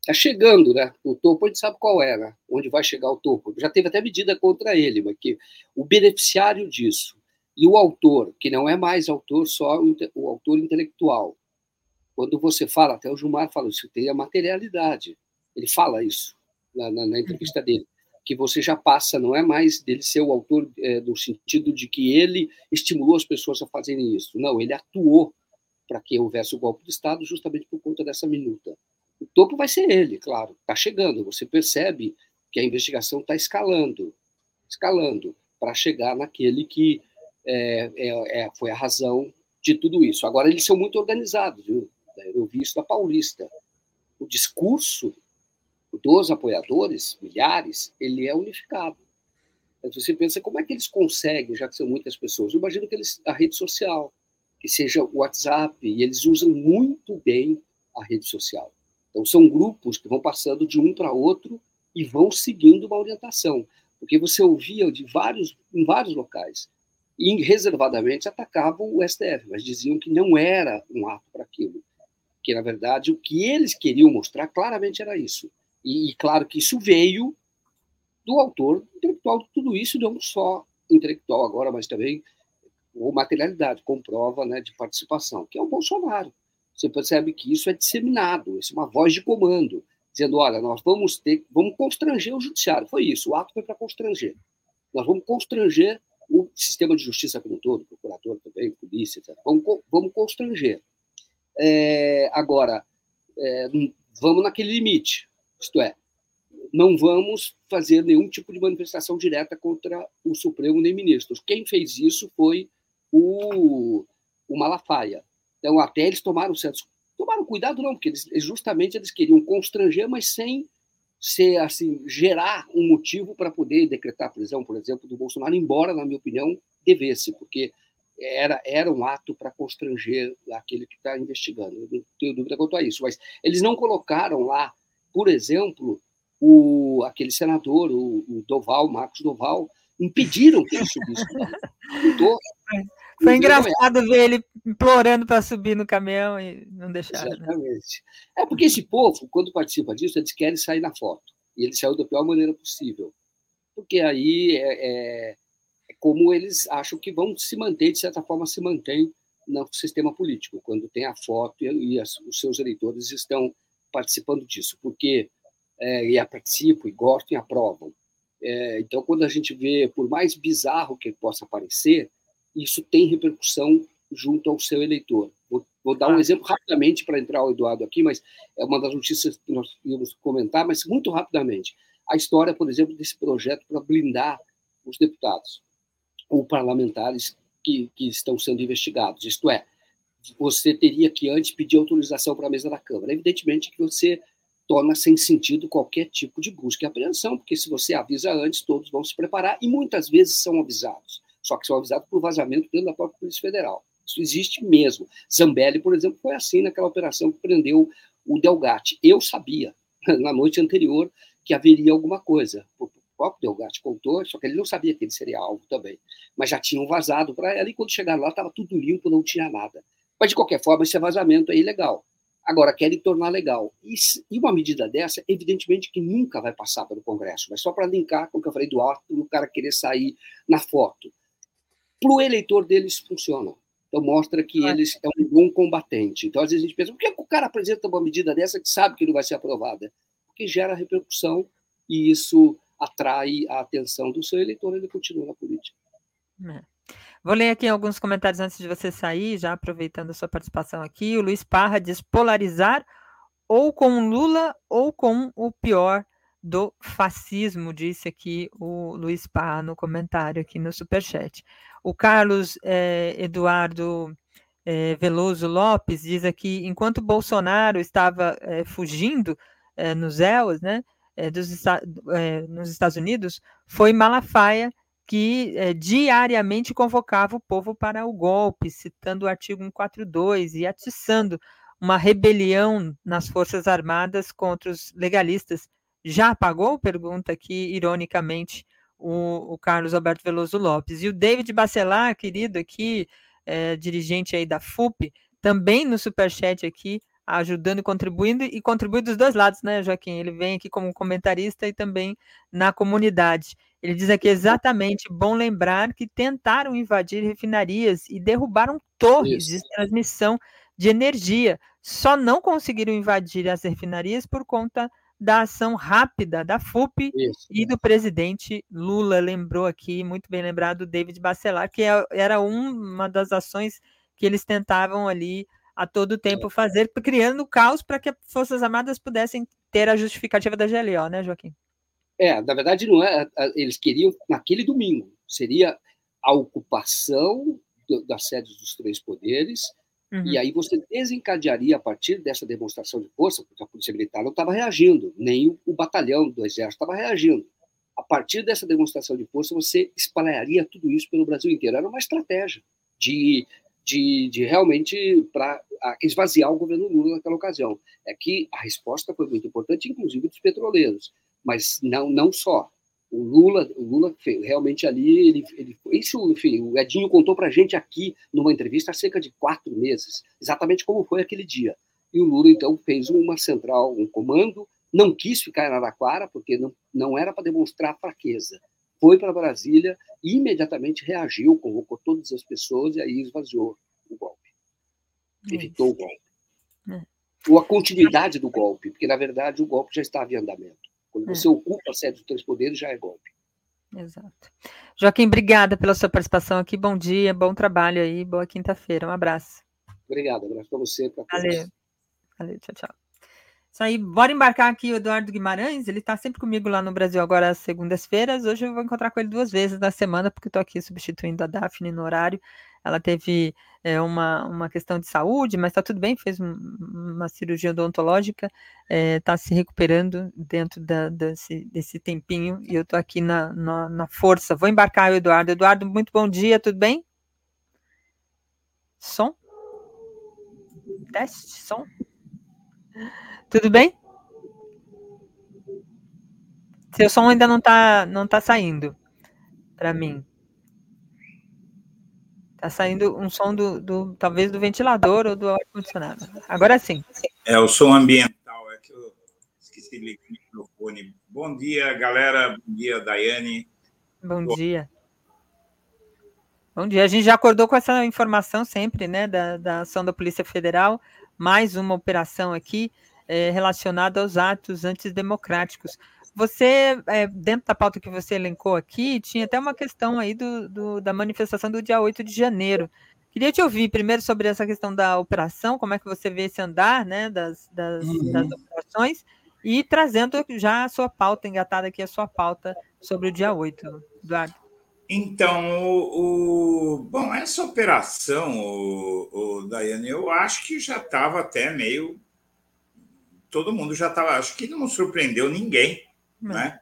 Speaker 14: Está chegando, né? O topo a gente sabe qual é, né? Onde vai chegar o topo. Já teve até medida contra ele, mas que o beneficiário disso e o autor, que não é mais autor só o, o autor intelectual, quando você fala, até o Gilmar fala, isso tem a materialidade. Ele fala isso na, na, na entrevista dele, que você já passa, não é mais dele ser o autor é, no sentido de que ele estimulou as pessoas a fazerem isso. Não, ele atuou para que houvesse o golpe de Estado justamente por conta dessa minuta. O topo vai ser ele, claro, está chegando. Você percebe que a investigação está escalando, escalando, para chegar naquele que é, é, é, foi a razão de tudo isso. Agora, eles são muito organizados, viu? Eu vi isso da Paulista. O discurso dos apoiadores, milhares, ele é unificado. você pensa, como é que eles conseguem, já que são muitas pessoas? Eu imagino que eles, a rede social, que seja o WhatsApp, e eles usam muito bem a rede social. Então, são grupos que vão passando de um para outro e vão seguindo uma orientação. Porque você ouvia de vários, em vários locais, e reservadamente atacavam o STF, mas diziam que não era um ato para aquilo que na verdade o que eles queriam mostrar claramente era isso. E, e claro que isso veio do autor intelectual de tudo isso, não só intelectual agora, mas também ou materialidade, comprova né, de participação, que é o Bolsonaro. Você percebe que isso é disseminado, isso é uma voz de comando, dizendo, olha, nós vamos ter, vamos constranger o judiciário. Foi isso, o ato foi para constranger. Nós vamos constranger o sistema de justiça como um todo, procurador também, polícia, etc. Vamos, vamos constranger. É, agora, é, vamos naquele limite, isto é, não vamos fazer nenhum tipo de manifestação direta contra o Supremo nem ministros. Quem fez isso foi o, o Malafaia. Então, até eles tomaram certos. Tomaram cuidado, não, porque eles, justamente eles queriam constranger, mas sem ser assim gerar um motivo para poder decretar a prisão, por exemplo, do Bolsonaro, embora, na minha opinião, devesse, porque era, era um ato para constranger aquele que está investigando. Eu não tenho dúvida quanto a isso. Mas eles não colocaram lá, por exemplo, o, aquele senador, o, o Doval, Marcos Doval, impediram que ele subisse.
Speaker 13: Foi engraçado ver ele implorando para subir no caminhão e não deixaram. Né?
Speaker 14: Exatamente. Né? É porque esse povo, quando participa disso, eles querem sair na foto. E ele saiu da pior maneira possível. Porque aí é, é, é como eles acham que vão se manter, de certa forma, se mantém no sistema político, quando tem a foto e, e as, os seus eleitores estão participando disso. Porque é, e participam, e gostam e aprovam. É, então, quando a gente vê, por mais bizarro que possa parecer, isso tem repercussão junto ao seu eleitor. Vou, vou dar um ah. exemplo rapidamente para entrar o Eduardo aqui, mas é uma das notícias que nós íamos comentar, mas muito rapidamente. A história, por exemplo, desse projeto para blindar os deputados ou parlamentares que, que estão sendo investigados. Isto é, você teria que antes pedir autorização para a mesa da Câmara. Evidentemente que você torna sem sentido qualquer tipo de busca e apreensão, porque se você avisa antes, todos vão se preparar e muitas vezes são avisados, só que são avisados por vazamento dentro da própria Polícia Federal. Isso existe mesmo. Zambelli, por exemplo, foi assim naquela operação que prendeu o Delgatti. Eu sabia, na noite anterior, que haveria alguma coisa. O próprio Delgatti contou, só que ele não sabia que ele seria alvo também. Mas já tinham vazado para ela e quando chegaram lá estava tudo limpo, não tinha nada. Mas, de qualquer forma, esse vazamento é ilegal. Agora, querem tornar legal. E, e, uma medida dessa, evidentemente que nunca vai passar pelo Congresso, mas só para linkar com o que eu falei do ato do cara querer sair na foto. Para o eleitor deles, funciona. Então, mostra que eles é um bom combatente. Então, às vezes a gente pensa, por que o cara apresenta uma medida dessa que sabe que não vai ser aprovada? Porque gera repercussão e isso atrai a atenção do seu eleitor, ele continua na política.
Speaker 13: É. Vou ler aqui alguns comentários antes de você sair, já aproveitando a sua participação aqui. O Luiz Parra diz polarizar ou com Lula ou com o pior do fascismo, disse aqui o Luiz Parra no comentário aqui no Superchat. O Carlos eh, Eduardo eh, Veloso Lopes diz aqui, enquanto Bolsonaro estava eh, fugindo nos EUs, né, dos, nos Estados Unidos, foi Malafaia que é, diariamente convocava o povo para o golpe, citando o artigo 142 e atiçando uma rebelião nas Forças Armadas contra os legalistas. Já apagou? Pergunta aqui, ironicamente, o, o Carlos Alberto Veloso Lopes. E o David Bacelar, querido aqui, é, dirigente aí da FUP, também no superchat aqui, ajudando e contribuindo, e contribui dos dois lados, né, Joaquim? Ele vem aqui como comentarista e também na comunidade. Ele diz aqui exatamente, bom lembrar que tentaram invadir refinarias e derrubaram torres Isso. de transmissão de energia. Só não conseguiram invadir as refinarias por conta da ação rápida da FUP Isso. e do presidente Lula. Lembrou aqui, muito bem lembrado, David Bacelar, que é, era uma das ações que eles tentavam ali a todo tempo é. fazer, criando caos para que as Forças Armadas pudessem ter a justificativa da GLO, né, Joaquim?
Speaker 14: É, na verdade, não é. Eles queriam, naquele domingo, seria a ocupação do, das sedes dos três poderes, uhum. e aí você desencadearia a partir dessa demonstração de força, porque a Polícia Militar não estava reagindo, nem o, o batalhão do Exército estava reagindo. A partir dessa demonstração de força, você espalharia tudo isso pelo Brasil inteiro. Era uma estratégia de, de, de realmente para esvaziar o governo Lula naquela ocasião. É que a resposta foi muito importante, inclusive dos petroleiros mas não, não só. O Lula, o Lula realmente ali, ele, ele, isso, enfim, o Edinho contou para a gente aqui numa entrevista há cerca de quatro meses, exatamente como foi aquele dia. E o Lula, então, fez uma central, um comando, não quis ficar em Araraquara, porque não, não era para demonstrar fraqueza. Foi para Brasília e imediatamente reagiu, convocou todas as pessoas e aí esvaziou o golpe. Evitou o golpe. É. Ou a continuidade do golpe, porque, na verdade, o golpe já estava em andamento. Quando é. você ocupa a sede dos três poderes, já é golpe.
Speaker 13: Exato. Joaquim, obrigada pela sua participação aqui. Bom dia, bom trabalho aí, boa quinta-feira. Um abraço.
Speaker 14: Obrigado, abraço para você. Pra
Speaker 13: Valeu. Valeu, tchau, tchau. Isso aí, bora embarcar aqui o Eduardo Guimarães, ele está sempre comigo lá no Brasil agora às segundas-feiras. Hoje eu vou encontrar com ele duas vezes na semana, porque estou aqui substituindo a Daphne no horário. Ela teve é, uma, uma questão de saúde, mas está tudo bem, fez um, uma cirurgia odontológica, está é, tá se recuperando dentro da, desse, desse tempinho, e eu estou aqui na, na, na força. Vou embarcar o Eduardo. Eduardo, muito bom dia, tudo bem? Som? Teste, som? Tudo bem? Seu som ainda não está não tá saindo para mim. Está saindo um som do, do, talvez do ventilador ou do ar-condicionado. Agora sim.
Speaker 15: É o som ambiental, é que eu esqueci de ligar o microfone. Bom dia, galera. Bom dia, Daiane.
Speaker 13: Bom dia. Bom dia. A gente já acordou com essa informação sempre, né, da, da ação da Polícia Federal. Mais uma operação aqui é, relacionada aos atos antidemocráticos. Você, é, dentro da pauta que você elencou aqui, tinha até uma questão aí do, do, da manifestação do dia 8 de janeiro. Queria te ouvir primeiro sobre essa questão da operação, como é que você vê esse andar né, das, das, uhum. das operações, e trazendo já a sua pauta, engatada aqui a sua pauta sobre o dia 8, Eduardo.
Speaker 15: Então, o, o, bom, essa operação, o, o Daiane, eu acho que já estava até meio todo mundo já estava, acho que não surpreendeu ninguém, não. né?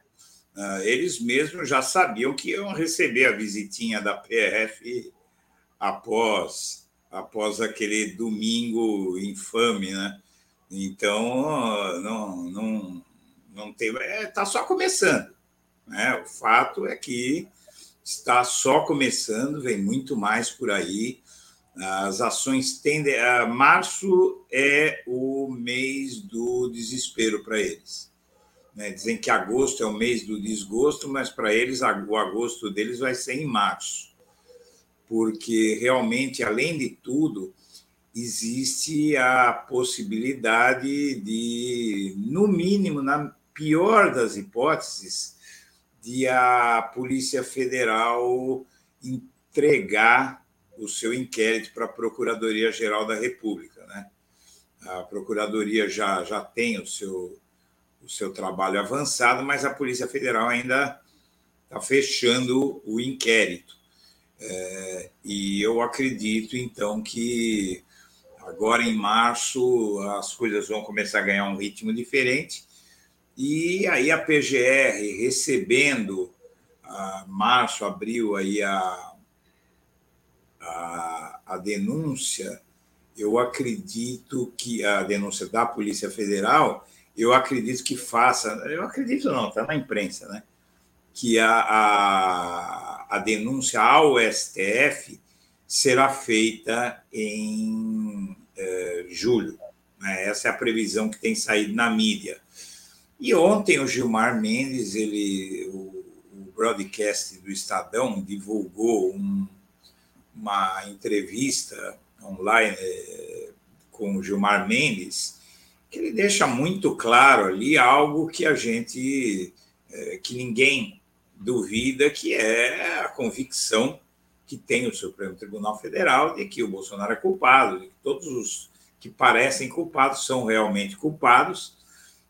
Speaker 15: Uh, eles mesmos já sabiam que iam receber a visitinha da PRF após após aquele domingo infame, né? Então não não não tem, está é, tá só começando, né? O fato é que está só começando, vem muito mais por aí. As ações tendem. A março é o mês do desespero para eles. Né? Dizem que agosto é o mês do desgosto, mas para eles o agosto deles vai ser em março. Porque realmente, além de tudo, existe a possibilidade de, no mínimo, na pior das hipóteses, de a Polícia Federal entregar o seu inquérito para a Procuradoria-Geral da República. Né? A Procuradoria já, já tem o seu, o seu trabalho avançado, mas a Polícia Federal ainda está fechando o inquérito. É, e eu acredito, então, que agora em março as coisas vão começar a ganhar um ritmo diferente. E aí a PGR recebendo, a março, abril, aí a, a, a denúncia, eu acredito que a denúncia da Polícia Federal, eu acredito que faça, eu acredito não, está na imprensa, né? Que a, a, a denúncia ao STF será feita em é, julho. Né? Essa é a previsão que tem saído na mídia. E ontem o Gilmar Mendes, ele, o, o broadcast do Estadão, divulgou um, uma entrevista online é, com o Gilmar Mendes, que ele deixa muito claro ali algo que a gente, é, que ninguém duvida, que é a convicção que tem o Supremo Tribunal Federal de que o Bolsonaro é culpado, de que todos os que parecem culpados são realmente culpados,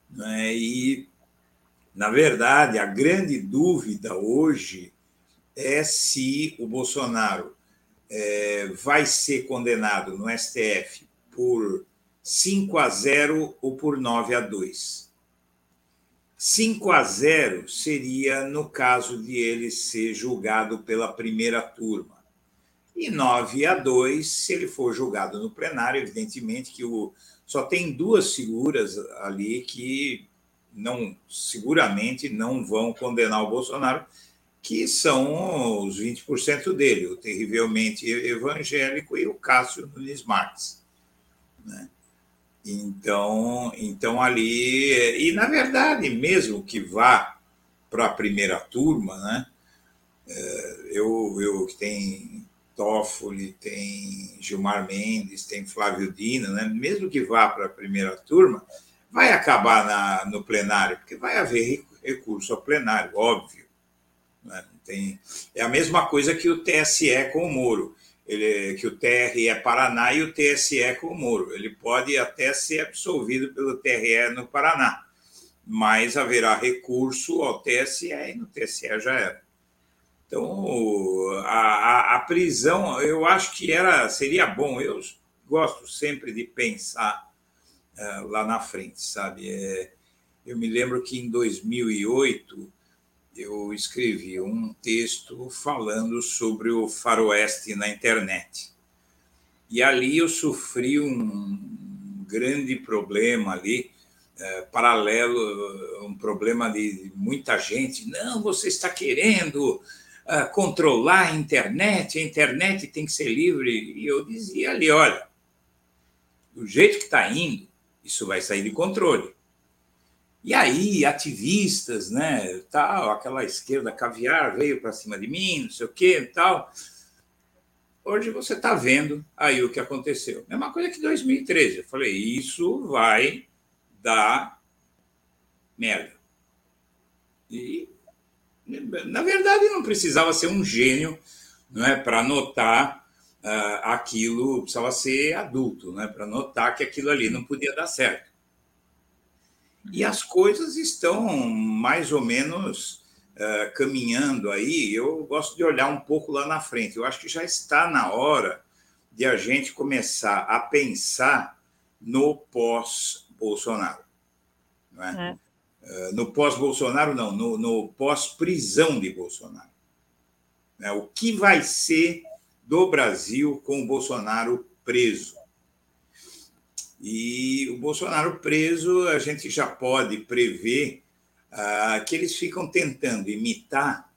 Speaker 15: né? e, na verdade, a grande dúvida hoje é se o Bolsonaro é, vai ser condenado no STF por 5 a 0 ou por 9 a 2. 5 a 0 seria no caso de ele ser julgado pela primeira turma. E 9 a 2 se ele for julgado no plenário, evidentemente que o, só tem duas figuras ali que não seguramente não vão condenar o Bolsonaro, que são os 20% dele, o terrivelmente evangélico e o Cássio Nunes Marques. Né? Então, então ali, e na verdade, mesmo que vá para a primeira turma, né? É, eu, eu que tem Toffoli, tem Gilmar Mendes, tem Flávio Dino, né? mesmo que vá para a primeira turma, vai acabar na, no plenário, porque vai haver recurso ao plenário, óbvio. Né? Tem, é a mesma coisa que o TSE com o Moro, ele, que o TRE é Paraná e o TSE com o Moro. Ele pode até ser absolvido pelo TRE no Paraná, mas haverá recurso ao TSE e no TSE já era. Então, a, a, a prisão, eu acho que era seria bom. Eu gosto sempre de pensar uh, lá na frente, sabe? É, eu me lembro que em 2008 eu escrevi um texto falando sobre o faroeste na internet. E ali eu sofri um grande problema ali, é, paralelo, um problema de muita gente. Não, você está querendo é, controlar a internet, a internet tem que ser livre. E eu dizia ali: olha, do jeito que está indo, isso vai sair de controle. E aí, ativistas, né, tal, aquela esquerda caviar veio para cima de mim, não sei o quê, tal. Hoje você está vendo aí o que aconteceu. Mesma coisa que 2013. Eu falei, isso vai dar merda. E, na verdade, não precisava ser um gênio não é, para notar uh, aquilo, precisava ser adulto, né, para notar que aquilo ali não podia dar certo. E as coisas estão mais ou menos uh, caminhando aí. Eu gosto de olhar um pouco lá na frente. Eu acho que já está na hora de a gente começar a pensar no pós-Bolsonaro. É? é. Uh, no pós-Bolsonaro, não, no, no pós-prisão de Bolsonaro. É, o que vai ser do Brasil com o Bolsonaro preso? E o Bolsonaro preso, a gente já pode prever ah, que eles ficam tentando imitar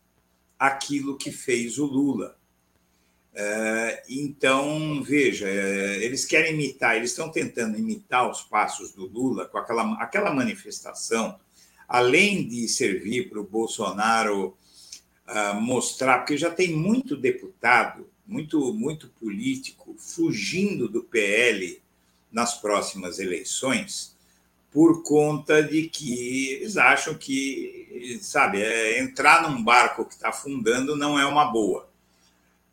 Speaker 15: aquilo que fez o Lula. Ah, então, veja, eh, eles querem imitar, eles estão tentando imitar os passos do Lula com aquela, aquela manifestação, além de servir para o Bolsonaro ah, mostrar, porque já tem muito deputado, muito, muito político fugindo do PL nas próximas eleições por conta de que eles acham que, sabe, é, entrar num barco que está afundando não é uma boa.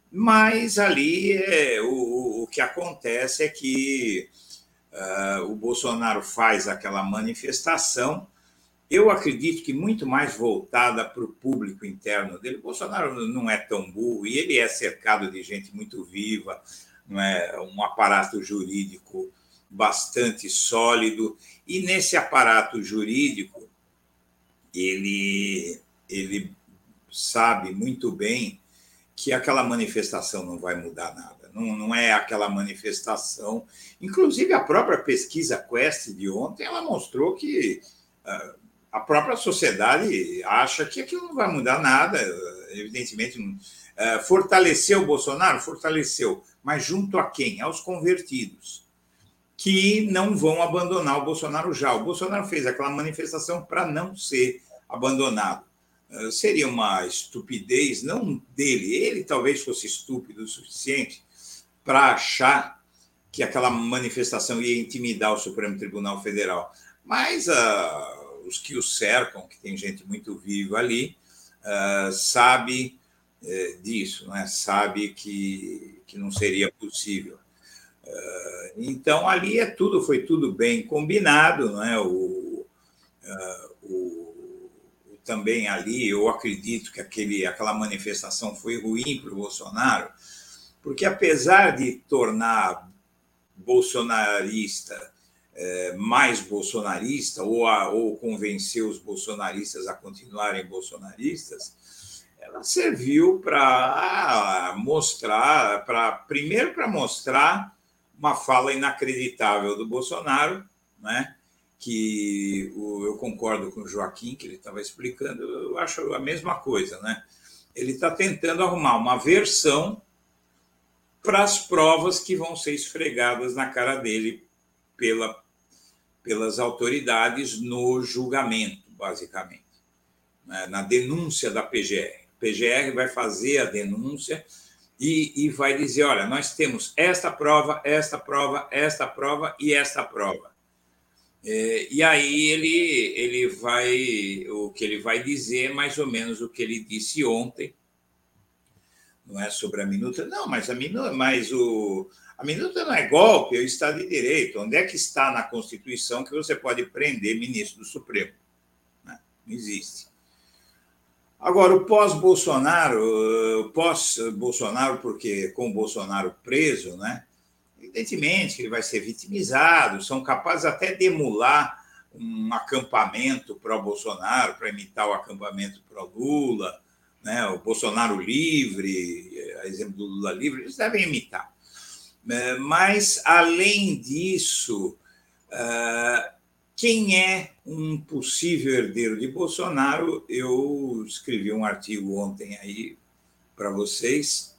Speaker 15: Mas ali é, o, o que acontece é que uh, o Bolsonaro faz aquela manifestação, eu acredito que muito mais voltada para o público interno dele. Bolsonaro não é tão burro e ele é cercado de gente muito viva, não é um aparato jurídico bastante sólido, e nesse aparato jurídico, ele, ele sabe muito bem que aquela manifestação não vai mudar nada, não, não é aquela manifestação. Inclusive, a própria pesquisa Quest de ontem ela mostrou que uh, a própria sociedade acha que aquilo não vai mudar nada, evidentemente. Uh, fortaleceu o Bolsonaro? Fortaleceu. Mas junto a quem? Aos convertidos que não vão abandonar o Bolsonaro já. O Bolsonaro fez aquela manifestação para não ser abandonado. Eh, seria uma estupidez, não dele, ele talvez fosse estúpido o suficiente para achar que aquela manifestação ia intimidar o Supremo Tribunal Federal. Mas uh, os que o cercam, que tem gente muito viva ali, uh, sabe uh, disso, né? sabe que, que não seria possível. Ah, então, ali é tudo, foi tudo bem combinado, não é? O, uh, o, também ali, eu acredito que aquele, aquela manifestação foi ruim para o Bolsonaro, porque apesar de tornar bolsonarista é, mais bolsonarista, ou, a, ou convencer os bolsonaristas a continuarem bolsonaristas, ela serviu para mostrar, para primeiro para mostrar uma fala inacreditável do Bolsonaro, né? que eu concordo com o Joaquim, que ele estava explicando, eu acho a mesma coisa. Né? Ele está tentando arrumar uma versão para as provas que vão ser esfregadas na cara dele pela, pelas autoridades no julgamento, basicamente, né? na denúncia da PGR. A PGR vai fazer a denúncia e, e vai dizer: olha, nós temos esta prova, esta prova, esta prova e esta prova. É, e aí ele, ele vai, o que ele vai dizer, mais ou menos o que ele disse ontem, não é sobre a minuta, não, mas a minuta, mas o, a minuta não é golpe, é o Estado de Direito. Onde é que está na Constituição que você pode prender ministro do Supremo? Não existe. Agora, o pós-Bolsonaro, pós-Bolsonaro, porque com o Bolsonaro preso, né? Evidentemente que ele vai ser vitimizado, são capazes até de emular um acampamento pró-Bolsonaro, para imitar o acampamento pró-Lula, né? o Bolsonaro livre, a exemplo do Lula livre, eles devem imitar. É, mas, além disso, ah, quem é um possível herdeiro de Bolsonaro? Eu escrevi um artigo ontem aí para vocês,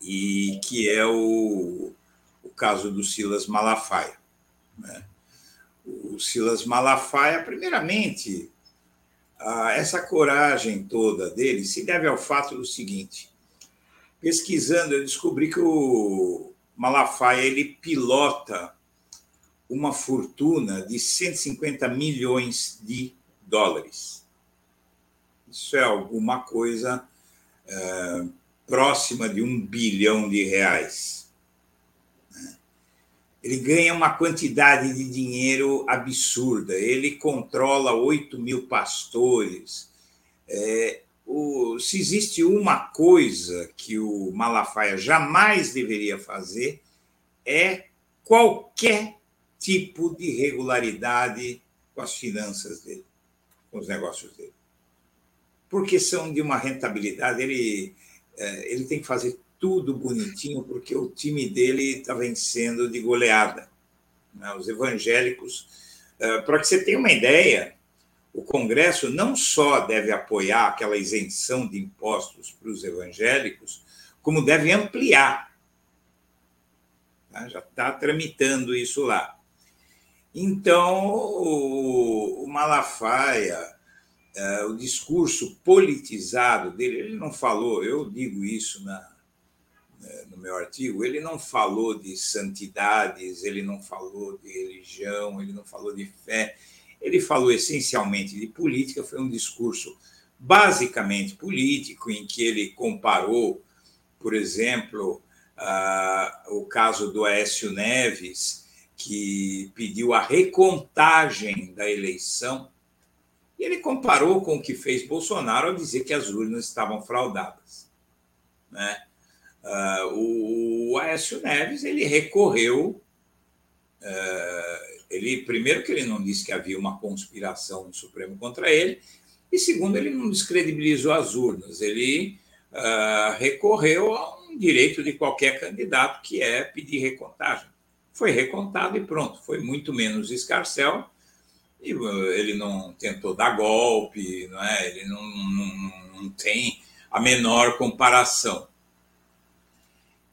Speaker 15: e que é o, o caso do Silas Malafaia. Né? O Silas Malafaia, primeiramente, essa coragem toda dele se deve ao fato do seguinte: pesquisando, eu descobri que o Malafaia ele pilota uma fortuna de 150 milhões de dólares. Isso é alguma coisa é, próxima de um bilhão de reais. Né? Ele ganha uma quantidade de dinheiro absurda. Ele controla 8 mil pastores. É, o, se existe uma coisa que o Malafaia jamais deveria fazer, é qualquer tipo de irregularidade com as finanças dele, com os negócios dele. Porque são de uma rentabilidade, ele, é, ele tem que fazer tudo bonitinho, porque o time dele está vencendo de goleada. Né? Os evangélicos. É, Para que você tenha uma ideia, o Congresso não só deve apoiar aquela isenção de impostos para os evangélicos, como deve ampliar. Tá? Já está tramitando isso lá. Então, o, Malafaia, é, o discurso politizado dele, ele não falou, eu digo isso na, né, no meu artigo, ele não falou de santidades, ele não falou de religião, ele não falou de fé, ele falou essencialmente de política, foi um discurso basicamente político, em que ele comparou, por exemplo, uh, o caso do Aécio Neves, que pediu a recontagem da eleição, e ele comparou com o que fez Bolsonaro ao dizer que as urnas estavam fraudadas. Né? Uh, o Aécio Neves ele recorreu uh, ele, primeiro, que ele não disse que havia uma conspiração no Supremo contra ele, e segundo, ele não descredibilizou as urnas. Ele uh, recorreu a um direito de qualquer candidato, que é pedir recontagem. Foi recontado e pronto. Foi muito menos escarcel. E uh, ele não tentou dar golpe, não é? ele não, não, não tem a menor comparação.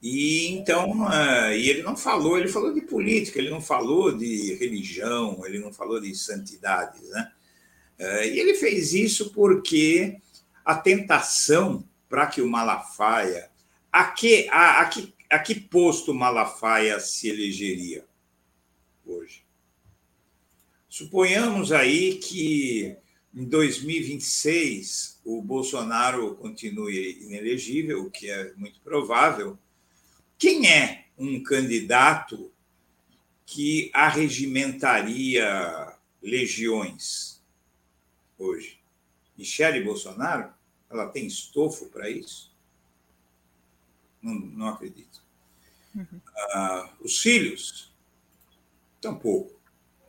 Speaker 15: E então, uh, e ele não falou, ele falou de política, ele não falou de religião, ele não falou de santidades, né? Uh, e ele fez isso porque a tentação para que o Malafaia, a que, a, a, que, a que posto Malafaia se elegeria hoje? Suponhamos aí que em 2026 o Bolsonaro continue inelegível, o que é muito provável, quem é um candidato que arregimentaria legiões hoje? Michele Bolsonaro? Ela tem estofo para isso? Não, não acredito. Uhum. Uh, os filhos? Tampouco.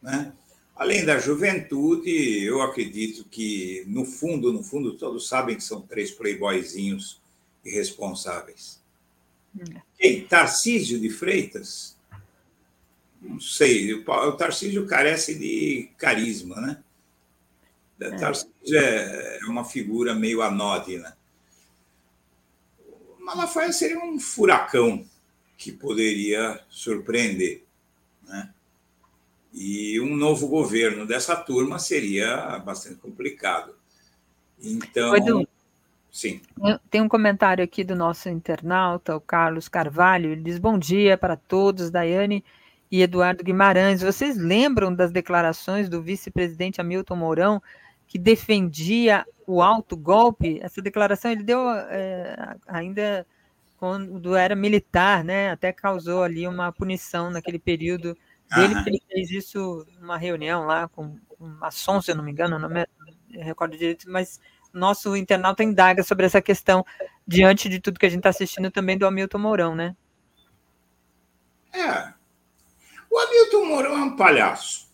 Speaker 15: Né? Além da juventude, eu acredito que, no fundo, no fundo, todos sabem que são três playboyzinhos irresponsáveis. Quem? Tarcísio de Freitas? Não sei. O Tarcísio carece de carisma, né? É. Tarcísio é uma figura meio anódina. Malafaia seria um furacão que poderia surpreender. Né? E um novo governo dessa turma seria bastante complicado. Então. Sim.
Speaker 13: Tem um comentário aqui do nosso internauta, o Carlos Carvalho. Ele diz: Bom dia para todos, Daiane e Eduardo Guimarães. Vocês lembram das declarações do vice-presidente Hamilton Mourão, que defendia o alto golpe? Essa declaração ele deu é, ainda quando era militar, né? Até causou ali uma punição naquele período dele, que ele fez isso numa reunião lá com, com maçom, se eu não me engano, não me recordo direito, mas nosso internauta indaga sobre essa questão diante de tudo que a gente está assistindo também do Hamilton Mourão, né?
Speaker 15: É. O Hamilton Mourão é um palhaço.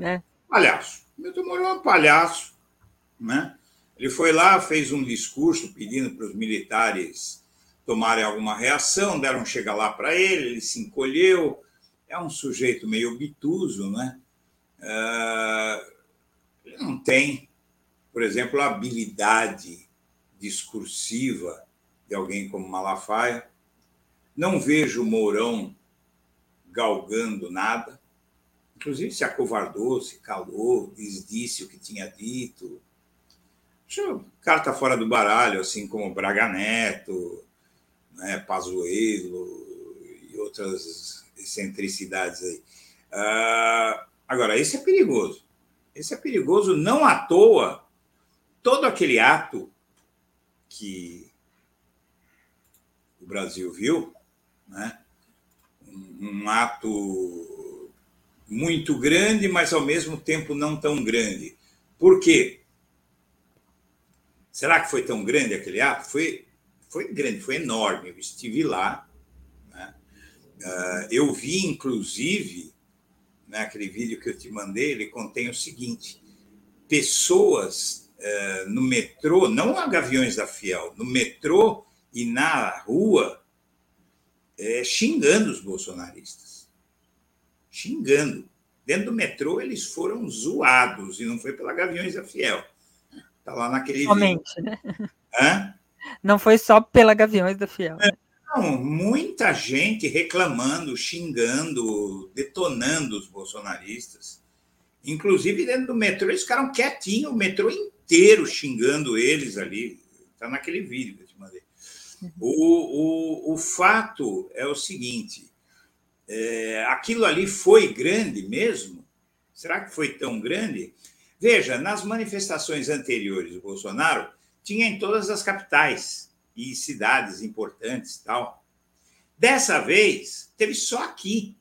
Speaker 13: É.
Speaker 15: Palhaço. O Hamilton Mourão é um palhaço, né? Ele foi lá, fez um discurso pedindo para os militares tomarem alguma reação, deram chega lá para ele, ele se encolheu. É um sujeito meio obtuso, né? Uh, ele não tem, por exemplo, a habilidade discursiva de alguém como Malafaia. Não vejo Mourão galgando nada. Inclusive se acovardou, se calou, desdisse o que tinha dito. Está fora do baralho, assim como Braga Neto, né, Pazuello e outras excentricidades aí. Uh, agora, esse é perigoso. Esse é perigoso não à toa. Todo aquele ato que o Brasil viu, né? um, um ato muito grande, mas ao mesmo tempo não tão grande. Por quê? Será que foi tão grande aquele ato? Foi, foi grande, foi enorme. Eu estive lá. Né? Uh, eu vi, inclusive, naquele né, vídeo que eu te mandei, ele contém o seguinte: pessoas no metrô, não a Gaviões da Fiel, no metrô e na rua, é, xingando os bolsonaristas. Xingando. Dentro do metrô, eles foram zoados, e não foi pela Gaviões da Fiel. Está lá naquele
Speaker 13: Somente, né?
Speaker 15: Hã?
Speaker 13: Não foi só pela Gaviões da Fiel. Né?
Speaker 15: Não, muita gente reclamando, xingando, detonando os bolsonaristas. Inclusive dentro do metrô, eles ficaram quietinhos, o metrô inteiro xingando eles ali. Está naquele vídeo que eu te mandei. O, o, o fato é o seguinte: é, aquilo ali foi grande mesmo? Será que foi tão grande? Veja, nas manifestações anteriores do Bolsonaro, tinha em todas as capitais e cidades importantes tal. Dessa vez, teve só aqui.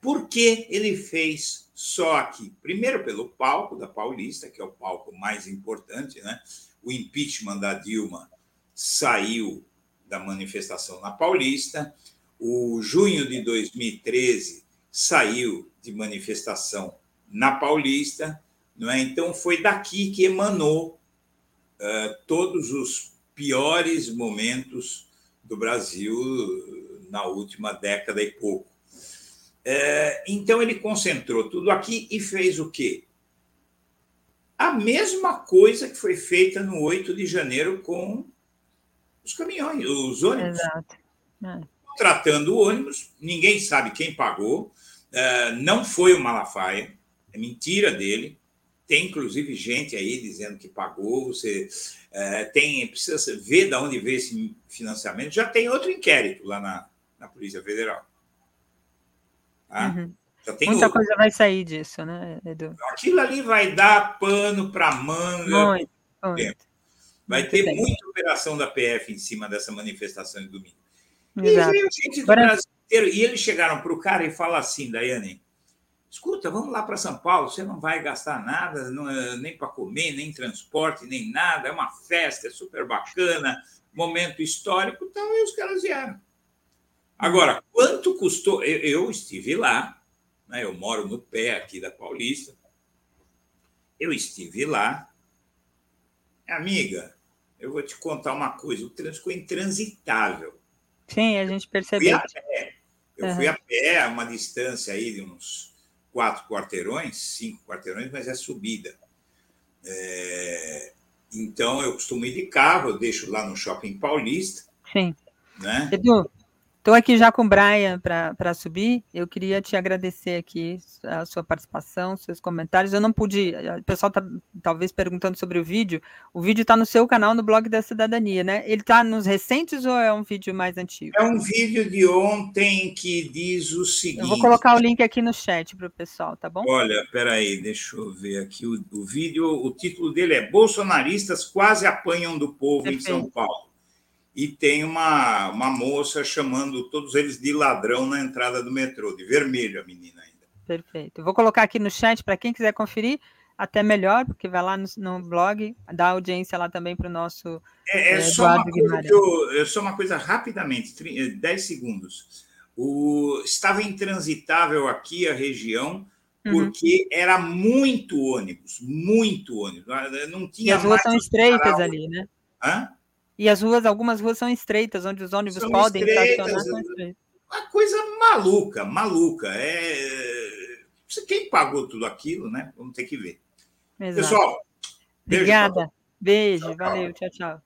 Speaker 15: Por que ele fez só aqui? Primeiro, pelo palco da Paulista, que é o palco mais importante, né? O impeachment da Dilma saiu da manifestação na Paulista. O junho de 2013 saiu de manifestação na Paulista, não é? Então foi daqui que emanou uh, todos os piores momentos do Brasil na última década e pouco. É, então ele concentrou tudo aqui e fez o quê? A mesma coisa que foi feita no 8 de janeiro com os caminhões, os ônibus. Exato. É. Tratando o ônibus, ninguém sabe quem pagou, é, não foi o Malafaia, é mentira dele. Tem inclusive gente aí dizendo que pagou. Você é, tem precisa ver de onde veio esse financiamento. Já tem outro inquérito lá na, na Polícia Federal.
Speaker 13: Tá? Uhum. Muita coisa vai sair disso, né, Edu?
Speaker 15: Aquilo ali vai dar pano para manga. Muito, muito. Vai ter bem. muita operação da PF em cima dessa manifestação de domingo. Exato. E gente do Agora... Brasil inteiro. E eles chegaram para o cara e falaram assim, Daiane, escuta, vamos lá para São Paulo, você não vai gastar nada, não, é nem para comer, nem transporte, nem nada, é uma festa, é super bacana, momento histórico e tal, e os caras vieram. Agora, quanto custou? Eu, eu estive lá, né, eu moro no pé aqui da Paulista, eu estive lá, amiga, eu vou te contar uma coisa: o trânsito ficou intransitável.
Speaker 13: Sim, a gente percebeu.
Speaker 15: Eu uhum. fui a pé a uma distância aí de uns quatro quarteirões, cinco quarteirões, mas é subida. É... Então, eu costumo ir de carro, eu deixo lá no Shopping Paulista.
Speaker 13: Sim.
Speaker 15: Né?
Speaker 13: Edu, Estou aqui já com o Brian para subir. Eu queria te agradecer aqui a sua participação, seus comentários. Eu não pude. O pessoal está talvez perguntando sobre o vídeo. O vídeo está no seu canal no blog da Cidadania, né? Ele está nos recentes ou é um vídeo mais antigo?
Speaker 15: É um vídeo de ontem que diz o seguinte.
Speaker 13: Eu vou colocar o link aqui no chat para o pessoal, tá bom?
Speaker 15: Olha, peraí, deixa eu ver aqui o, o vídeo. O título dele é Bolsonaristas quase apanham do povo Perfeito. em São Paulo e tem uma, uma moça chamando todos eles de ladrão na entrada do metrô, de vermelho a menina ainda.
Speaker 13: Perfeito. vou colocar aqui no chat para quem quiser conferir, até melhor, porque vai lá no, no blog, dá audiência lá também para o nosso.
Speaker 15: É, é, é só uma coisa eu, é só uma coisa rapidamente, 10 eh, segundos. O, estava intransitável aqui a região uhum. porque uhum. era muito ônibus, muito ônibus. Não tinha
Speaker 13: e as ruas são estreitas ali, né? Hã? E as ruas, algumas ruas são estreitas, onde os ônibus são podem estacionar. Estreitas.
Speaker 15: Uma coisa maluca, maluca. É... Quem pagou tudo aquilo, né? Vamos ter que ver. Exato. Pessoal,
Speaker 13: obrigada. Beijo, tchau, valeu, tchau, tchau.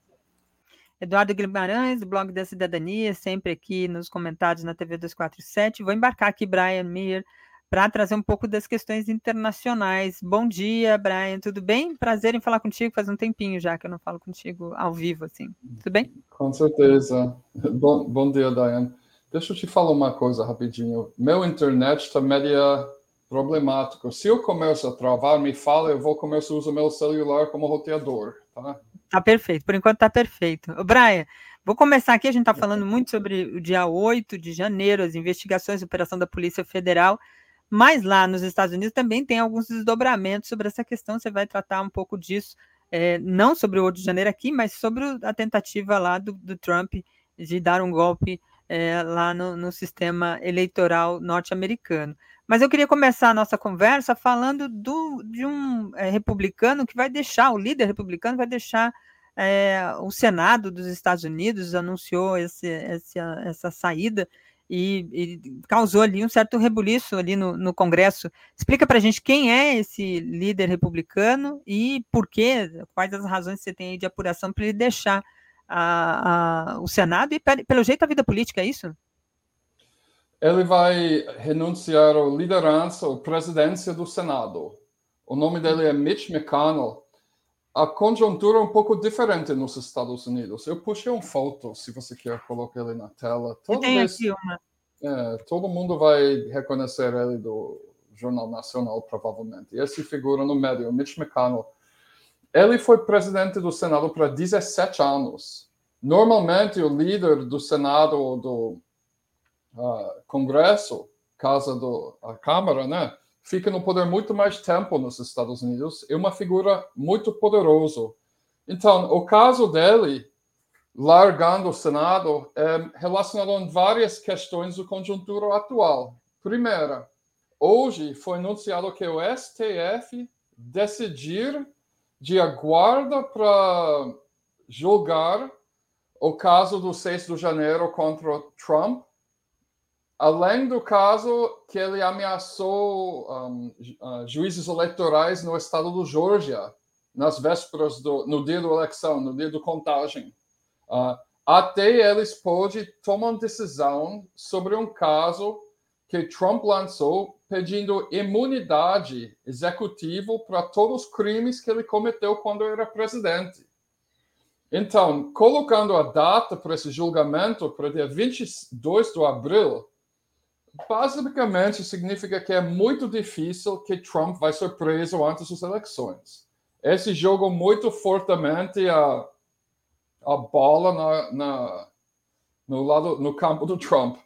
Speaker 13: Eduardo Guimarães, do blog da Cidadania, sempre aqui nos comentários na TV 247. Vou embarcar aqui, Brian Mir para trazer um pouco das questões internacionais. Bom dia, Brian, tudo bem? Prazer em falar contigo, faz um tempinho já que eu não falo contigo ao vivo, assim. Tudo bem?
Speaker 16: Com certeza. Bom, bom dia, Diane. Deixa eu te falar uma coisa rapidinho. Meu internet está meio problemático. Se eu começo a travar, me fala, eu vou começar a usar meu celular como roteador, tá?
Speaker 13: Tá perfeito, por enquanto tá perfeito. O Brian, vou começar aqui, a gente está falando muito sobre o dia 8 de janeiro, as investigações, a operação da Polícia Federal, mas lá nos Estados Unidos também tem alguns desdobramentos sobre essa questão. Você vai tratar um pouco disso, é, não sobre o 8 de janeiro aqui, mas sobre a tentativa lá do, do Trump de dar um golpe é, lá no, no, sistema eleitoral norte-americano. Mas eu queria começar a nossa conversa falando do, de um é, republicano que vai deixar, o líder republicano vai deixar é, o Senado dos Estados Unidos, anunciou esse, essa, essa saída e, e, causou ali um certo rebuliço ali no, no Congresso. Explica para a gente quem é esse líder republicano e por quê, quais as razões que você tem aí de apuração para ele deixar a, a, o Senado e, pelo jeito, a vida política, é isso?
Speaker 16: Ele vai renunciar à liderança, à presidência do Senado. O nome dele é Mitch McConnell a conjuntura é um pouco diferente nos Estados Unidos. Eu puxei uma foto, se você quer colocar ele na tela.
Speaker 13: Todo tem vez, aqui uma.
Speaker 16: É, todo mundo vai reconhecer ele do Jornal Nacional, provavelmente. E essa figura no meio, Mitch McConnell. Ele foi presidente do Senado por 17 anos. Normalmente, o líder do Senado, do uh, Congresso, casa do a Câmara, né? Fica no poder muito mais tempo nos Estados Unidos, é uma figura muito poderosa. Então, o caso dele, largando o Senado, é relacionado a várias questões da conjuntura atual. Primeira, hoje foi anunciado que o STF decidir de aguarda para julgar o caso do 6 de janeiro contra Trump além do caso que ele ameaçou um, uh, juízes eleitorais no estado do Georgia nas vésperas do no dia da eleição, no dia da contagem, uh, até eles podem tomar uma decisão sobre um caso que Trump lançou pedindo imunidade executiva para todos os crimes que ele cometeu quando era presidente. Então, colocando a data para esse julgamento para dia 22 de abril, basicamente significa que é muito difícil que Trump vai ser preso antes das eleições. Esse jogo muito fortemente a, a bola na, na, no lado no campo do Trump,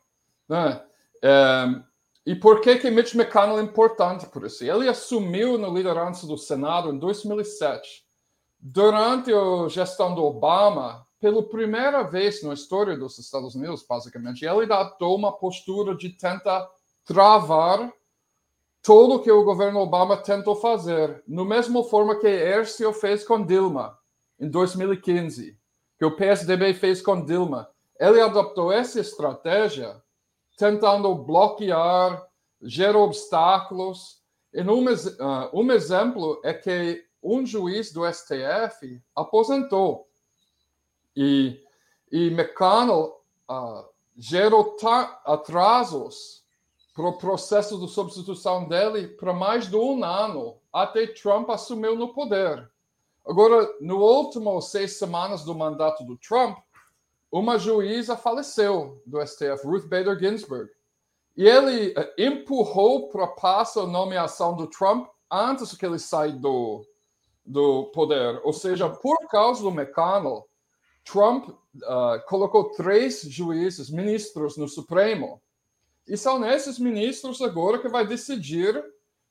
Speaker 16: né? É, e por que que Mitch McConnell é importante por isso? Ele assumiu na liderança do Senado em 2007. Durante a gestão do Obama, pela primeira vez na história dos Estados Unidos, basicamente, ele adotou uma postura de tentar travar tudo que o governo Obama tentou fazer, no mesmo forma que Ercio fez com Dilma em 2015, que o PSDB fez com Dilma. Ele adotou essa estratégia tentando bloquear, gerar obstáculos. E um, uh, um exemplo é que um juiz do STF aposentou e, e McConnell uh, gerou atrasos para o processo de substituição dele para mais de um ano, até Trump assumiu no poder. Agora, no último seis semanas do mandato do Trump, uma juíza faleceu do STF, Ruth Bader Ginsburg. E ele uh, empurrou para passar a nomeação do Trump antes que ele saia do, do poder. Ou seja, por causa do McConnell, Trump uh, colocou três juízes, ministros no Supremo. E são esses ministros agora que vai decidir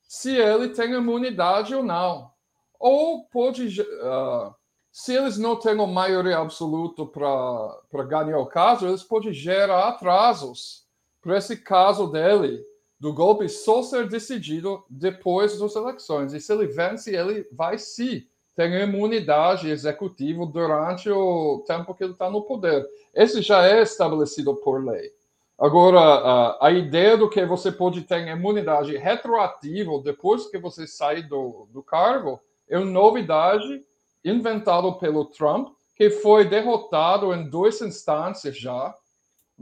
Speaker 16: se ele tem imunidade ou não. Ou pode, uh, se eles não têm uma maioria absoluta para ganhar o caso, eles podem gerar atrasos para esse caso dele, do golpe só ser decidido depois das eleições. E se ele vence, ele vai sim ter imunidade executiva durante o tempo que ele está no poder. Esse já é estabelecido por lei. Agora, a ideia do que você pode ter imunidade retroativa depois que você sai do, do cargo é uma novidade inventada pelo Trump, que foi derrotado em duas instâncias já.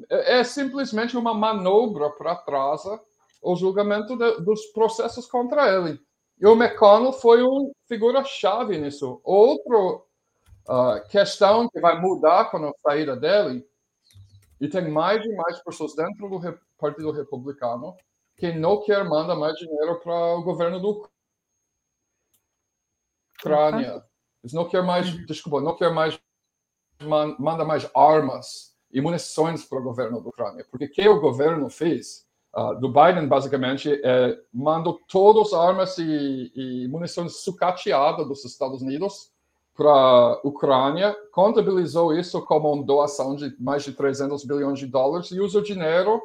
Speaker 16: É, é simplesmente uma manobra para atrasar o julgamento de, dos processos contra ele. E o McConnell foi uma figura-chave nisso. Outra uh, questão que vai mudar com a saída dele e tem mais e mais pessoas dentro do Partido Republicano que não quer mandar mais dinheiro para o governo do Ucrânia. Eles não querem mais, uhum. desculpa, não quer mais manda mais armas e munições para o governo da Ucrânia. Porque o que o governo fez do Biden, basicamente, é mandou todas as armas e, e munições sucateadas dos Estados Unidos para a Ucrânia, contabilizou isso como uma doação de mais de 300 bilhões de dólares e usou dinheiro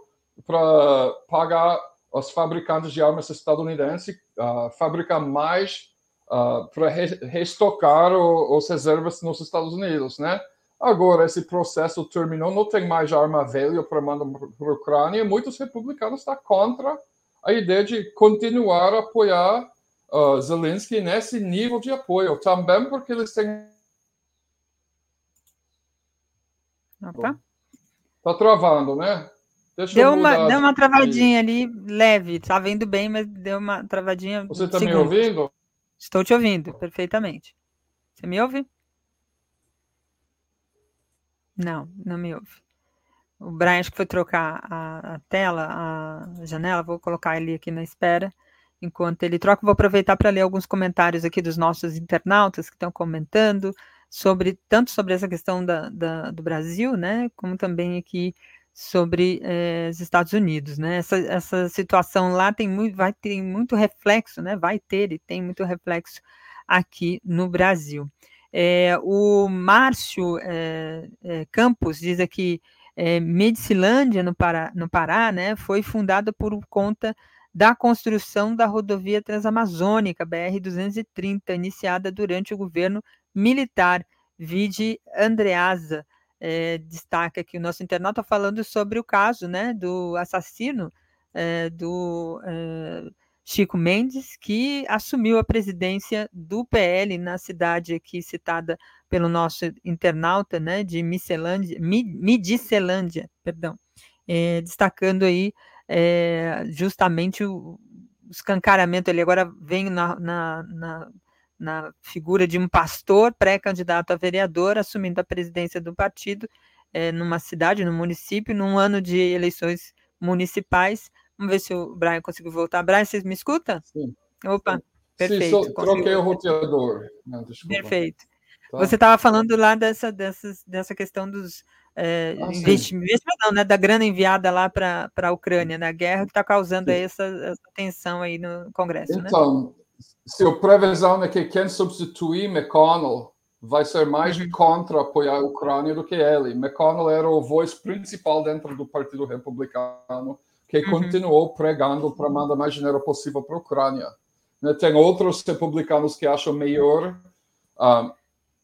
Speaker 16: para pagar os fabricantes de armas estadunidenses uh, fabricar mais uh, para re restocar os reservas nos Estados Unidos, né? Agora esse processo terminou, não tem mais arma velha para mandar para a Ucrânia. Muitos republicanos estão contra a ideia de continuar a apoiar uh, Zelensky nesse nível de apoio, também porque eles têm.
Speaker 13: Opa.
Speaker 16: Tá travando, né?
Speaker 13: Deixa deu, uma, deu uma travadinha ali, leve. Tá vendo bem, mas deu uma travadinha.
Speaker 16: Você tá me ouvindo?
Speaker 13: Estou te ouvindo perfeitamente. Você me ouve? Não, não me ouve. O Brian acho que foi trocar a, a tela, a janela. Vou colocar ele aqui na espera enquanto ele troca, vou aproveitar para ler alguns comentários aqui dos nossos internautas que estão comentando sobre tanto sobre essa questão da, da do Brasil, né, como também aqui sobre eh, os Estados Unidos, né? Essa, essa situação lá tem muito, vai ter muito reflexo, né? Vai ter e tem muito reflexo aqui no Brasil. É, o Márcio é, é, Campos diz aqui, Medicilândia no Pará, no Pará, né? Foi fundada por conta da construção da rodovia transamazônica, BR-230, iniciada durante o governo militar. Vide Andreasa, é, destaca aqui o nosso internauta falando sobre o caso né, do assassino é, do é, Chico Mendes, que assumiu a presidência do PL na cidade aqui citada pelo nosso internauta né, de Micelândia, Midicelândia, perdão, destacando aí é, justamente o, escancaramento, ele agora vem na, na, na, na figura de um pastor pré-candidato a vereador, assumindo a presidência do partido é, numa cidade, num município, num ano de eleições municipais. Vamos ver se o Brian conseguiu voltar. Brian, vocês me escutam?
Speaker 16: Sim.
Speaker 13: Opa, perfeito.
Speaker 16: Sim, troquei o roteador. Não,
Speaker 13: perfeito. Tá. Você estava falando lá dessa, dessa, dessa questão dos é, ah, investimento, não, né, da grana enviada lá para a Ucrânia, na guerra, que está causando essa, essa, tensão aí no Congresso.
Speaker 16: Né? Então, né? se a previsão é que quem substituir McConnell vai ser mais contra apoiar a Ucrânia do que ele. McConnell era o voz principal dentro do Partido Republicano, que uhum. continuou pregando para mandar mais dinheiro possível para a Ucrânia. Né, tem outros republicanos que acham melhor uh,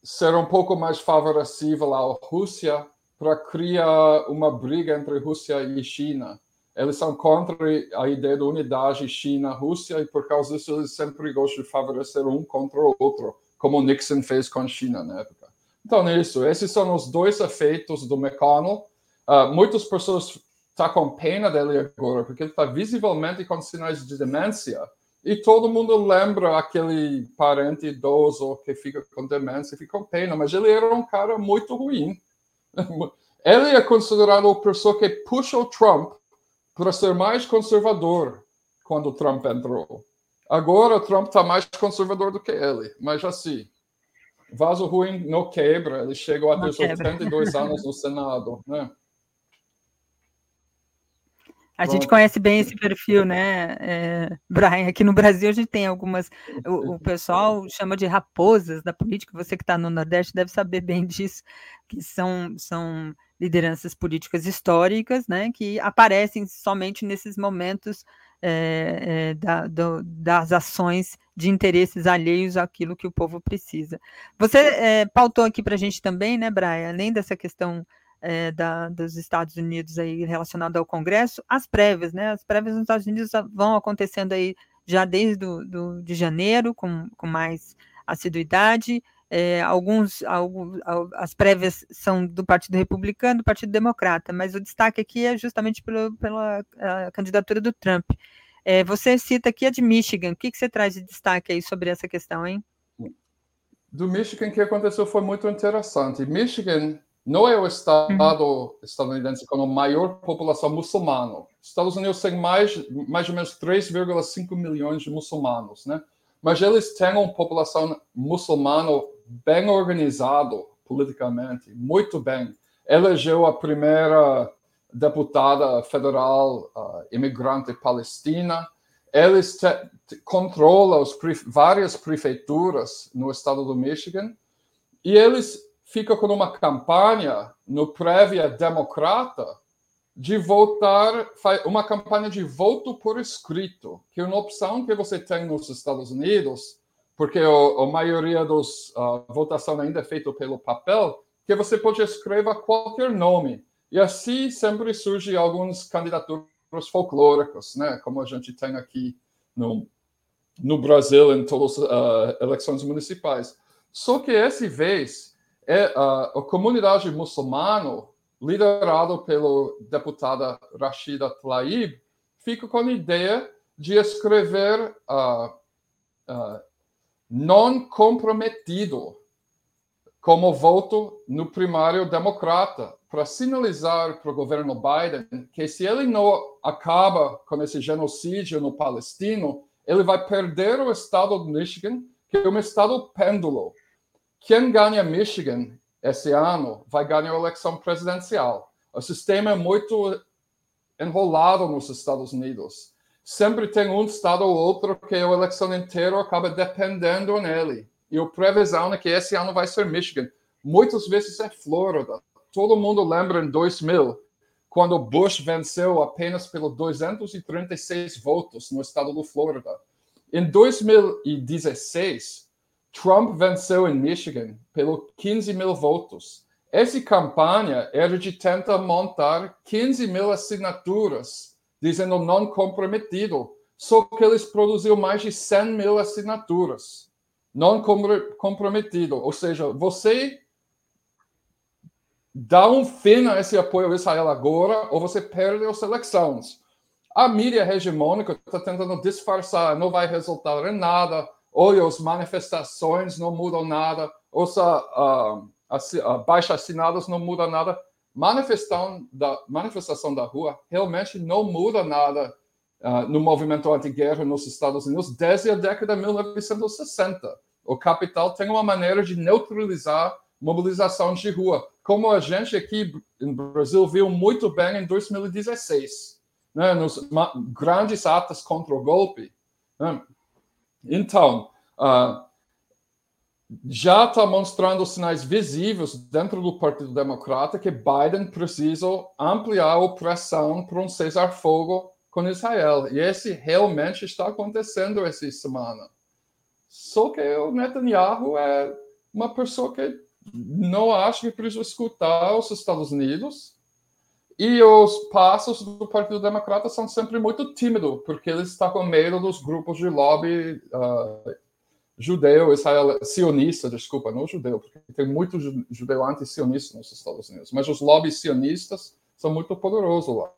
Speaker 16: ser um pouco mais favorável à Rússia para criar uma briga entre Rússia e China. Eles são contra a ideia de unidade China-Rússia e por causa disso eles sempre gostam de favorecer um contra o outro, como Nixon fez com a China na época. Então é isso. Esses são os dois efeitos do McConnell. uh, muitas pessoas estão tá com pena dele agora, porque ele está visivelmente com sinais de demência. E todo mundo lembra aquele parente idoso que fica com demência, fica com pena, mas ele era um cara muito ruim. Ele é considerado a pessoa que puxa o Trump para ser mais conservador quando o Trump entrou. Agora, o Trump está mais conservador do que ele, mas assim, vaso ruim não quebra, ele chegou a ter 82 anos no Senado, né?
Speaker 13: A Bom. gente conhece bem esse perfil, né, é, Brian? Aqui no Brasil a gente tem algumas. O, o pessoal chama de raposas da política. Você que está no Nordeste deve saber bem disso, que são, são lideranças políticas históricas, né, que aparecem somente nesses momentos é, é, da, do, das ações de interesses alheios àquilo que o povo precisa. Você é, pautou aqui para a gente também, né, Brian? Além dessa questão é, da, dos Estados Unidos aí relacionado ao Congresso, as prévias, né? As prévias nos Estados Unidos vão acontecendo aí já desde do, do de janeiro, com, com mais assiduidade. É, alguns, alguns, as prévias são do Partido Republicano, do Partido Democrata, mas o destaque aqui é justamente pelo, pela candidatura do Trump. É, você cita aqui a de Michigan. O que, que você traz de destaque aí sobre essa questão, hein?
Speaker 16: Do Michigan, o que aconteceu foi muito interessante. Michigan não é o estado uhum. estadunidense com a maior população muçulmana. Estados Unidos tem mais, mais ou menos 3,5 milhões de muçulmanos, né? Mas eles têm uma população muçulmana bem organizada politicamente, muito bem. Elegeu a primeira deputada federal uh, imigrante palestina. Eles controlam várias prefeituras no estado do Michigan e eles fica com uma campanha no prévia democrata de votar, uma campanha de voto por escrito, que é uma opção que você tem nos Estados Unidos, porque a, maioria dos uh, votação ainda é feita pelo papel, que você pode escrever qualquer nome. E assim sempre surgem algumas candidaturas folclóricas, né, como a gente tem aqui no, no Brasil em todas as uh, eleições municipais. Só que essa vez é, a, a comunidade muçulmana, liderada pelo deputada Rashida Tlaib, fica com a ideia de escrever uh, uh, não comprometido como voto no primário democrata, para sinalizar para o governo Biden que se ele não acaba com esse genocídio no Palestino, ele vai perder o estado do Michigan, que é um estado pêndulo. Quem ganha Michigan esse ano vai ganhar a eleição presidencial. O sistema é muito enrolado nos Estados Unidos. Sempre tem um estado ou outro que a eleição inteira acaba dependendo nele. E a previsão é que esse ano vai ser Michigan. Muitas vezes é Flórida. Todo mundo lembra em 2000, quando Bush venceu apenas pelos 236 votos no estado do Flórida. Em 2016, Trump venceu em Michigan pelo 15 mil votos. Essa campanha era de tentar montar 15 mil assinaturas, dizendo não comprometido. Só que eles produziram mais de 100 mil assinaturas. Não comprometido. Ou seja, você dá um fim a esse apoio a Israel agora ou você perde as eleições. A mídia hegemônica está tentando disfarçar, não vai resultar em nada olha, as manifestações não mudam nada, os uh, uh, baixa assinados não mudam nada. Manifestação da, manifestação da rua realmente não muda nada uh, no movimento anti-guerra nos Estados Unidos desde a década de 1960. O capital tem uma maneira de neutralizar mobilizações de rua, como a gente aqui no Brasil viu muito bem em 2016, né, nos grandes atos contra o golpe. Né? Então, uh, já está mostrando sinais visíveis dentro do Partido Democrata que Biden precisa ampliar a pressão para um cessar-fogo com Israel. E esse realmente está acontecendo essa semana. Só que o Netanyahu é uma pessoa que não acha que precisa escutar os Estados Unidos e os passos do Partido Democrata são sempre muito tímidos, porque ele está com medo dos grupos de lobby uh, judeu, israel, sionista, desculpa, não judeu, porque tem muito judeu anti-sionista nos Estados Unidos, mas os lobbies sionistas são muito poderosos lá.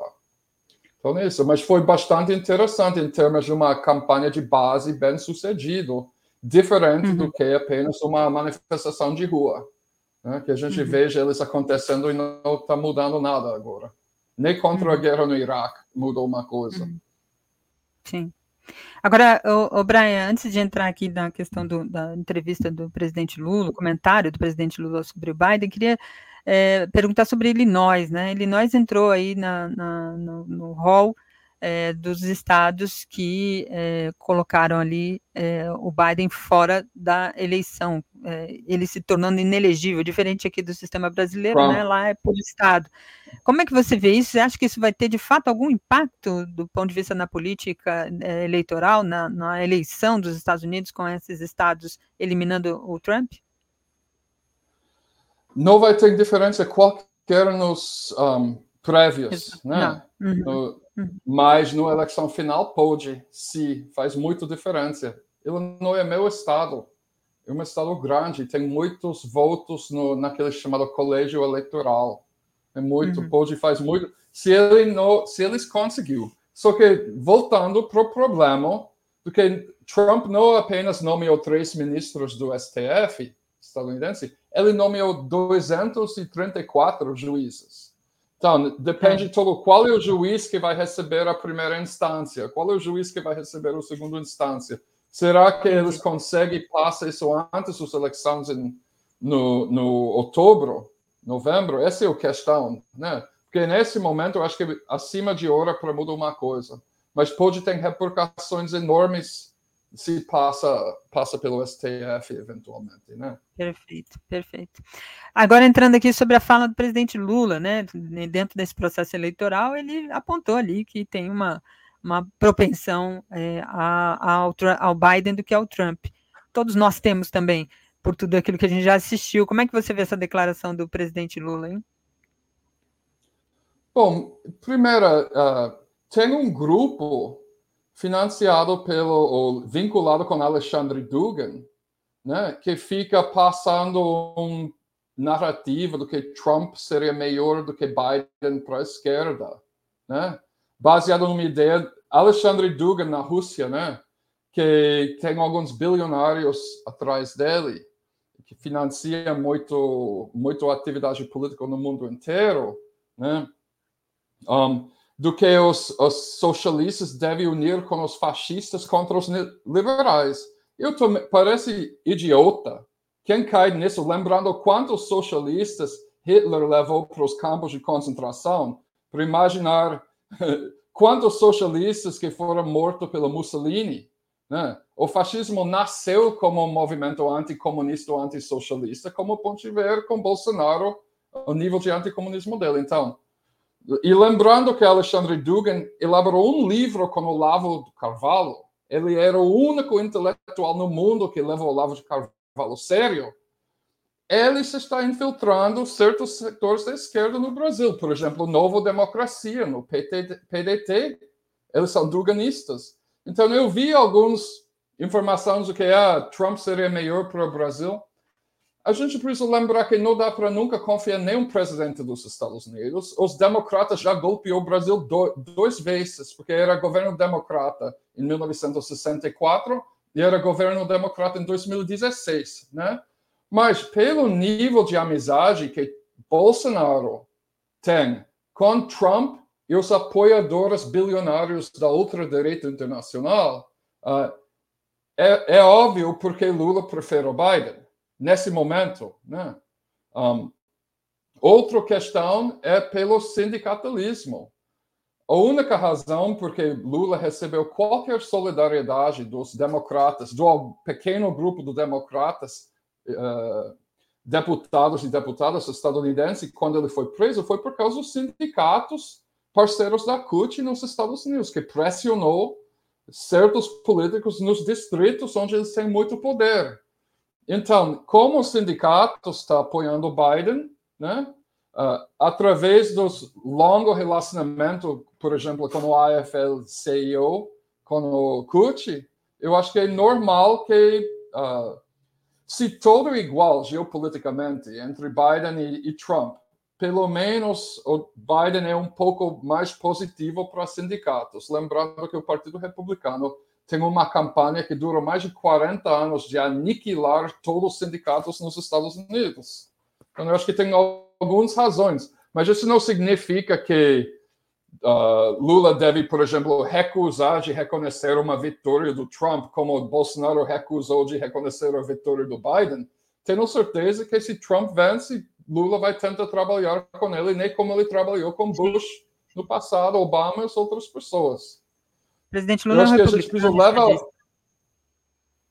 Speaker 16: Então, é isso. Mas foi bastante interessante em termos de uma campanha de base bem sucedido, diferente uhum. do que apenas uma manifestação de rua. Né? Que a gente uhum. veja eles acontecendo e não está mudando nada agora. Nem contra a uhum. guerra no Iraque mudou uma coisa. Uhum.
Speaker 13: Sim. Agora, o, o Brian, antes de entrar aqui na questão do, da entrevista do presidente Lula, o comentário do presidente Lula sobre o Biden, queria é, perguntar sobre Illinois, né? Illinois entrou aí na, na no, no hall é, dos estados que é, colocaram ali é, o Biden fora da eleição, é, ele se tornando inelegível, diferente aqui do sistema brasileiro, né? Lá é por estado. Como é que você vê isso? Você acha que isso vai ter de fato algum impacto do ponto de vista na política é, eleitoral, na, na eleição dos Estados Unidos com esses estados eliminando o Trump?
Speaker 16: não vai ter diferença qualquer nos um, prévios, né? Uhum. No, uhum. Mas na eleição final pode, se faz muita diferença. não é meu estado, é um estado grande, tem muitos votos no, naquele chamado colégio eleitoral. É muito, uhum. pode faz muito. Se ele não, se eles conseguiu. Só que voltando para o problema, porque Trump não apenas nomeou três ministros do STF estadunidense, ele nomeou 234 juízes. Então, depende de todo qual é o juiz que vai receber a primeira instância, qual é o juiz que vai receber a segunda instância. Será que eles conseguem passar isso antes das eleições no, no outubro, novembro? Essa é a questão, né? Porque nesse momento eu acho que acima de hora para mudar uma coisa, mas pode ter repercussões enormes se passa passa pelo STF eventualmente, né?
Speaker 13: Perfeito, perfeito. Agora entrando aqui sobre a fala do presidente Lula, né? Dentro desse processo eleitoral, ele apontou ali que tem uma, uma propensão é, ao, ao Biden do que ao Trump. Todos nós temos também, por tudo aquilo que a gente já assistiu. Como é que você vê essa declaração do presidente Lula, hein?
Speaker 16: Bom, primeiro, uh, tem um grupo financiado pelo ou vinculado com Alexandre Dugan, né, que fica passando um narrativa do que Trump seria melhor do que Biden para a esquerda, né? Baseado numa ideia Alexandre Dugan na Rússia, né, que tem alguns bilionários atrás dele, que financia muito muito atividade política no mundo inteiro, né? Um, do que os, os, socialistas devem unir com os fascistas contra os liberais. Eu tô, parece idiota. Quem cai nisso, lembrando quantos socialistas Hitler levou para os campos de concentração, para imaginar quantos socialistas que foram mortos pelo Mussolini. Né? O fascismo nasceu como um movimento anticomunista ou antissocialista, como pode ver com Bolsonaro, o nível de anticomunismo dele. Então, e lembrando que Alexandre Dugan elaborou um livro com o Lavo de Carvalho, ele era o único intelectual no mundo que levou o Lavo de Carvalho sério. Ele se está infiltrando certos setores da esquerda no Brasil, por exemplo, Novo Democracia, no PT, PDT, eles são duganistas. Então eu vi algumas informações de que ah, Trump seria melhor para o Brasil a gente precisa lembrar que não dá para nunca confiar em nenhum presidente dos Estados Unidos. Os democratas já golpeou o Brasil do, duas vezes, porque era governo democrata em 1964 e era governo democrata em 2016, né? Mas pelo nível de amizade que Bolsonaro tem com Trump e os apoiadores bilionários da ultradireita internacional, uh, é, é óbvio porque Lula prefere o Biden nesse momento. Né? Um, outra questão é pelo sindicalismo. A única razão porque Lula recebeu qualquer solidariedade dos democratas, do pequeno grupo de democratas, uh, deputados e deputadas estadunidenses, quando ele foi preso, foi por causa dos sindicatos parceiros da CUT nos Estados Unidos, que pressionou certos políticos nos distritos onde eles têm muito poder. Então, como o sindicato está apoiando o Biden, né? Uh, através dos longo relacionamento, por exemplo, com o AFL-CIO, com o CUT, eu acho que é normal que uh, se todo igual geopoliticamente entre Biden e, e, Trump, pelo menos o Biden é um pouco mais positivo para sindicatos. Lembrando que o Partido Republicano tem uma campanha que dura mais de 40 anos de aniquilar todos os sindicatos nos Estados Unidos. Então, eu acho que tem algumas razões, mas isso não significa que uh, Lula deve, por exemplo, recusar de reconhecer uma vitória do Trump, como Bolsonaro recusou de reconhecer a vitória do Biden. Tenho certeza que se Trump vence, Lula vai tentar trabalhar com ele, nem como ele trabalhou com Bush no passado, Obama e as outras pessoas.
Speaker 13: Presidente Lula é um republicano. Leva...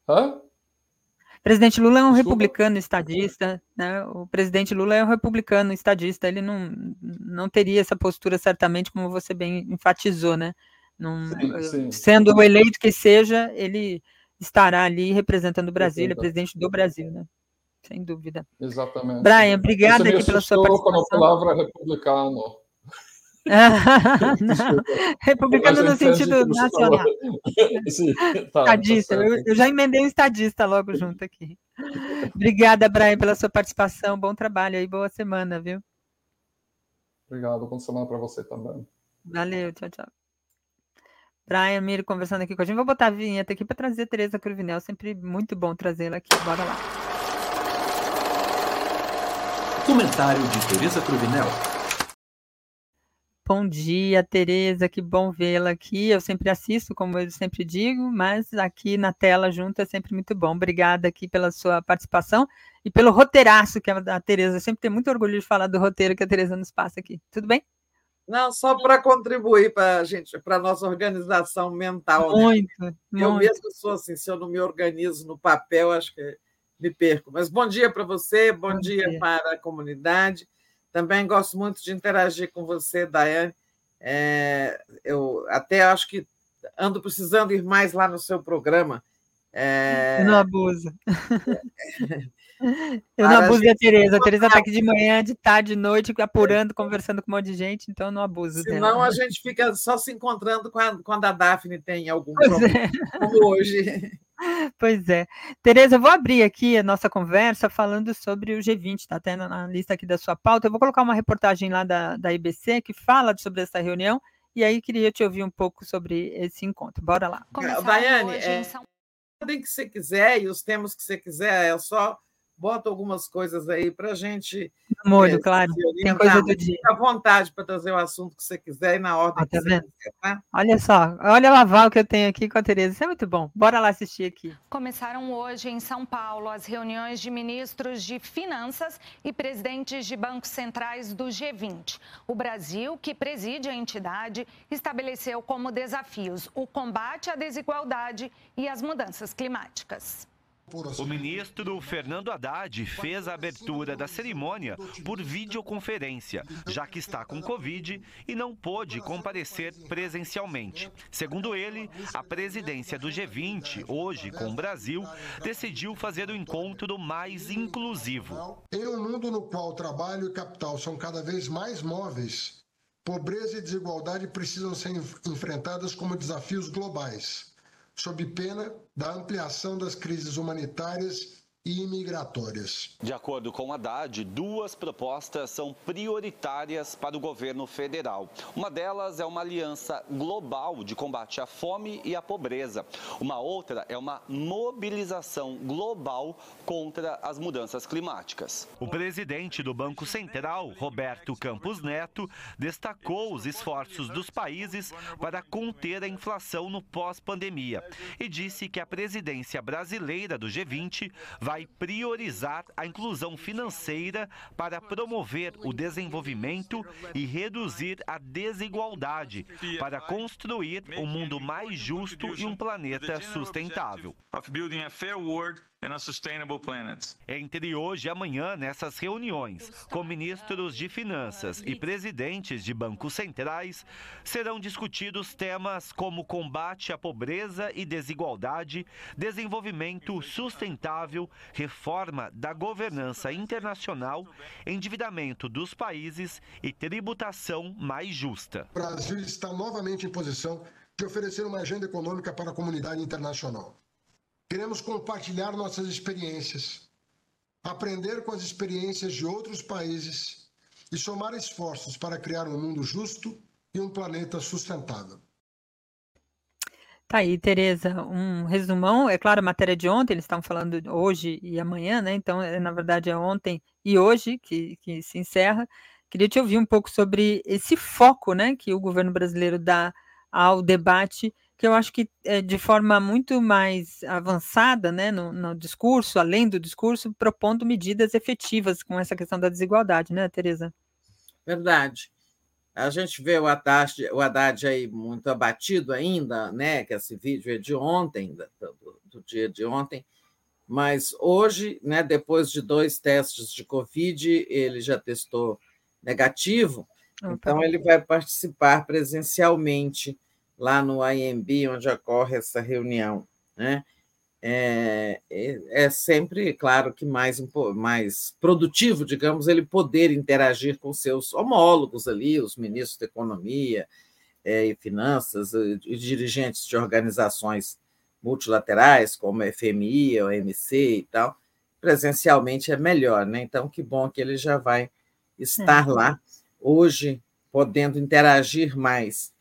Speaker 13: Hã? Presidente Lula é um Desculpa. republicano estadista, né? O presidente Lula é um republicano estadista, ele não, não teria essa postura certamente, como você bem enfatizou, né? sim, sim. Sendo o eleito que seja, ele estará ali representando o Brasil, ele é presidente do Brasil, né? Sem dúvida.
Speaker 16: Exatamente.
Speaker 13: Brian, obrigada aqui pela sua participação.
Speaker 16: com a palavra republicano.
Speaker 13: Republicano no sentido nacional. Sim, tá, estadista. Tá eu, eu, já emendei um estadista logo junto aqui. Obrigada, Brian, pela sua participação. Bom trabalho aí, boa semana, viu?
Speaker 16: Obrigado, boa semana para você também.
Speaker 13: Valeu, tchau, tchau. Brian Miro conversando aqui com a gente. Vou botar a vinheta aqui para trazer a Tereza Cruvinel. Sempre muito bom trazê-la aqui. Bora lá.
Speaker 17: Comentário de Tereza Cruvinel.
Speaker 13: Bom dia, Tereza, que bom vê-la aqui. Eu sempre assisto, como eu sempre digo, mas aqui na tela junto é sempre muito bom. Obrigada aqui pela sua participação e pelo roteiraço que a Tereza sempre tem muito orgulho de falar do roteiro que a Tereza nos passa aqui. Tudo bem?
Speaker 18: Não, só para contribuir para a gente, para a nossa organização mental.
Speaker 13: Muito, né?
Speaker 18: Eu
Speaker 13: muito.
Speaker 18: mesmo sou assim, se eu não me organizo no papel, acho que me perco. Mas bom dia para você, bom, bom dia, dia para a comunidade. Também gosto muito de interagir com você, Daiane. É, eu até acho que ando precisando ir mais lá no seu programa.
Speaker 13: É... Não abusa. Eu não abuso da Tereza. A Tereza está aqui de manhã, de tarde, de noite, apurando, conversando com um monte de gente, então eu não abuso
Speaker 18: Senão dela. Senão a gente fica só se encontrando quando a Daphne tem algum pois problema, é. como hoje.
Speaker 13: Pois é. Tereza, eu vou abrir aqui a nossa conversa falando sobre o G20, está até na lista aqui da sua pauta. Eu vou colocar uma reportagem lá da, da IBC que fala sobre essa reunião, e aí queria te ouvir um pouco sobre esse encontro. Bora lá.
Speaker 18: Daiane, é, que você quiser e os temas que você quiser, é só bota algumas coisas aí para a gente.
Speaker 13: Molho, é, claro. Tem coisa do dia.
Speaker 18: Fica à vontade para trazer o assunto que você quiser e na ordem ah, tá que vendo? você quiser, tá?
Speaker 13: Olha só, olha a lavar que eu tenho aqui com a Tereza. Isso é muito bom. Bora lá assistir aqui.
Speaker 4: Começaram hoje em São Paulo as reuniões de ministros de finanças e presidentes de bancos centrais do G20. O Brasil, que preside a entidade, estabeleceu como desafios o combate à desigualdade e as mudanças climáticas.
Speaker 19: O ministro Fernando Haddad fez a abertura da cerimônia por videoconferência, já que está com Covid e não pôde comparecer presencialmente. Segundo ele, a presidência do G20, hoje com o Brasil, decidiu fazer o encontro mais inclusivo.
Speaker 11: Em um mundo no qual trabalho e capital são cada vez mais móveis, pobreza e desigualdade precisam ser enfrentadas como desafios globais sob pena da ampliação das crises humanitárias e imigratórias.
Speaker 10: De acordo com Haddad, duas propostas são prioritárias para o governo federal. Uma delas é uma aliança global de combate à fome e à pobreza. Uma outra é uma mobilização global contra as mudanças climáticas.
Speaker 19: O presidente do Banco Central, Roberto Campos Neto, destacou os esforços dos países para conter a inflação no pós-pandemia e disse que a presidência brasileira do G20 vai vai priorizar a inclusão financeira para promover o desenvolvimento e reduzir a desigualdade, para construir um mundo mais justo e um planeta sustentável. Entre hoje e amanhã, nessas reuniões com ministros de Finanças e presidentes de bancos centrais, serão discutidos temas como combate à pobreza e desigualdade, desenvolvimento sustentável, reforma da governança internacional, endividamento dos países e tributação mais justa.
Speaker 11: O Brasil está novamente em posição de oferecer uma agenda econômica para a comunidade internacional. Queremos compartilhar nossas experiências, aprender com as experiências de outros países e somar esforços para criar um mundo justo e um planeta sustentável.
Speaker 13: Tá aí, Tereza, um resumão. É claro, a matéria de ontem, eles estavam falando hoje e amanhã, né? Então, é, na verdade, é ontem e hoje que, que se encerra. Queria te ouvir um pouco sobre esse foco, né, que o governo brasileiro dá ao debate, que eu acho que é de forma muito mais avançada, né, no, no discurso, além do discurso, propondo medidas efetivas com essa questão da desigualdade, né, Tereza?
Speaker 18: Verdade. A gente vê o Haddad, o Haddad aí muito abatido ainda, né? Que esse vídeo é de ontem, do, do dia de ontem, mas hoje, né, depois de dois testes de Covid, ele já testou negativo, então ele vai participar presencialmente lá no IMB, onde ocorre essa reunião. Né? É, é, é sempre, claro, que mais, mais produtivo, digamos, ele poder interagir com seus homólogos ali, os ministros da Economia é, e Finanças, e, e dirigentes de organizações multilaterais, como a FMI, a OMC e tal, presencialmente é melhor, né? Então, que bom que ele já vai estar é. lá hoje, podendo interagir mais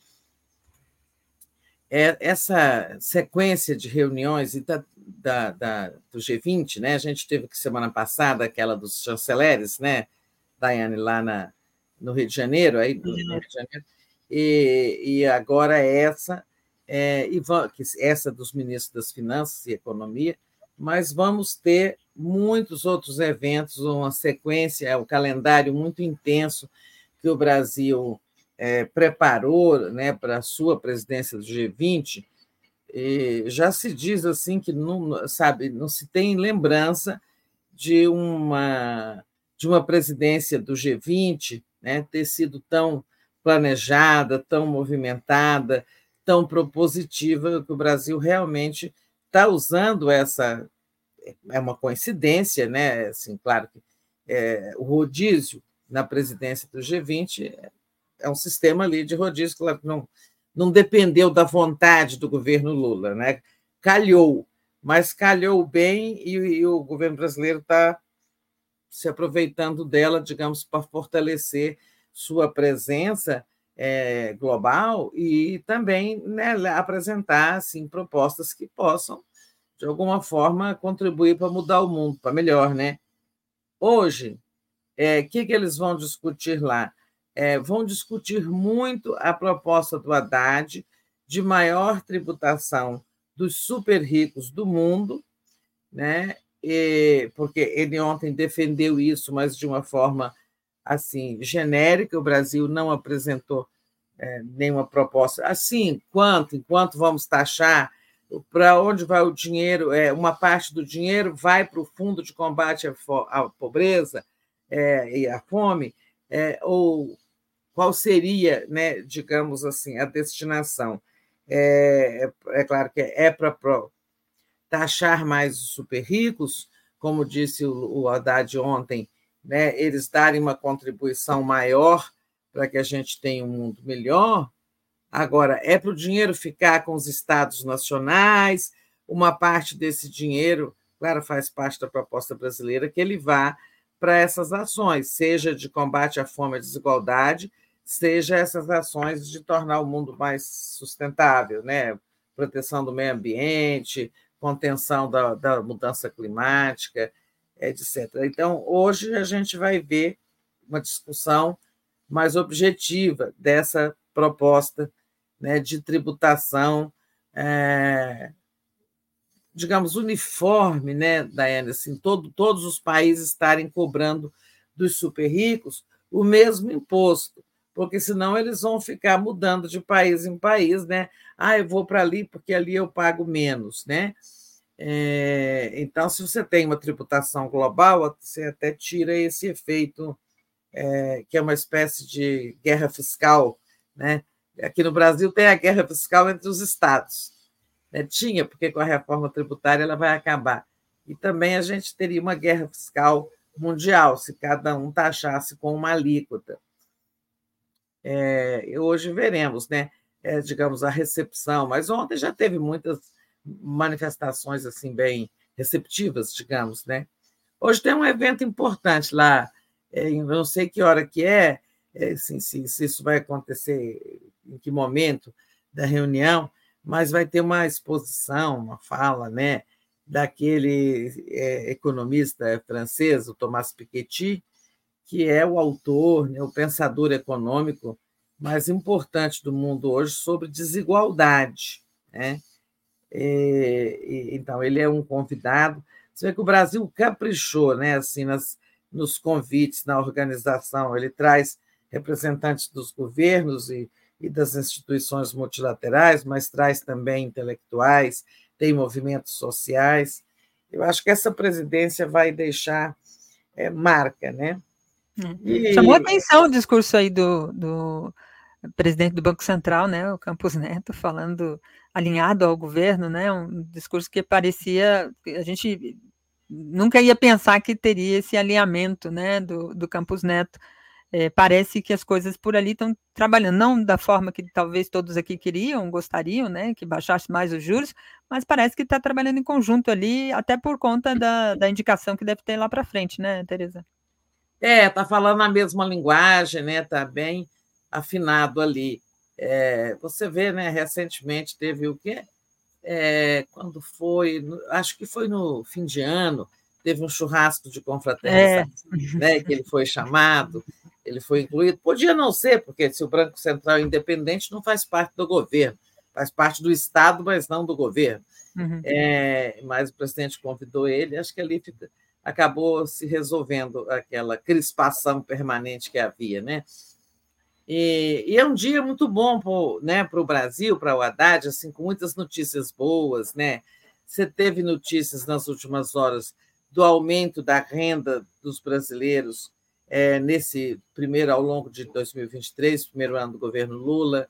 Speaker 18: é, essa sequência de reuniões e da, da, da, do G20, né? A gente teve que semana passada aquela dos chanceleres, né? Daiane lá na, no Rio de Janeiro, aí Rio de Janeiro, e, e agora essa é, e essa dos ministros das Finanças e Economia, mas vamos ter muitos outros eventos, uma sequência, é um calendário muito intenso que o Brasil é, preparou né, para a sua presidência do G20, já se diz assim que não, sabe, não se tem lembrança de uma, de uma presidência do G20 né, ter sido tão planejada, tão movimentada, tão propositiva, que o Brasil realmente está usando essa. É uma coincidência, né? Assim, claro que é, o rodízio na presidência do G20 é um sistema ali de rodízio que não, não dependeu da vontade do governo Lula, né? Calhou, mas calhou bem e, e o governo brasileiro está se aproveitando dela, digamos, para fortalecer sua presença é, global e também né, apresentar assim, propostas que possam, de alguma forma, contribuir para mudar o mundo para melhor. Né? Hoje, o é, que, que eles vão discutir lá? É, vão discutir muito a proposta do Haddad de maior tributação dos super ricos do mundo, né? E, porque ele ontem defendeu isso, mas de uma forma assim genérica. O Brasil não apresentou é, nenhuma proposta. Assim, quanto, enquanto vamos taxar para onde vai o dinheiro? É, uma parte do dinheiro vai para o fundo de combate à, à pobreza é, e à fome, é, ou qual seria, né, digamos assim, a destinação. É, é, é claro que é para taxar mais os super ricos, como disse o, o Haddad ontem, né, eles darem uma contribuição maior para que a gente tenha um mundo melhor. Agora, é para o dinheiro ficar com os estados nacionais, uma parte desse dinheiro, claro, faz parte da proposta brasileira, que ele vá para essas ações, seja de combate à fome e à desigualdade, seja essas ações de tornar o mundo mais sustentável, né? proteção do meio ambiente, contenção da, da mudança climática, etc. Então, hoje a gente vai ver uma discussão mais objetiva dessa proposta né, de tributação, é, digamos, uniforme, né, Daiane? Assim, todo, todos os países estarem cobrando dos super ricos o mesmo imposto porque senão eles vão ficar mudando de país em país, né? Ah, eu vou para ali porque ali eu pago menos, né? É, então, se você tem uma tributação global, você até tira esse efeito, é, que é uma espécie de guerra fiscal, né? Aqui no Brasil tem a guerra fiscal entre os estados. Né? Tinha, porque com a reforma tributária ela vai acabar. E também a gente teria uma guerra fiscal mundial, se cada um taxasse com uma alíquota. É, hoje veremos, né? É, digamos, a recepção, mas ontem já teve muitas manifestações assim bem receptivas, digamos, né? Hoje tem um evento importante lá é, não sei que hora que é, é assim, se, se isso vai acontecer, em que momento da reunião, mas vai ter uma exposição, uma fala, né, daquele é, economista francês, o Thomas Piketty, que é o autor, né, o pensador econômico mais importante do mundo hoje sobre desigualdade. Né? E, então, ele é um convidado. Você vê que o Brasil caprichou né, assim, nas, nos convites na organização, ele traz representantes dos governos e, e das instituições multilaterais, mas traz também intelectuais, tem movimentos sociais. Eu acho que essa presidência vai deixar é, marca, né?
Speaker 13: É. E... Chamou atenção o discurso aí do, do presidente do Banco Central, né, o Campos Neto, falando alinhado ao governo, né, um discurso que parecia a gente nunca ia pensar que teria esse alinhamento, né, do, do Campos Neto. É, parece que as coisas por ali estão trabalhando, não da forma que talvez todos aqui queriam, gostariam, né, que baixasse mais os juros, mas parece que está trabalhando em conjunto ali, até por conta da, da indicação que deve ter lá para frente, né, Tereza?
Speaker 18: É, está falando a mesma linguagem, né, está bem afinado ali. É, você vê, né, recentemente teve o quê? É, quando foi, acho que foi no fim de ano, teve um churrasco de confraternização, é. né, que ele foi chamado, ele foi incluído. Podia não ser, porque se o Banco Central é independente, não faz parte do governo, faz parte do Estado, mas não do governo. Uhum. É, mas o presidente convidou ele, acho que ali fica, acabou se resolvendo aquela crispação permanente que havia, né? E, e, é um dia muito bom para né, o Brasil, para o Haddad, assim, com muitas notícias boas. Né? Você teve notícias nas últimas horas do aumento da renda dos brasileiros é, nesse primeiro, ao longo de 2023, primeiro ano do governo Lula.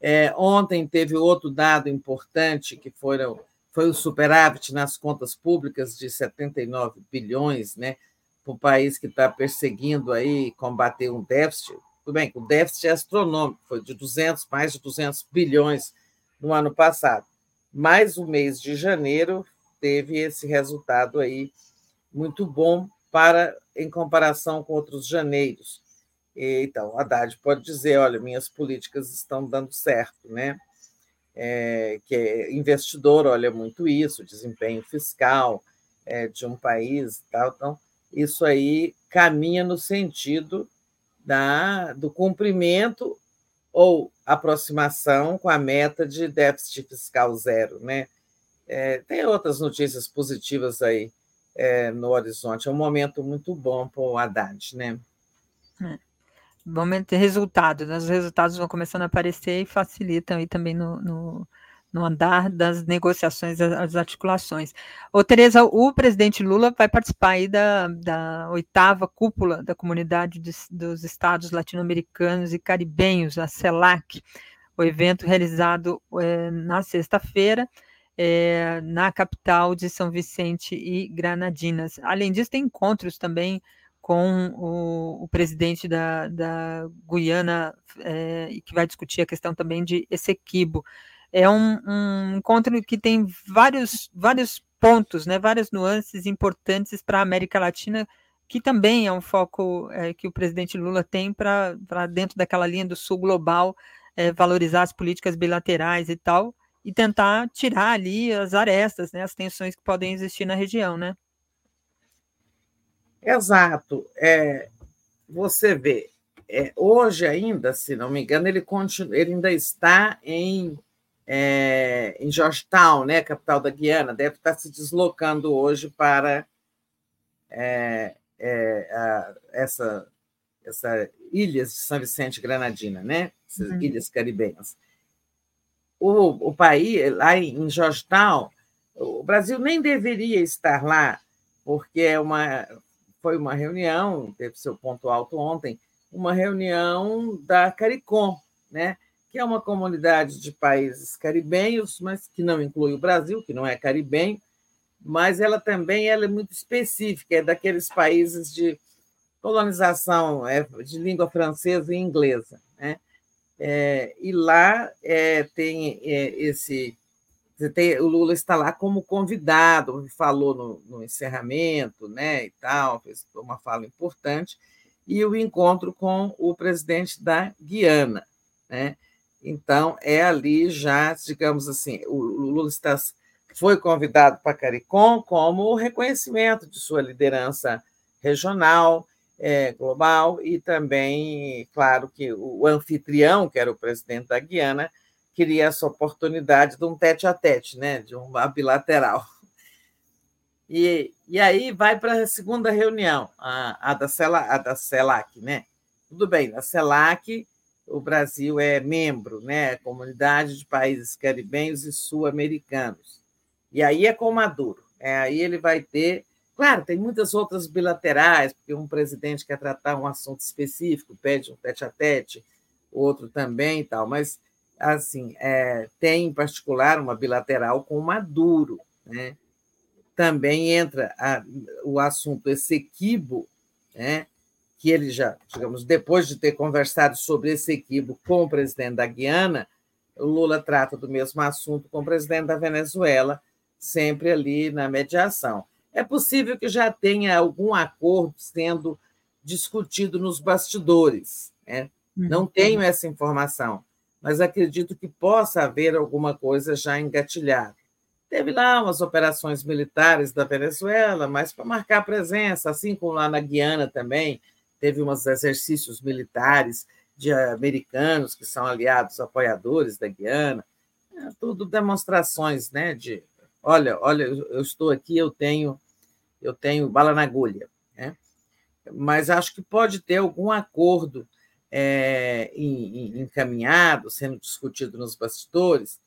Speaker 18: É, ontem teve outro dado importante, que foram, foi o superávit nas contas públicas de 79 bilhões, né, para um país que está perseguindo aí combater um déficit tudo bem, o déficit é astronômico, foi de 200, mais de 200 bilhões no ano passado. Mas o mês de janeiro teve esse resultado aí muito bom para em comparação com outros janeiros. Então, Haddad pode dizer, olha, minhas políticas estão dando certo, né? É, que é investidor olha muito isso, desempenho fiscal é, de um país e tal. Então, isso aí caminha no sentido da, do cumprimento ou aproximação com a meta de déficit fiscal zero. Né? É, tem outras notícias positivas aí no horizonte. É um momento muito bom para o Haddad. Né?
Speaker 13: É. Vamos ter resultados, né? os resultados vão começando a aparecer e facilitam aí também no, no no andar das negociações, as articulações. Ô, Tereza, o presidente Lula vai participar aí da, da oitava cúpula da Comunidade de, dos Estados Latino-Americanos e Caribenhos, a CELAC, o evento realizado é, na sexta-feira, é, na capital de São Vicente e Granadinas. Além disso, tem encontros também com o, o presidente da, da Guiana, é, que vai discutir a questão também de Essequibo é um, um encontro que tem vários, vários pontos, né, várias nuances importantes para a América Latina, que também é um foco é, que o presidente Lula tem para dentro daquela linha do sul global, é, valorizar as políticas bilaterais e tal, e tentar tirar ali as arestas, né, as tensões que podem existir na região, né?
Speaker 18: Exato. É, você vê, é, hoje ainda, se não me engano, ele, continua, ele ainda está em é, em Georgetown, né, capital da Guiana, deve estar se deslocando hoje para é, é, a, essa, essa ilhas de São Vicente e Granadina, né, essas uhum. ilhas caribenhas. O, o país, lá em Georgetown, o Brasil nem deveria estar lá, porque é uma, foi uma reunião, teve seu ponto alto ontem, uma reunião da CARICOM, né? que é uma comunidade de países caribenhos, mas que não inclui o Brasil, que não é caribenho, mas ela também ela é muito específica, é daqueles países de colonização é, de língua francesa e inglesa. Né? É, e lá é, tem é, esse. O Lula está lá como convidado, falou no, no encerramento né, e tal, fez uma fala importante. e o encontro com o presidente da Guiana. Né? Então, é ali já, digamos assim, o Lula está, foi convidado para CARICOM como reconhecimento de sua liderança regional, é, global, e também, claro, que o anfitrião, que era o presidente da Guiana, queria essa oportunidade de um tete a tete, né, de uma bilateral. E, e aí vai para a segunda reunião, a, a, da CELAC, a da CELAC, né? Tudo bem, na CELAC o Brasil é membro, né? Comunidade de Países Caribenhos e Sul-Americanos. E aí é com Maduro. É, aí ele vai ter. Claro, tem muitas outras bilaterais, porque um presidente quer tratar um assunto específico, pede um tete a tete, outro também e tal, mas assim, é, tem em particular uma bilateral com Maduro, né? também entra a, o assunto Essequibo, né, que ele já, digamos, depois de ter conversado sobre Essequibo com o presidente da Guiana, o Lula trata do mesmo assunto com o presidente da Venezuela, sempre ali na mediação. É possível que já tenha algum acordo sendo discutido nos bastidores. Né? Não uhum. tenho essa informação, mas acredito que possa haver alguma coisa já engatilhada. Teve lá umas operações militares da Venezuela, mas para marcar presença, assim como lá na Guiana também, teve uns exercícios militares de americanos que são aliados, apoiadores da Guiana, é tudo demonstrações, né? De, olha, olha, eu estou aqui, eu tenho, eu tenho bala na agulha, né? Mas acho que pode ter algum acordo é, encaminhado, sendo discutido nos bastidores,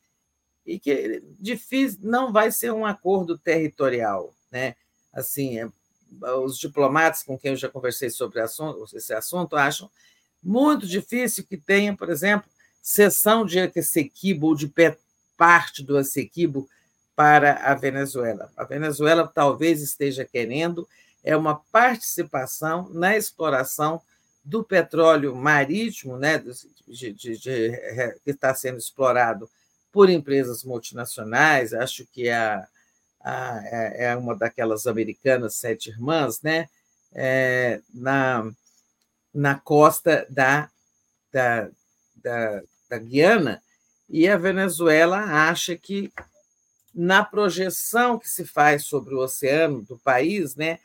Speaker 18: e que difícil não vai ser um acordo territorial, né? Assim, é, os diplomatas com quem eu já conversei sobre esse assunto acham muito difícil que tenha, por exemplo, cessão de Essequibo ou de parte do Essequibo para a Venezuela. A Venezuela talvez esteja querendo é uma participação na exploração do petróleo marítimo, né, de, de, de, que está sendo explorado por empresas multinacionais, acho que a, é, é uma daquelas americanas sete irmãs, né? É, na, na costa da, da, da, da Guiana, e a Venezuela acha que, na projeção que se faz sobre o oceano do país, né,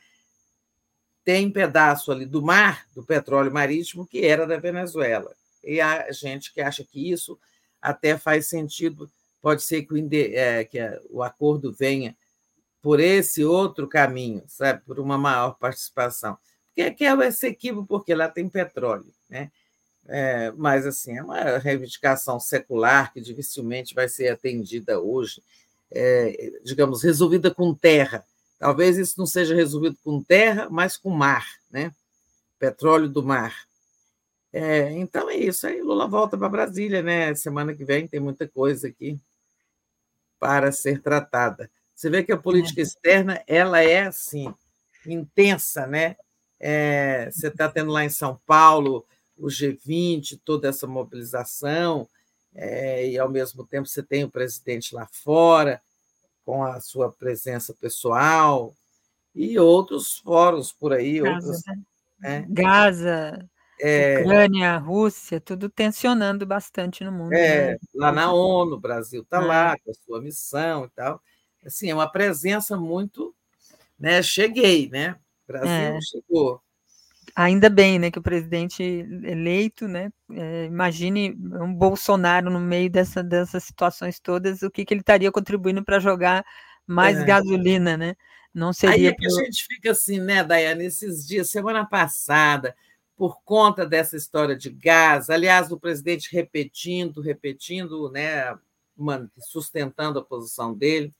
Speaker 18: tem pedaço ali do mar, do petróleo marítimo, que era da Venezuela. E há gente que acha que isso até faz sentido. Pode ser que o, é, que o acordo venha por esse outro caminho, sabe, por uma maior participação. Que, que é esse equívoco, porque lá tem petróleo, né? É, mas assim é uma reivindicação secular que dificilmente vai ser atendida hoje, é, digamos, resolvida com terra. Talvez isso não seja resolvido com terra, mas com mar, né? Petróleo do mar. É, então é isso. Aí Lula volta para Brasília, né? Semana que vem tem muita coisa aqui para ser tratada. Você vê que a política é. externa ela é assim intensa, né? É, você está tendo lá em São Paulo o G20, toda essa mobilização, é, e ao mesmo tempo você tem o presidente lá fora com a sua presença pessoal e outros fóruns por aí,
Speaker 13: Gaza,
Speaker 18: outros,
Speaker 13: né? né? Gaza, é, Ucrânia, Rússia, tudo tensionando bastante no mundo.
Speaker 18: É, né? lá na ONU, o Brasil está é. lá com a sua missão e tal. Assim, é uma presença muito. Né, cheguei, né? O Brasil é. chegou.
Speaker 13: Ainda bem, né, que o presidente eleito, né, é, imagine um Bolsonaro no meio dessa, dessas situações todas, o que, que ele estaria contribuindo para jogar mais é. gasolina, né? Não seria.
Speaker 18: Aí é que a gente fica assim, né, Daiane, esses dias, semana passada, por conta dessa história de gás, aliás, o presidente repetindo, repetindo, né, sustentando a posição dele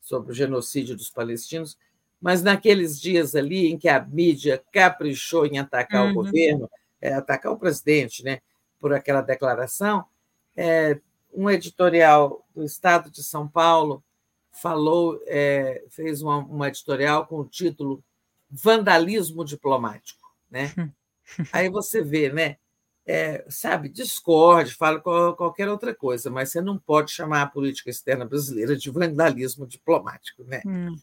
Speaker 18: sobre o genocídio dos palestinos, mas naqueles dias ali em que a mídia caprichou em atacar uhum. o governo, é, atacar o presidente, né, por aquela declaração, é, um editorial do Estado de São Paulo falou, é, fez uma, uma editorial com o título Vandalismo Diplomático, né? Aí você vê, né? É, sabe, discorde, fala qualquer outra coisa, mas você não pode chamar a política externa brasileira de vandalismo diplomático, né?
Speaker 13: Hum.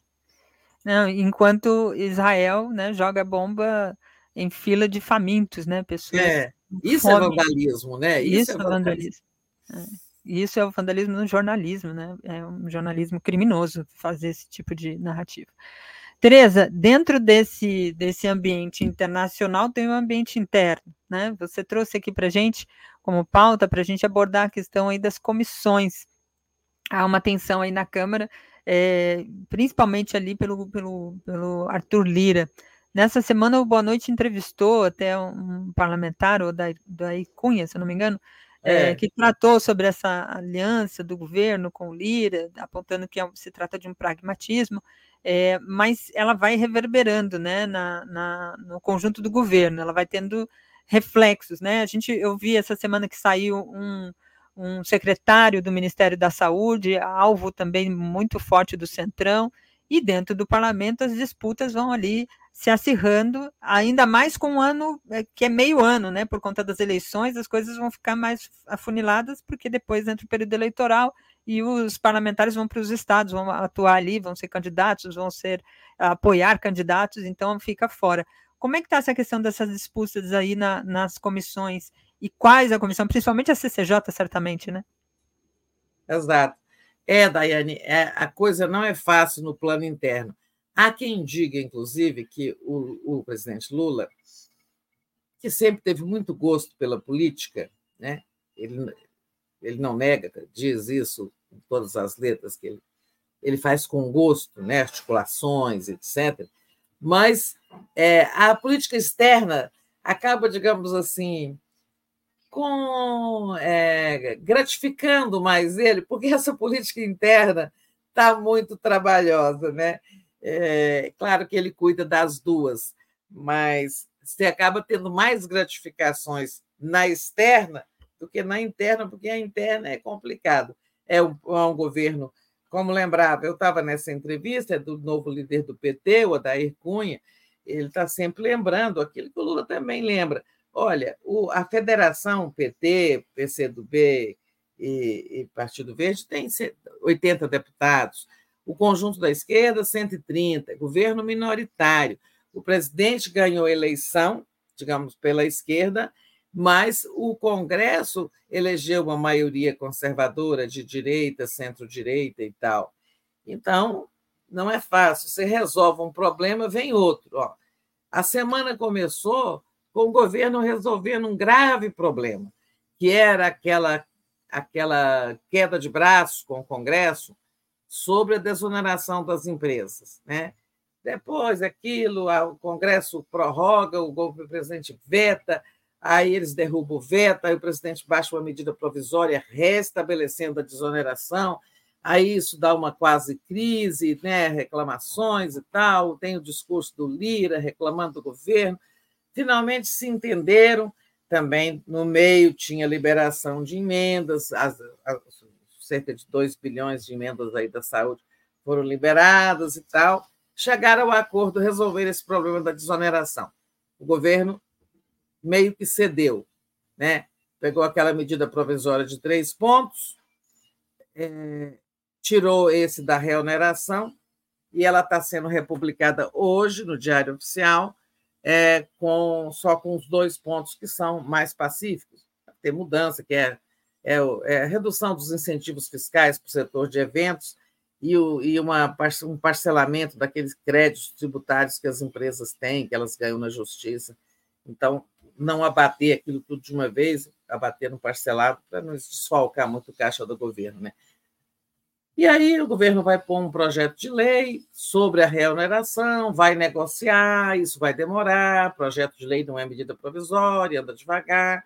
Speaker 13: Não, enquanto Israel né, joga bomba em fila de famintos, né? Pessoas
Speaker 18: é, isso é vandalismo, né?
Speaker 13: Isso, isso é vandalismo. É. Isso é o vandalismo no jornalismo, né? É um jornalismo criminoso fazer esse tipo de narrativa. Tereza, dentro desse, desse ambiente internacional tem um ambiente interno, né? Você trouxe aqui para gente como pauta para a gente abordar a questão aí das comissões. Há uma tensão aí na Câmara, é, principalmente ali pelo, pelo, pelo Arthur Lira. Nessa semana o Boa Noite entrevistou até um parlamentar, o da, da Cunha, se eu não me engano, é. É, que tratou sobre essa aliança do governo com o Lira, apontando que é se trata de um pragmatismo, é, mas ela vai reverberando né, na, na, no conjunto do governo, ela vai tendo reflexos. Né? A gente, eu vi essa semana que saiu um, um secretário do Ministério da Saúde, alvo também muito forte do Centrão, e dentro do parlamento as disputas vão ali se acirrando, ainda mais com um ano eh, que é meio ano, né? Por conta das eleições, as coisas vão ficar mais afuniladas, porque depois entra o período eleitoral e os parlamentares vão para os estados, vão atuar ali, vão ser candidatos, vão ser apoiar candidatos, então fica fora. Como é que está essa questão dessas disputas aí na, nas comissões? E quais a comissão, principalmente a CCJ, certamente, né?
Speaker 18: Exato. É, Daiane, é, a coisa não é fácil no plano interno. Há quem diga, inclusive, que o, o presidente Lula, que sempre teve muito gosto pela política, né? ele, ele não nega, diz isso em todas as letras, que ele, ele faz com gosto, né? articulações, etc. Mas é, a política externa acaba, digamos assim, com é, gratificando mais ele, porque essa política interna está muito trabalhosa, né? É, claro que ele cuida das duas, mas você acaba tendo mais gratificações na externa do que na interna, porque a interna é complicado. É um, é um governo, como lembrava, eu estava nessa entrevista é do novo líder do PT, o Adair Cunha, ele está sempre lembrando aquilo que o Lula também lembra Olha, o, a federação PT, PCdoB e, e Partido Verde tem 80 deputados, o conjunto da esquerda, 130, governo minoritário. O presidente ganhou a eleição, digamos, pela esquerda, mas o Congresso elegeu uma maioria conservadora de direita, centro-direita e tal. Então, não é fácil. Você resolve um problema, vem outro. Ó, a semana começou com o governo resolvendo um grave problema, que era aquela, aquela queda de braços com o Congresso sobre a desoneração das empresas. Né? Depois, aquilo, o Congresso prorroga, o presidente veta, aí eles derrubam o veto, aí o presidente baixa uma medida provisória restabelecendo a desoneração, aí isso dá uma quase crise, né? reclamações e tal, tem o discurso do Lira reclamando do governo, finalmente se entenderam. Também no meio tinha liberação de emendas, as, as, cerca de 2 bilhões de emendas aí da saúde foram liberadas e tal. Chegaram ao acordo resolver esse problema da desoneração. O governo meio que cedeu, né? pegou aquela medida provisória de três pontos, é, tirou esse da reoneração, e ela está sendo republicada hoje no Diário Oficial, é, com só com os dois pontos que são mais pacíficos. Tem mudança, que é, é, é redução dos incentivos fiscais para o setor de eventos e, o, e uma, um parcelamento daqueles créditos tributários que as empresas têm, que elas ganham na justiça. Então, não abater aquilo tudo de uma vez, abater no parcelado, para não desfalcar muito o caixa do governo. Né? E aí o governo vai pôr um projeto de lei sobre a reoneração, vai negociar, isso vai demorar, projeto de lei não é medida provisória, anda devagar.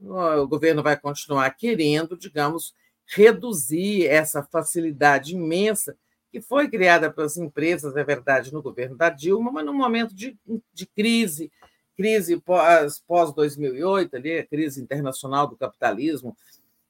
Speaker 18: O governo vai continuar querendo, digamos, reduzir essa facilidade imensa que foi criada pelas empresas, é verdade, no governo da Dilma, mas num momento de, de crise, crise pós-2008, pós ali, a crise internacional do capitalismo,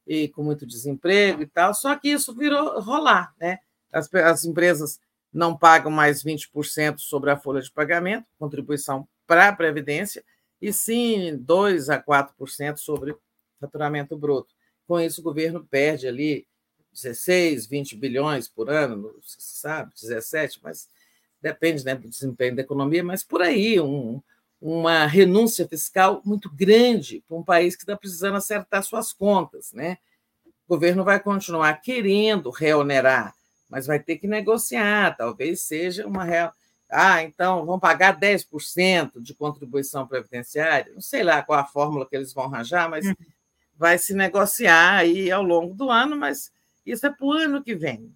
Speaker 18: e com muito desemprego e tal, só que isso virou rolar, né? As, as empresas não pagam mais 20% sobre a folha de pagamento, contribuição para a Previdência, e sim 2 a 4% sobre faturamento bruto. Com isso, o governo perde ali 16, 20 bilhões por ano, se sabe, 17, mas depende né, do desempenho da economia, mas por aí, um, uma renúncia fiscal muito grande para um país que está precisando acertar suas contas. Né? O governo vai continuar querendo reonerar, mas vai ter que negociar, talvez seja uma real. Ah, então vão pagar 10% de contribuição previdenciária. Não sei lá qual a fórmula que eles vão arranjar, mas uhum. vai se negociar aí ao longo do ano, mas isso é para o ano que vem.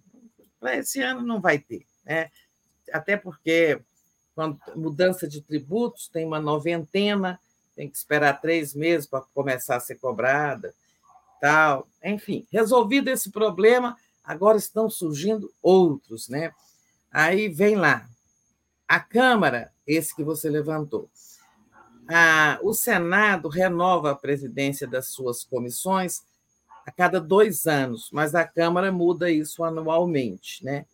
Speaker 18: Para esse ano não vai ter. Né? Até porque quando mudança de tributos, tem uma noventena, tem que esperar três meses para começar a ser cobrada, tal. Enfim, resolvido esse problema, agora estão surgindo outros, né? Aí vem lá a Câmara, esse que você levantou. A, o Senado renova a presidência das suas comissões a cada dois anos, mas a Câmara muda isso anualmente, né?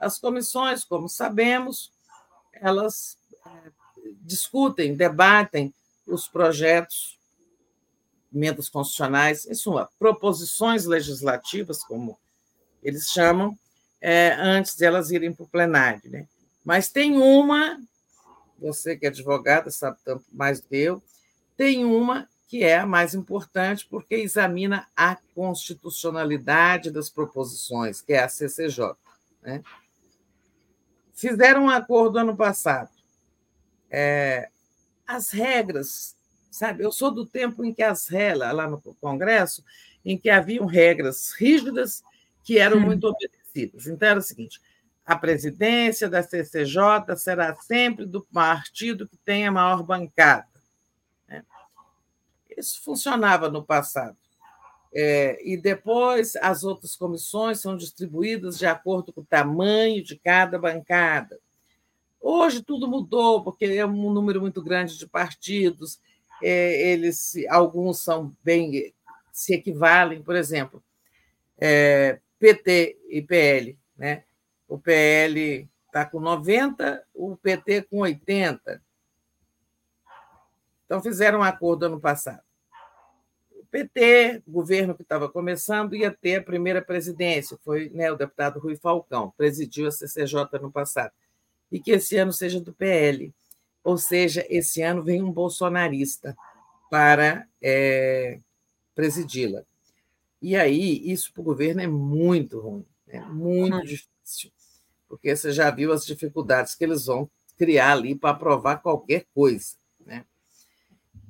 Speaker 18: As comissões, como sabemos, elas é, discutem, debatem os projetos, emendas constitucionais, em suma, proposições legislativas, como eles chamam, é, antes de elas irem para o plenário. Né? Mas tem uma, você que é advogada sabe tanto mais do que eu, tem uma que é a mais importante, porque examina a constitucionalidade das proposições, que é a CCJ. Né? Fizeram um acordo ano passado. É, as regras, sabe? Eu sou do tempo em que as regras, lá no Congresso, em que haviam regras rígidas que eram muito obedecidas. Então, era o seguinte: a presidência da CCJ será sempre do partido que tem a maior bancada. Né? Isso funcionava no passado. É, e depois as outras comissões são distribuídas de acordo com o tamanho de cada bancada. Hoje tudo mudou, porque é um número muito grande de partidos, é, eles alguns são bem se equivalem, por exemplo, é, PT e PL, né? O PL está com 90, o PT com 80. Então fizeram um acordo ano passado. PT, o governo que estava começando, ia ter a primeira presidência. Foi né, o deputado Rui Falcão, presidiu a CCJ no passado. E que esse ano seja do PL. Ou seja, esse ano vem um bolsonarista para é, presidi-la. E aí, isso para o governo é muito ruim, é muito uhum. difícil, porque você já viu as dificuldades que eles vão criar ali para aprovar qualquer coisa. Né?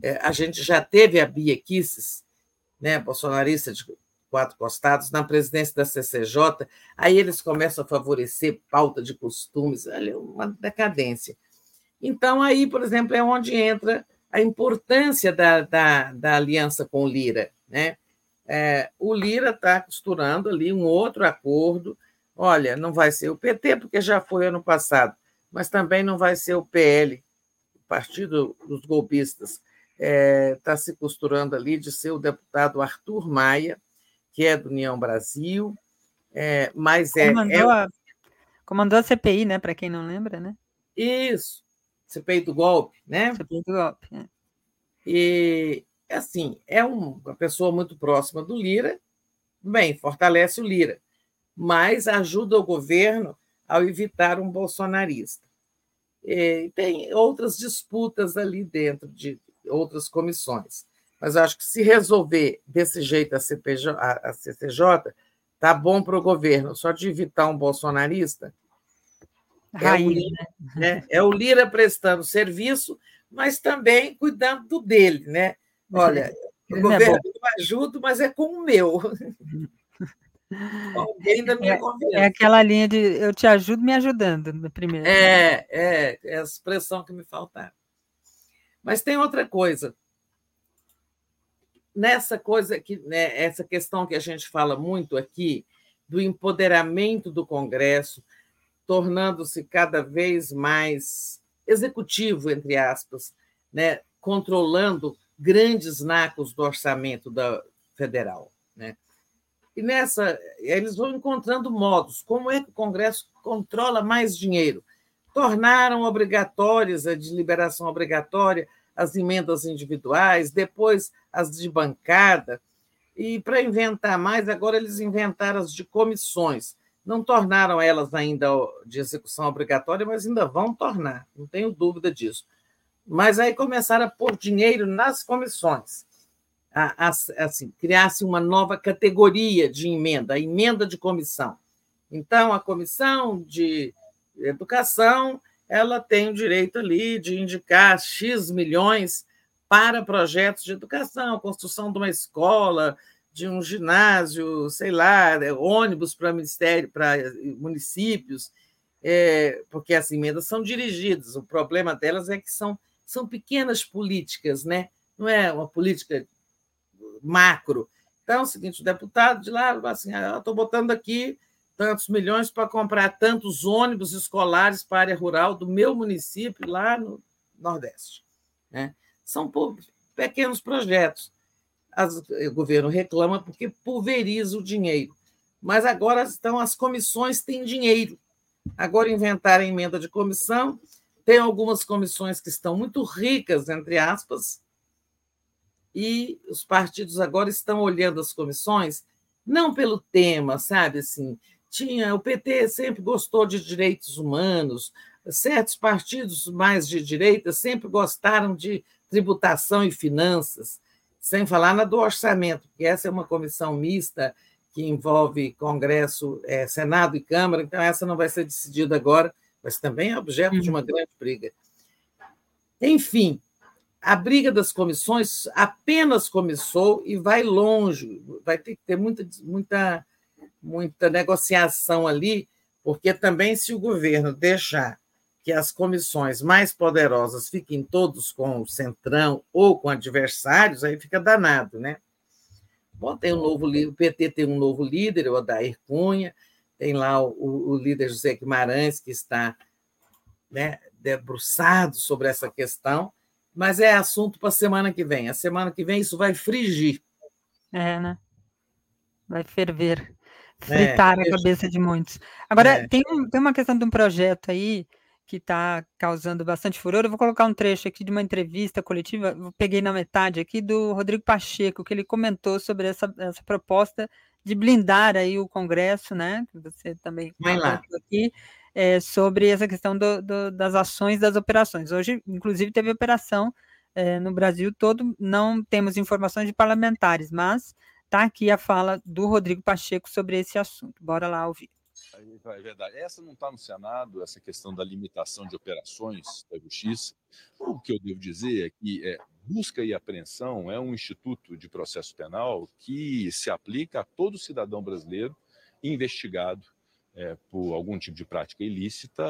Speaker 18: É, a gente já teve a Bia Kisses, né, bolsonarista de quatro costados, na presidência da CCJ, aí eles começam a favorecer pauta de costumes, olha, uma decadência. Então, aí, por exemplo, é onde entra a importância da, da, da aliança com o Lira. Né? É, o Lira está costurando ali um outro acordo. Olha, não vai ser o PT, porque já foi ano passado, mas também não vai ser o PL, o Partido dos Golpistas está é, tá se costurando ali de ser o deputado Arthur Maia, que é do União Brasil, é, mas é.
Speaker 13: Comandou,
Speaker 18: é...
Speaker 13: A, comandou a CPI, né? Para quem não lembra, né?
Speaker 18: Isso, CPI do golpe, né?
Speaker 13: CPI do golpe. É.
Speaker 18: E assim, é uma pessoa muito próxima do Lira, bem, fortalece o Lira, mas ajuda o governo ao evitar um bolsonarista. E tem outras disputas ali dentro de, outras comissões. Mas acho que se resolver desse jeito a, CPJ, a, CCJ, tá bom para o governo, só de evitar um bolsonarista. É, o Lira, né? é o Lira prestando serviço, mas também cuidando dele, né? Olha, o é governo é eu ajudo, mas é com o meu.
Speaker 13: Alguém da minha é, confiança. É aquela linha de eu te ajudo me ajudando, primeiro.
Speaker 18: É, é, é a expressão que me faltava. Mas tem outra coisa. Nessa coisa que, né, essa questão que a gente fala muito aqui do empoderamento do Congresso, tornando-se cada vez mais executivo, entre aspas, né, controlando grandes nacos do orçamento da federal, né? E nessa eles vão encontrando modos. Como é que o Congresso controla mais dinheiro? Tornaram obrigatórias a deliberação obrigatória as emendas individuais, depois as de bancada, e para inventar mais, agora eles inventaram as de comissões. Não tornaram elas ainda de execução obrigatória, mas ainda vão tornar, não tenho dúvida disso. Mas aí começaram a pôr dinheiro nas comissões. Assim, criasse uma nova categoria de emenda, a emenda de comissão. Então, a comissão de educação ela tem o direito ali de indicar X milhões para projetos de educação, construção de uma escola, de um ginásio, sei lá, é, ônibus para ministério, para municípios, é, porque as emendas são dirigidas. O problema delas é que são, são pequenas políticas, né? não é uma política macro. Então, é o seguinte, o deputado de lá, assim, ah, estou botando aqui tantos milhões para comprar tantos ônibus escolares para a área rural do meu município lá no Nordeste. Né? São pequenos projetos. As, o governo reclama porque pulveriza o dinheiro. Mas agora estão as comissões têm dinheiro. Agora inventaram a emenda de comissão. Tem algumas comissões que estão muito ricas, entre aspas, e os partidos agora estão olhando as comissões não pelo tema, sabe assim, tinha o PT sempre gostou de direitos humanos, certos partidos mais de direita sempre gostaram de tributação e finanças, sem falar na do orçamento, que essa é uma comissão mista que envolve Congresso, é, Senado e Câmara, então essa não vai ser decidida agora, mas também é objeto de uma uhum. grande briga. Enfim, a briga das comissões apenas começou e vai longe, vai ter que ter muita, muita muita negociação ali, porque também se o governo deixar que as comissões mais poderosas fiquem todos com o centrão ou com adversários, aí fica danado, né? Bom, tem um novo o PT tem um novo líder, o Odair Cunha, tem lá o, o líder José Guimarães, que está né, debruçado sobre essa questão, mas é assunto para a semana que vem. A semana que vem isso vai frigir.
Speaker 13: É, né? Vai ferver. É, fritar é, a cabeça de muitos. Agora, é. tem, um, tem uma questão de um projeto aí que está causando bastante furor. Eu vou colocar um trecho aqui de uma entrevista coletiva, peguei na metade aqui, do Rodrigo Pacheco, que ele comentou sobre essa, essa proposta de blindar aí o Congresso, né? Que você também
Speaker 18: comentou
Speaker 13: aqui, é, sobre essa questão do, do, das ações das operações. Hoje, inclusive, teve operação é, no Brasil todo, não temos informações de parlamentares, mas Está aqui a fala do Rodrigo Pacheco sobre esse assunto. Bora lá ouvir.
Speaker 20: É verdade. Essa não está no Senado, essa questão da limitação de operações da justiça. O que eu devo dizer é que é, busca e apreensão é um instituto de processo penal que se aplica a todo cidadão brasileiro investigado é, por algum tipo de prática ilícita,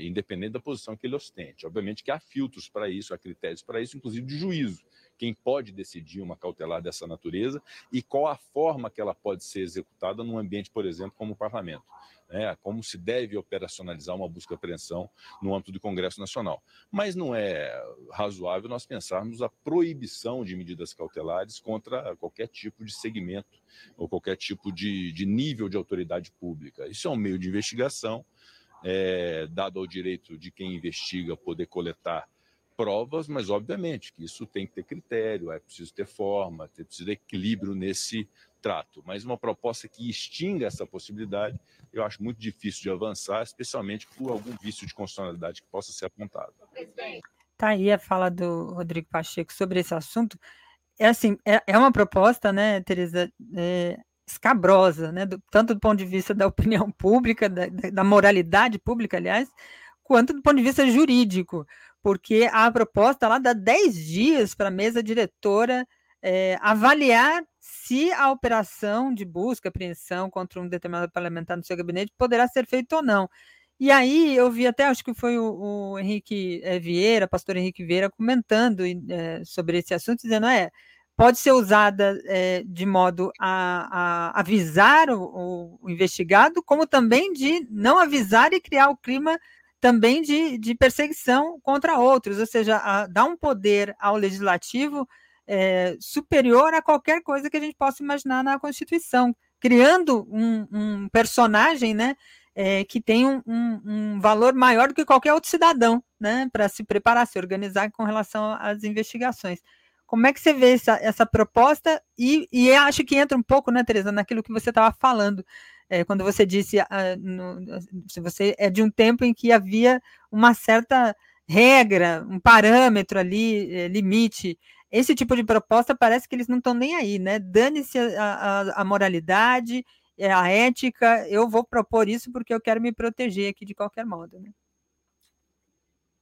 Speaker 20: independente da posição que ele ostente. Obviamente que há filtros para isso, há critérios para isso, inclusive de juízo quem pode decidir uma cautelar dessa natureza e qual a forma que ela pode ser executada num ambiente, por exemplo, como o parlamento. Né? Como se deve operacionalizar uma busca e apreensão no âmbito do Congresso Nacional. Mas não é razoável nós pensarmos a proibição de medidas cautelares contra qualquer tipo de segmento ou qualquer tipo de, de nível de autoridade pública. Isso é um meio de investigação, é, dado ao direito de quem investiga poder coletar provas, mas obviamente que isso tem que ter critério, é preciso ter forma, é preciso ter equilíbrio nesse trato. Mas uma proposta que extinga essa possibilidade, eu acho muito difícil de avançar, especialmente por algum vício de constitucionalidade que possa ser apontado.
Speaker 13: Tá aí a fala do Rodrigo Pacheco sobre esse assunto. É assim, é, é uma proposta, né, Tereza, é, escabrosa, né, do, tanto do ponto de vista da opinião pública, da, da moralidade pública, aliás, quanto do ponto de vista jurídico, porque a proposta lá dá 10 dias para a mesa diretora é, avaliar se a operação de busca, apreensão contra um determinado parlamentar no seu gabinete poderá ser feita ou não. E aí eu vi até, acho que foi o, o Henrique é, Vieira, pastor Henrique Vieira, comentando é, sobre esse assunto, dizendo, é, pode ser usada é, de modo a, a avisar o, o, investigado, como também de não avisar e criar o clima também de, de perseguição contra outros, ou seja, a, dá um poder ao legislativo é, superior a qualquer coisa que a gente possa imaginar na Constituição, criando um, um personagem né, é, que tem um, um, um, valor maior do que qualquer outro cidadão né, para se preparar, se organizar com relação às investigações. Como é que você vê essa, essa proposta? E, e acho que entra um pouco, né, Tereza, naquilo que você estava falando é, quando você disse, ah, no, se você é de um tempo em que havia uma certa regra, um parâmetro ali, é, limite. Esse tipo de proposta parece que eles não estão nem aí, né? Dane-se a, a, a moralidade, é, a ética, eu vou propor isso porque eu quero me proteger aqui de qualquer modo. Né?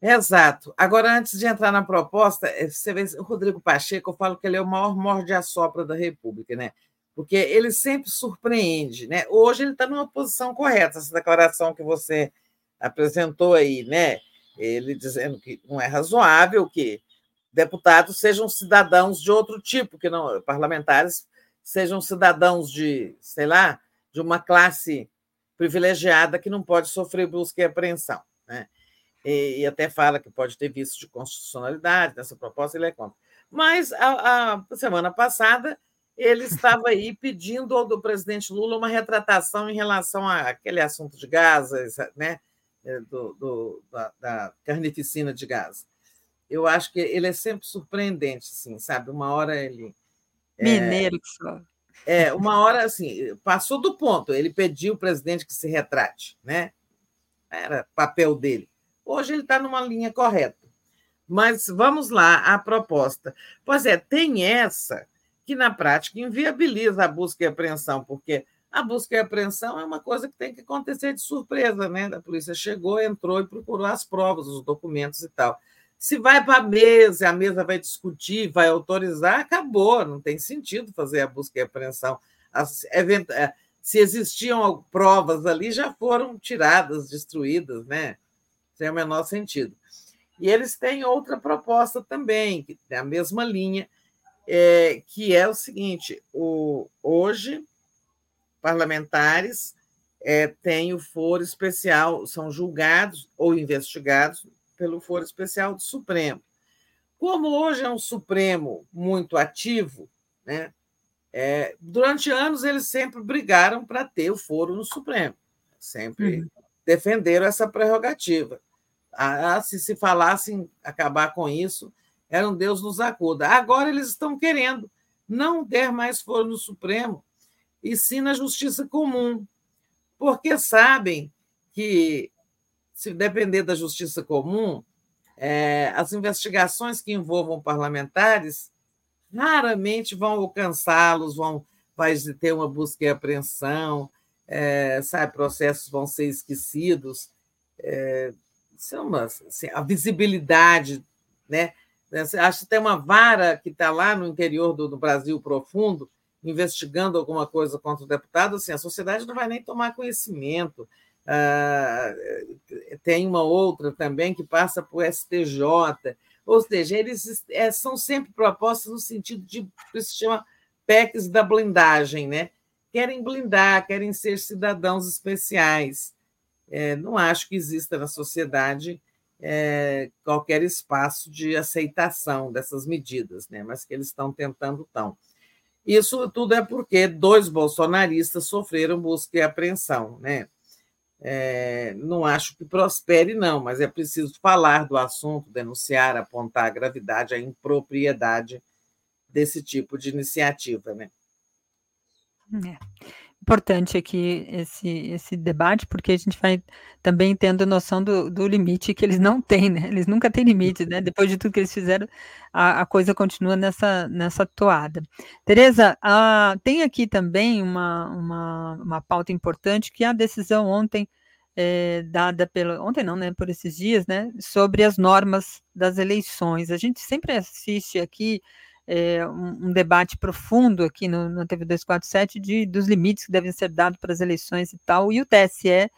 Speaker 18: Exato. Agora, antes de entrar na proposta, eh, você vê o Rodrigo Pacheco, eu falo que ele é o maior morde-a-sopra da República, né? Porque ele sempre surpreende, né? Hoje ele está numa posição correta, essa declaração que você apresentou aí, né? Ele dizendo que não é razoável que deputados sejam cidadãos de outro tipo, que não parlamentares sejam cidadãos de, sei lá, de uma classe privilegiada que não pode sofrer busca e apreensão, né? e, até fala que pode ter visto de constitucionalidade nessa proposta, ele é contra. Mas a, a semana passada ele estava aí pedindo ao do presidente Lula uma retratação em relação àquele assunto de Gaza, né? É, do, do da, da, carnificina de Gaza. Eu acho que ele é sempre surpreendente, assim, sabe? Uma hora ele.
Speaker 13: É Mineiro que só.
Speaker 18: É, uma hora, assim, passou do ponto. Ele pediu o presidente que se retrate, né? Era papel dele. Hoje ele está numa linha correta. Mas vamos lá, a proposta. Pois é, tem essa que na prática inviabiliza a busca e apreensão, porque a busca e apreensão é uma coisa que tem que acontecer de surpresa, né? A polícia chegou, entrou e procurou as provas, os documentos e tal. Se vai para a mesa, a mesa vai discutir, vai autorizar, acabou, não tem sentido fazer a busca e apreensão. As, é, se existiam provas ali, já foram tiradas, destruídas, né? tem o menor sentido. E eles têm outra proposta também, que tem a mesma linha, é, que é o seguinte: o, hoje, parlamentares é, têm o foro especial, são julgados ou investigados pelo foro especial do Supremo. Como hoje é um Supremo muito ativo, né, é, durante anos eles sempre brigaram para ter o foro no Supremo, sempre uhum. defenderam essa prerrogativa. Ah, se se falassem acabar com isso, era um Deus nos acuda. Agora eles estão querendo não ter mais foro no Supremo, e sim na justiça comum, porque sabem que, se depender da justiça comum, é, as investigações que envolvam parlamentares raramente vão alcançá-los, vão vai ter uma busca e apreensão, é, sabe, processos vão ser esquecidos. É, são é assim, a visibilidade, né? Acho que tem uma vara que está lá no interior do, do, Brasil profundo, investigando alguma coisa contra o deputado, assim, a sociedade não vai nem tomar conhecimento. Ah, tem uma outra também que passa por STJ, ou seja, eles é, são sempre propostas no sentido de que se chama PECs da blindagem, né? Querem blindar, querem ser cidadãos especiais é, não acho que exista na sociedade é, qualquer espaço de aceitação dessas medidas, né? mas que eles estão tentando tão. Isso tudo é porque dois bolsonaristas sofreram busca e apreensão. Né? É, não acho que prospere, não, mas é preciso falar do assunto, denunciar, apontar a gravidade, a impropriedade desse tipo de iniciativa. Né?
Speaker 13: É importante aqui esse, esse debate, porque a gente vai também tendo noção do, do limite que eles não têm, né? Eles nunca têm limite, né? Depois de tudo que eles fizeram, a, a coisa continua nessa, nessa toada. Tereza, ah, tem aqui também uma, uma, uma pauta importante, que é a decisão ontem é, dada pelo ontem não, né, por esses dias, né, sobre as normas das eleições. A gente sempre assiste aqui é, um, um, debate profundo aqui no, no TV 247 de, dos limites que devem ser dados para as eleições e tal, e o TSE,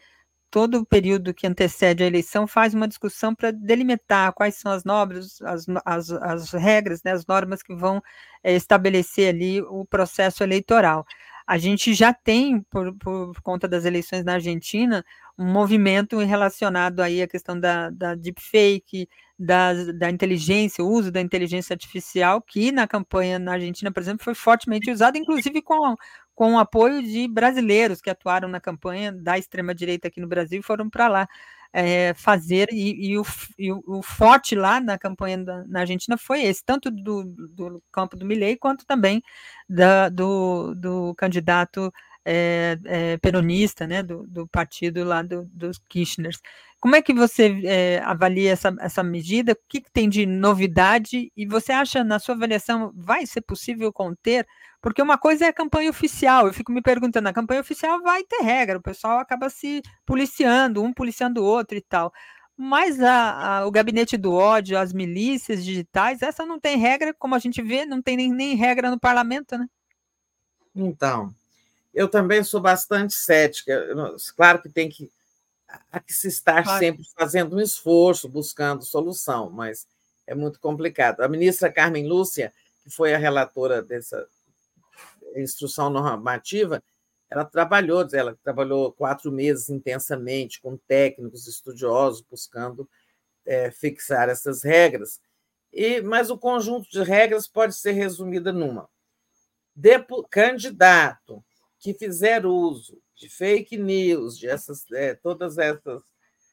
Speaker 13: todo o período que antecede a eleição, faz uma discussão para delimitar quais são as normas, as, as, as regras, né, as normas que vão é, estabelecer ali o processo eleitoral. A gente já tem, por, por conta das eleições na Argentina, um movimento relacionado aí à questão da, da deepfake, da, da inteligência, o uso da inteligência artificial, que na campanha na Argentina, por exemplo, foi fortemente usado, inclusive com, com o apoio de brasileiros que atuaram na campanha da extrema-direita aqui no Brasil e foram para lá é, fazer, e, e, o, e, o, forte lá na campanha da, na Argentina foi esse, tanto do, do campo do Milley, quanto também da, do, do candidato é, é, peronista, né, do, do, partido lá do, dos Kirchners. Como é que você é, avalia essa, essa medida? O que, que, tem de novidade? E você acha, na sua avaliação, vai ser possível conter? Porque uma coisa é a campanha oficial, eu fico me perguntando, a campanha oficial vai ter regra, o pessoal acaba se policiando, um policiando o outro e tal. Mas a, a, o gabinete do ódio, as milícias digitais, essa não tem regra, como a gente vê, não tem nem, nem regra no parlamento, né?
Speaker 18: Então, eu também sou bastante cética. Claro que tem que, há que se estar claro. sempre fazendo um esforço, buscando solução, mas é muito complicado. A ministra Carmen Lúcia, que foi a relatora dessa instrução normativa, ela trabalhou, ela trabalhou quatro meses intensamente com técnicos, estudiosos, buscando é, fixar essas regras. E, mas o conjunto de regras pode ser resumida numa: Depo, candidato que fizer uso de fake news, de essas, é, todas essas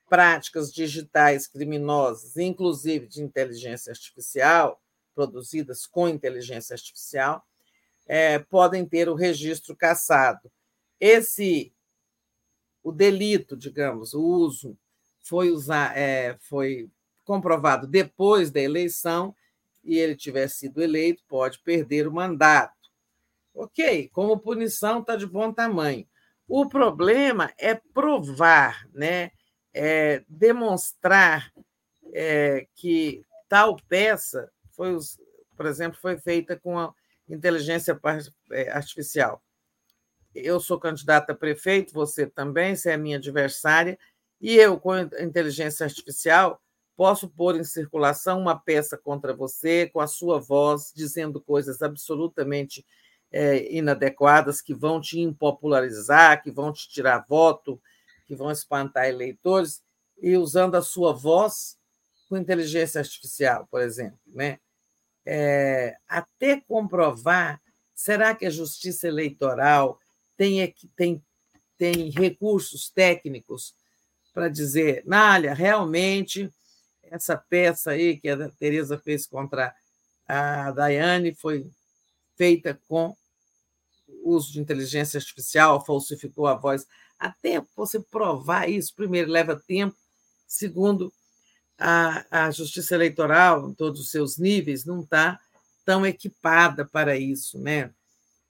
Speaker 18: práticas digitais criminosas, inclusive de inteligência artificial, produzidas com inteligência artificial, é, podem ter o registro cassado esse o delito, digamos, o uso foi usar, é, foi comprovado depois da eleição e ele tiver sido eleito, pode perder o mandato. Ok, como punição está de bom tamanho. O problema é provar, né, é demonstrar é, que tal peça foi, por exemplo, foi feita com a inteligência é, artificial eu sou candidata a prefeito, você também, você é minha adversária, e eu, com inteligência artificial, posso pôr em circulação uma peça contra você, com a sua voz, dizendo coisas absolutamente é, inadequadas, que vão te impopularizar, que vão te tirar voto, que vão espantar eleitores, e usando a sua voz com inteligência artificial, por exemplo. Né? É, até comprovar, será que a justiça eleitoral tem, tem, tem recursos técnicos para dizer, Nália, realmente essa peça aí que a Tereza fez contra a Daiane foi feita com uso de inteligência artificial, falsificou a voz. Até você provar isso, primeiro, leva tempo, segundo, a, a Justiça Eleitoral, em todos os seus níveis, não está tão equipada para isso, né?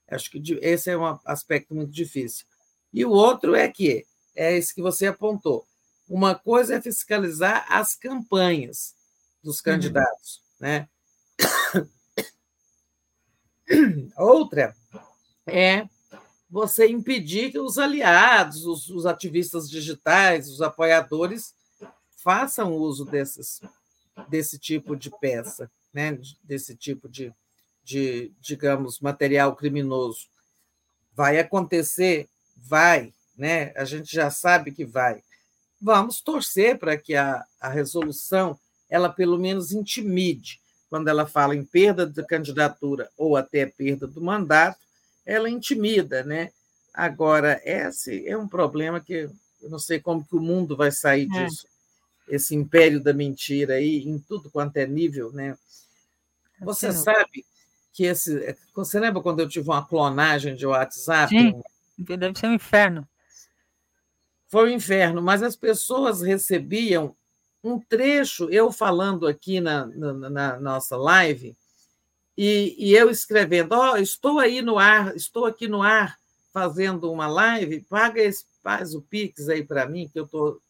Speaker 18: Acho que esse é um aspecto muito difícil. E o outro é que é esse que você apontou. Uma coisa é fiscalizar as campanhas dos uhum. candidatos, uhum. né? Outra é você impedir que os aliados, os, os, ativistas digitais, os apoiadores façam uso desses, desse tipo de peça, né? desse tipo de, de, digamos, material criminoso. Vai acontecer? Vai, né? A gente já sabe que vai. Vamos torcer para que a, a resolução ela pelo menos intimide. Quando ela fala em perda de candidatura ou até perda do mandato, ela intimida, né? Agora, esse é um problema que eu não sei como que o mundo vai sair é. disso. Esse império da mentira aí, em tudo quanto é nível, né? Você sabe que esse. É, você lembra quando eu tive uma clonagem de WhatsApp?
Speaker 13: Sim, deve ser um inferno.
Speaker 18: Foi um inferno, mas as pessoas recebiam um trecho, eu falando aqui na, na, na nossa live, e, e eu escrevendo: Ó, oh, estou aí no ar, estou aqui no ar fazendo uma live, paga esse, faz o Pix aí para mim, que eu estou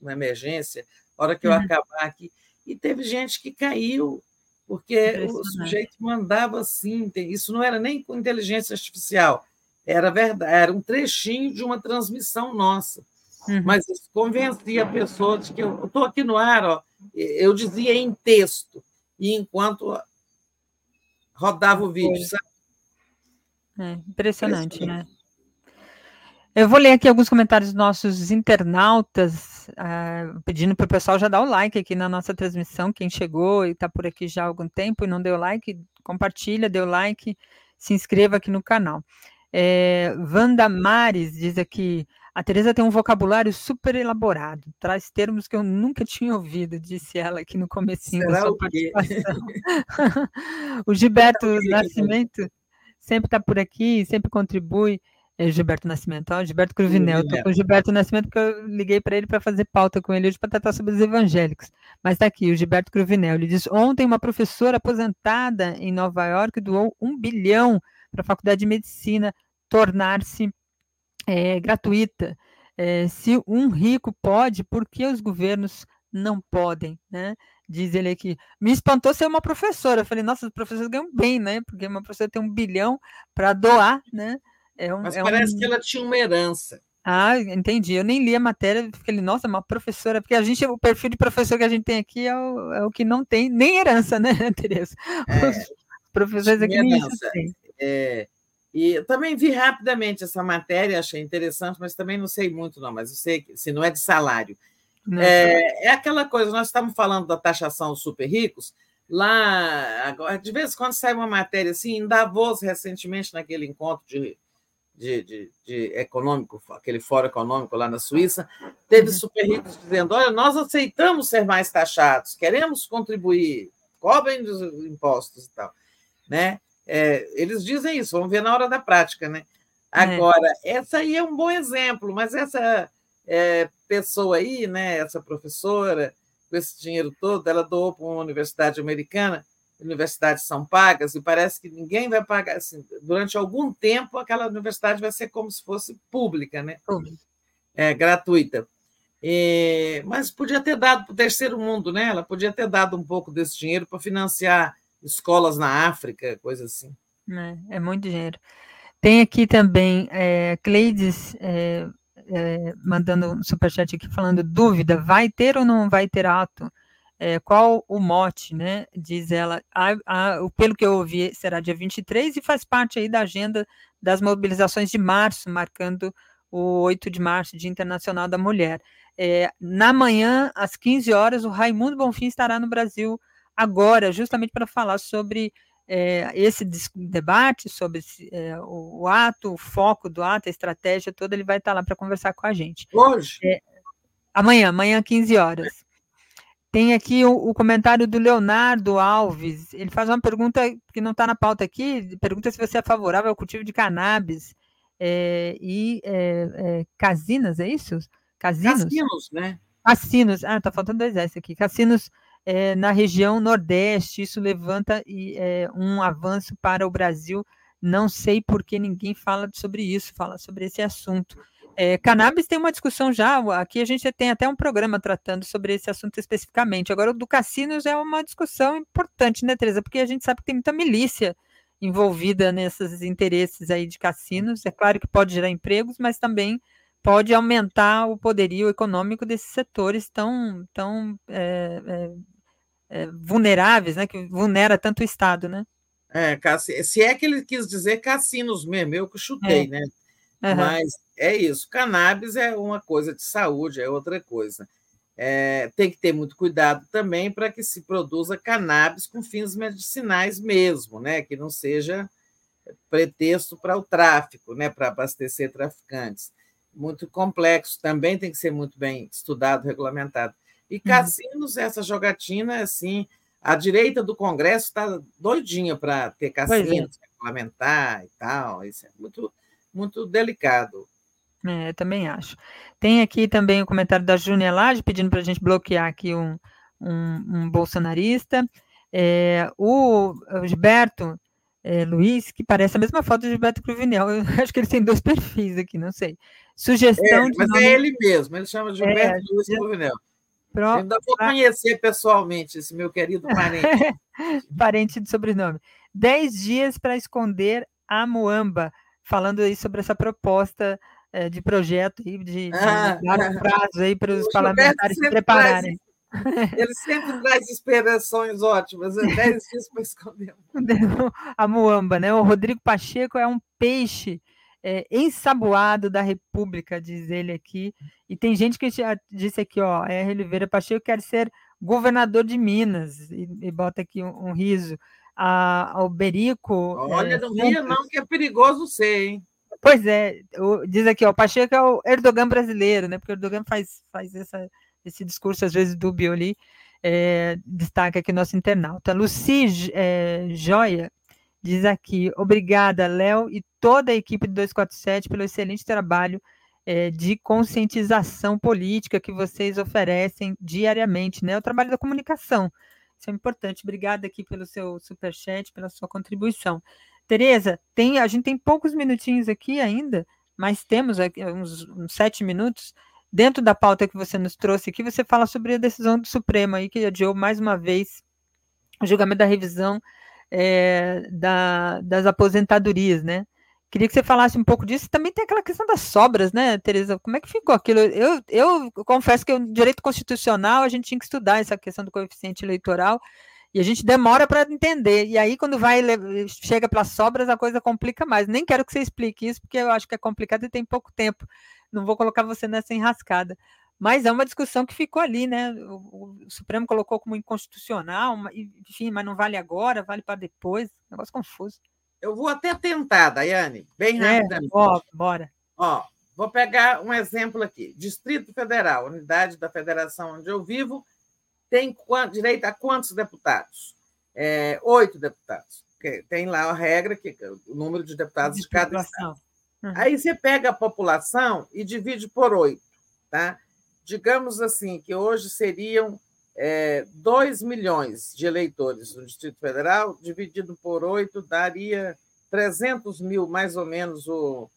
Speaker 18: na emergência, hora que eu uhum. acabar aqui. E teve gente que caiu porque o sujeito mandava assim, isso não era nem com inteligência artificial, era verdade, era um trechinho de uma transmissão nossa. Uhum. Mas isso convencia a pessoa de que eu estou aqui no ar, ó, eu dizia em texto, e enquanto rodava o vídeo,
Speaker 13: sabe? É, impressionante, impressionante, né? Eu vou ler aqui alguns comentários dos nossos internautas, uh, pedindo para o pessoal já dar o like aqui na nossa transmissão. Quem chegou e está por aqui já há algum tempo e não deu like, compartilha, dê o like, se inscreva aqui no canal. É, Wanda Mares diz aqui: a Tereza tem um vocabulário super elaborado, traz termos que eu nunca tinha ouvido, disse ela aqui no comecinho Será da sua participação. o Gilberto Nascimento sempre está por aqui, sempre contribui. É Gilberto Nascimento, ó, Gilberto Cruvinel. Estou com o Gilberto Nascimento porque eu liguei para ele para fazer pauta com ele hoje para tratar sobre os evangélicos. Mas está aqui, o Gilberto Cruvinel. Ele diz: ontem uma professora aposentada em Nova York doou um bilhão para a Faculdade de Medicina tornar-se é, gratuita. É, se um rico pode, por que os governos não podem, né? Diz ele aqui. Me espantou ser uma professora. Eu falei, nossa, os professores ganham bem, né? Porque uma professora tem um bilhão para doar, né?
Speaker 18: É um, Mas é parece um... que ela tinha uma herança.
Speaker 13: Ah, entendi. Eu nem li a matéria, falei, nossa, uma professora, porque a gente, o perfil de professor que a gente tem aqui é o, é o que não tem nem herança, né, Tereza? É, Os professores aqui nem herança.
Speaker 18: É, e eu também vi rapidamente essa matéria, achei interessante, mas também não sei muito, não, mas eu sei que se não é de salário. É, é, aquela coisa, nós estamos falando da taxação dos super ricos, lá, agora, de vez em quando sai uma matéria assim, em Davos, recentemente, naquele encontro de de, de, de, econômico, aquele fórum econômico lá na Suíça, teve uhum. super ricos dizendo: olha, nós aceitamos ser mais taxados, queremos contribuir, cobrem os impostos e tal. Né? É, eles dizem isso, vamos ver na hora da prática. Né? É. Agora, é. essa aí é um bom exemplo, mas essa é, pessoa aí, né, essa professora, com esse dinheiro todo, ela doou para uma universidade americana universidades são pagas e parece que ninguém vai pagar. Assim, durante algum tempo, aquela universidade vai ser como se fosse pública, né? É, gratuita. E, mas podia ter dado para o terceiro mundo, né? Ela podia ter dado um pouco desse dinheiro para financiar escolas na África, coisa assim.
Speaker 13: É, é muito dinheiro. Tem aqui também é, Cleides é, é, mandando um superchat aqui falando dúvida, vai ter ou não vai ter ato? é, qual o mote, né? Diz ela, a, a, pelo que eu ouvi, será dia 23 e faz parte aí da agenda das mobilizações de março, marcando o 8 de março, Dia Internacional da Mulher. É, na manhã, às 15 horas, o Raimundo Bonfim estará no Brasil agora, justamente para falar sobre é, esse debate, sobre é, o, o, ato, o foco do ato, a estratégia toda, ele vai estar lá para conversar com a gente.
Speaker 18: Hoje?
Speaker 13: É, amanhã, amanhã, 15 horas. Tem aqui o, o, comentário do Leonardo Alves. Ele faz uma pergunta que não está na pauta aqui. Pergunta se você é favorável ao cultivo de cannabis é, e é, é, casinas, é isso?
Speaker 18: Casinos? Cassinos, né?
Speaker 13: Cassinos. Ah, está faltando dois S aqui. Cassinos é, na região Nordeste. Isso levanta é, um avanço para o Brasil. Não sei por que ninguém fala sobre isso, fala sobre esse assunto. É, cannabis tem uma discussão já, aqui a gente tem até um programa tratando sobre esse assunto especificamente. Agora, o do cassinos é uma discussão importante, né, Teresa? Porque a gente sabe que tem muita milícia envolvida nesses interesses aí de cassinos. É claro que pode gerar empregos, mas também pode aumentar o poderio econômico desses setores tão, tão é, é, é vulneráveis, né? Que vulnera tanto o Estado, né?
Speaker 18: É, se é que ele quis dizer cassinos mesmo, eu que chutei, é. né? Uhum. Mas é isso. Cannabis é uma coisa de saúde, é outra coisa. É, tem que ter muito cuidado também para que se produza cannabis com fins medicinais mesmo, né? Que não seja pretexto para o tráfico, né? Para abastecer traficantes. Muito complexo, também tem que ser muito bem estudado, regulamentado. E uhum. cassinos, essa jogatina, assim, a direita do Congresso está doidinha para ter é. cassinos, é. regulamentar e tal. Isso é muito, muito delicado.
Speaker 13: É, também acho. Tem aqui também o comentário da Júnia Lage pedindo para a gente bloquear aqui um, um, um bolsonarista. É, o, Gilberto é, Luiz, que parece a mesma foto do Gilberto Cruvinel. Eu acho que ele tem dois perfis aqui, não sei. Sugestão
Speaker 18: é,
Speaker 13: de.
Speaker 18: Mas nome... é ele mesmo, ele chama Gilberto é, Luiz Cruvinel. Pro... ainda vou conhecer pessoalmente esse meu querido parente.
Speaker 13: parente de sobrenome. Dez dias para esconder a Moamba, falando aí sobre essa proposta é, de projeto aí, de, ah, dar um prazo aí para os parlamentares se prepararem.
Speaker 18: Traz, ele sempre traz inspirações ótimas, 10 né? dias para esconder.
Speaker 13: A muamba, né? O Rodrigo Pacheco é um peixe é, ensaboado da República, diz ele aqui. E tem gente que já disse aqui, ó, é Oliveira Pacheco quer ser governador de Minas, e, e bota aqui um, um riso. A, o Berico.
Speaker 18: Olha, é, não ria, não, que é perigoso ser, hein?
Speaker 13: Pois é, o, diz aqui, ó, o Pacheco é o Erdogan brasileiro, né? Porque o Erdogan faz, faz essa, esse discurso, às vezes, dúbio ali, é, destaca aqui nosso internauta. Luci é, Joia diz aqui, obrigada, Léo, e toda a equipe do 247 pelo excelente trabalho é, de conscientização política que vocês oferecem diariamente, né? O trabalho da comunicação. Isso é importante. Obrigada aqui pelo seu superchat, pela sua contribuição. Tereza, tem, a gente tem poucos minutinhos aqui ainda, mas temos uns, uns sete minutos. Dentro da pauta que você nos trouxe aqui, você fala sobre a decisão do Supremo aí, que adiou mais uma vez o julgamento da revisão é, da, das aposentadorias, né? Queria que você falasse um pouco disso. Também tem aquela questão das sobras, né, Tereza? Como é que ficou aquilo? Eu, eu confesso que o direito constitucional a gente tinha que estudar essa questão do coeficiente eleitoral e a gente demora para entender. E aí, quando vai chega as sobras, a coisa complica mais. Nem quero que você explique isso, porque eu acho que é complicado e tem pouco tempo. Não vou colocar você nessa enrascada. Mas é uma discussão que ficou ali, né? O, o Supremo colocou como inconstitucional, enfim, mas não vale agora, vale para depois. Negócio confuso.
Speaker 18: Eu vou até tentar, Daiane, bem é, rapidamente.
Speaker 13: Ó, bora.
Speaker 18: Ó, vou pegar um exemplo aqui. Distrito Federal, unidade da federação onde eu vivo, tem direito a quantos deputados? É, oito deputados. Tem lá a regra, que o número de deputados de, de cada estado. Uhum. Aí você pega a população e divide por oito. Tá? Digamos assim, que hoje seriam é, 2 milhões de eleitores no Distrito Federal, dividido por 8, daria 300 mil, mais ou menos, o,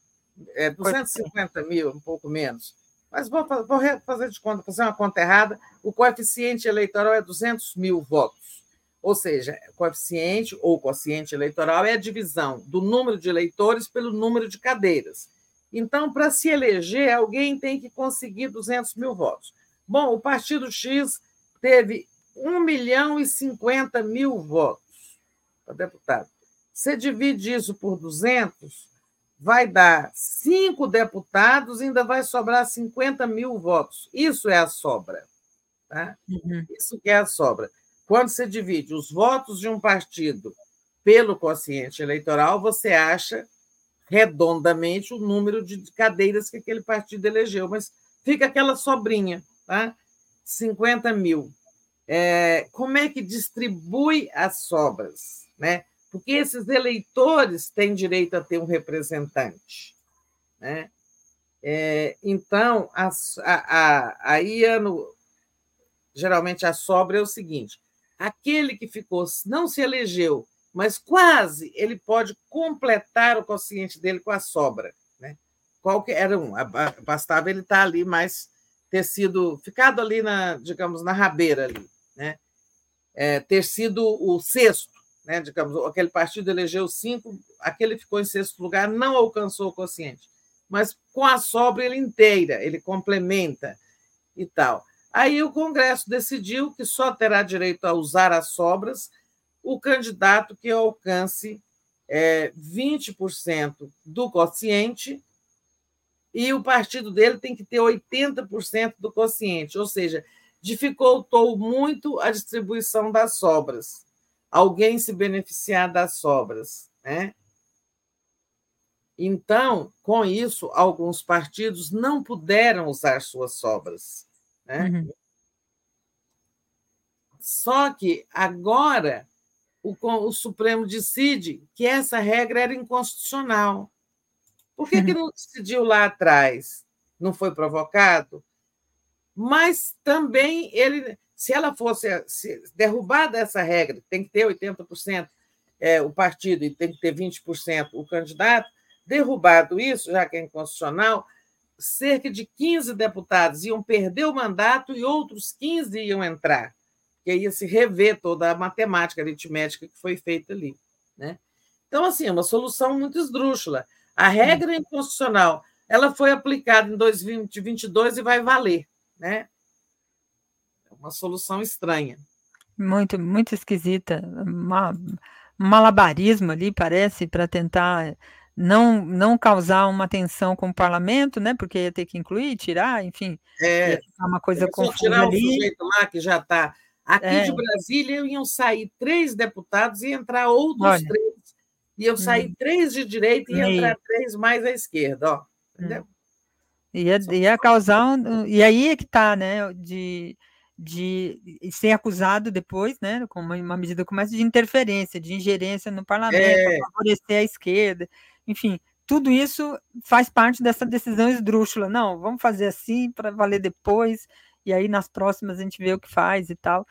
Speaker 18: é, 250 mil, um pouco menos. Mas vou, vou fazer de conta, fazer uma conta errada, o coeficiente eleitoral é 200 mil votos. Ou seja, coeficiente ou quociente eleitoral é a divisão do número de eleitores pelo número de cadeiras. Então, para se eleger, alguém tem que conseguir 200 mil votos. Bom, o Partido X teve 1 milhão e 50 mil votos para deputado. Você divide isso por 200, vai dar cinco deputados e ainda vai sobrar 50 mil votos. Isso é a sobra. Tá? Uhum. Isso que é a sobra. Quando você divide os votos de um partido pelo quociente eleitoral, você acha redondamente o número de cadeiras que aquele partido elegeu, mas fica aquela sobrinha. Tá? 50 mil. É, como é que distribui as sobras? Né? Porque esses eleitores têm direito a ter um representante. Né? É, então, a, a, aí geralmente a sobra é o seguinte: aquele que ficou, não se elegeu, mas quase, ele pode completar o consciente dele com a sobra. Né? Qualquer um, bastava ele estar ali mais ter sido ficado ali na, digamos, na rabeira ali, né? É, ter sido o sexto, né? Digamos, aquele partido elegeu cinco, aquele ficou em sexto lugar, não alcançou o quociente, mas com a sobra ele inteira, ele complementa e tal. Aí o Congresso decidiu que só terá direito a usar as sobras o candidato que alcance é, 20% do quociente e o partido dele tem que ter 80% do quociente, ou seja, dificultou muito a distribuição das sobras. Alguém se beneficiar das sobras, né? Então, com isso, alguns partidos não puderam usar suas sobras. Né? Uhum. Só que agora o, o Supremo decide que essa regra era inconstitucional. Por que, que não decidiu lá atrás? Não foi provocado? Mas também ele, se ela fosse se derrubada essa regra, tem que ter 80% é, o partido e tem que ter 20% o candidato, derrubado isso, já que é inconstitucional, cerca de 15 deputados iam perder o mandato e outros 15 iam entrar, que ia se rever toda a matemática aritmética que foi feita ali. Né? Então, assim, é uma solução muito esdrúxula. A regra inconstitucional ela foi aplicada em 2022 e vai valer, né? É uma solução estranha.
Speaker 13: Muito, muito esquisita. Uma, um malabarismo ali, parece, para tentar não, não causar uma tensão com o parlamento, né? Porque ia ter que incluir, tirar, enfim.
Speaker 18: É,
Speaker 13: uma coisa confusa
Speaker 18: tirar
Speaker 13: ali.
Speaker 18: o sujeito lá que já está. Aqui é. de Brasília iam sair três deputados e entrar outros Olha, três iam sair hum. três de direita e entrar três mais à esquerda, ó. Entendeu?
Speaker 13: Ia, ia causar um, e aí é que tá, né? De, de ser acusado depois, né, com uma, uma medida como essa de interferência, de ingerência no parlamento, é. favorecer a esquerda, enfim, tudo isso faz parte dessa decisão esdrúxula. Não, vamos fazer assim para valer depois, e aí nas próximas a gente vê o que faz e tal.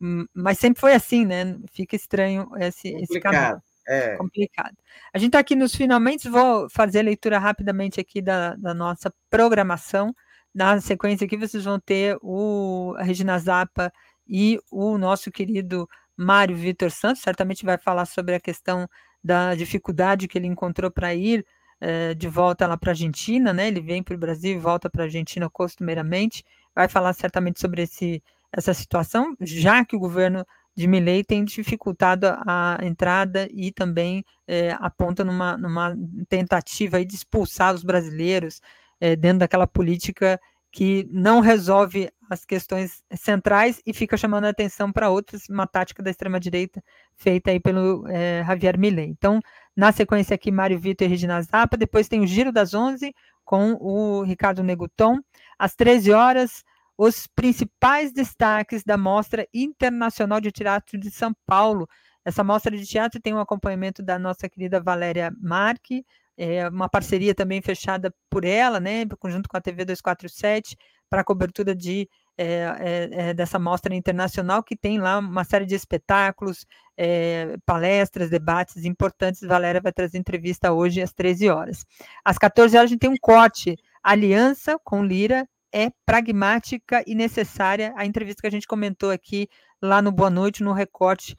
Speaker 13: Hum, mas sempre foi assim, né? Fica estranho esse, esse caminho. É. Complicado. A gente está aqui nos finalmente, vou fazer a leitura rapidamente aqui da, da nossa programação. Na sequência aqui, vocês vão ter o, a Regina Zappa e o nosso querido Mário Vitor Santos, certamente vai falar sobre a questão da dificuldade que ele encontrou para ir eh, de volta lá para a Argentina, né? Ele vem para o Brasil e volta para a Argentina costumeiramente. Vai falar certamente sobre esse, essa situação, já que o governo de Milley tem dificultado a entrada e também eh, aponta numa, numa tentativa de expulsar os brasileiros é, dentro daquela política que não resolve as questões centrais e fica chamando a atenção para outras, uma tática da extrema-direita feita aí pelo é, Javier Milei. Então, na sequência aqui, Mário Vitor e Regina Zappa, depois tem o Giro das 11 com o Ricardo Neguton, às 13 horas, os principais destaques da Mostra Internacional de Teatro de São Paulo. Essa mostra de teatro tem um acompanhamento da nossa querida Valéria Marque, é uma parceria também fechada por ela, né, junto com a TV 247, para a cobertura de, é, é, dessa mostra internacional, que tem lá uma série de espetáculos, é, palestras, debates importantes. Valéria vai trazer entrevista hoje às 13 horas. Às 14 horas, a gente tem um corte. Aliança com Lira é pragmática e necessária. A entrevista que a gente comentou aqui lá no Boa Noite, no recorte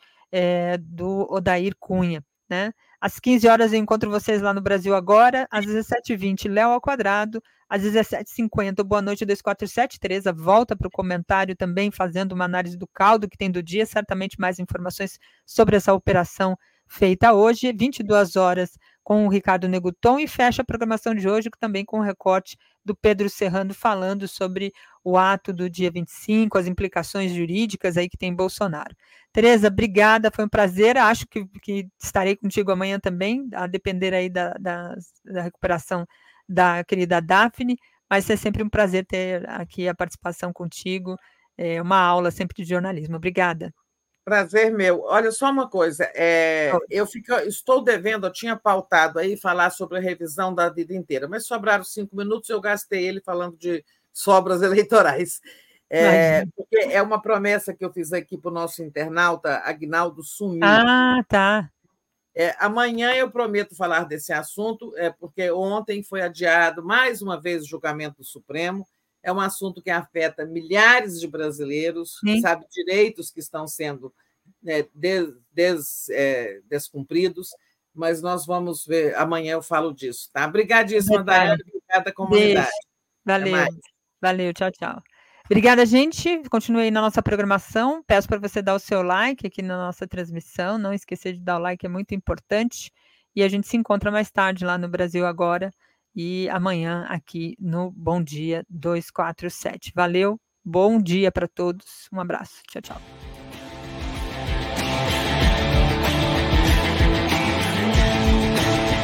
Speaker 13: do Odair Cunha. Né? Às 15 horas eu encontro vocês lá no Brasil agora. Às 17h20, Léo ao quadrado. Às 17h50, Boa Noite 247. Tereza volta para o comentário também, fazendo uma análise do caldo que tem do dia. Certamente mais informações sobre essa operação feita hoje. 22 horas com o Ricardo Neguton e fecha a programação de hoje também com o recorte do Pedro Serrano falando sobre o ato do dia 25, as implicações jurídicas aí que tem Bolsonaro. Tereza, obrigada, foi um prazer. Acho que, que estarei contigo amanhã também, a depender aí da, da, da recuperação da querida Daphne, mas é sempre um prazer ter aqui a participação contigo, é uma aula sempre de jornalismo. Obrigada.
Speaker 18: Prazer meu. Olha só uma coisa, é, eu fico, estou devendo, eu tinha pautado aí falar sobre a revisão da vida inteira, mas sobraram cinco minutos, eu gastei ele falando de sobras eleitorais. É, porque é uma promessa que eu fiz aqui para o nosso internauta, Agnaldo Sumiu.
Speaker 13: Ah, tá.
Speaker 18: É, amanhã eu prometo falar desse assunto, é, porque ontem foi adiado mais uma vez o julgamento do Supremo. É um assunto que afeta milhares de brasileiros, Sim. sabe, direitos que estão sendo né, des, des, é, descumpridos, mas nós vamos ver, amanhã eu falo disso, tá? Obrigadíssima, Daiane, obrigada, comunidade.
Speaker 13: Beijo. Valeu, valeu, tchau, tchau. Obrigada, gente. Continue aí na nossa programação. Peço para você dar o seu like aqui na nossa transmissão. Não esquecer de dar o like, é muito importante. E a gente se encontra mais tarde lá no Brasil Agora e amanhã aqui no Bom Dia 247. Valeu, bom dia para todos. Um abraço. Tchau, tchau.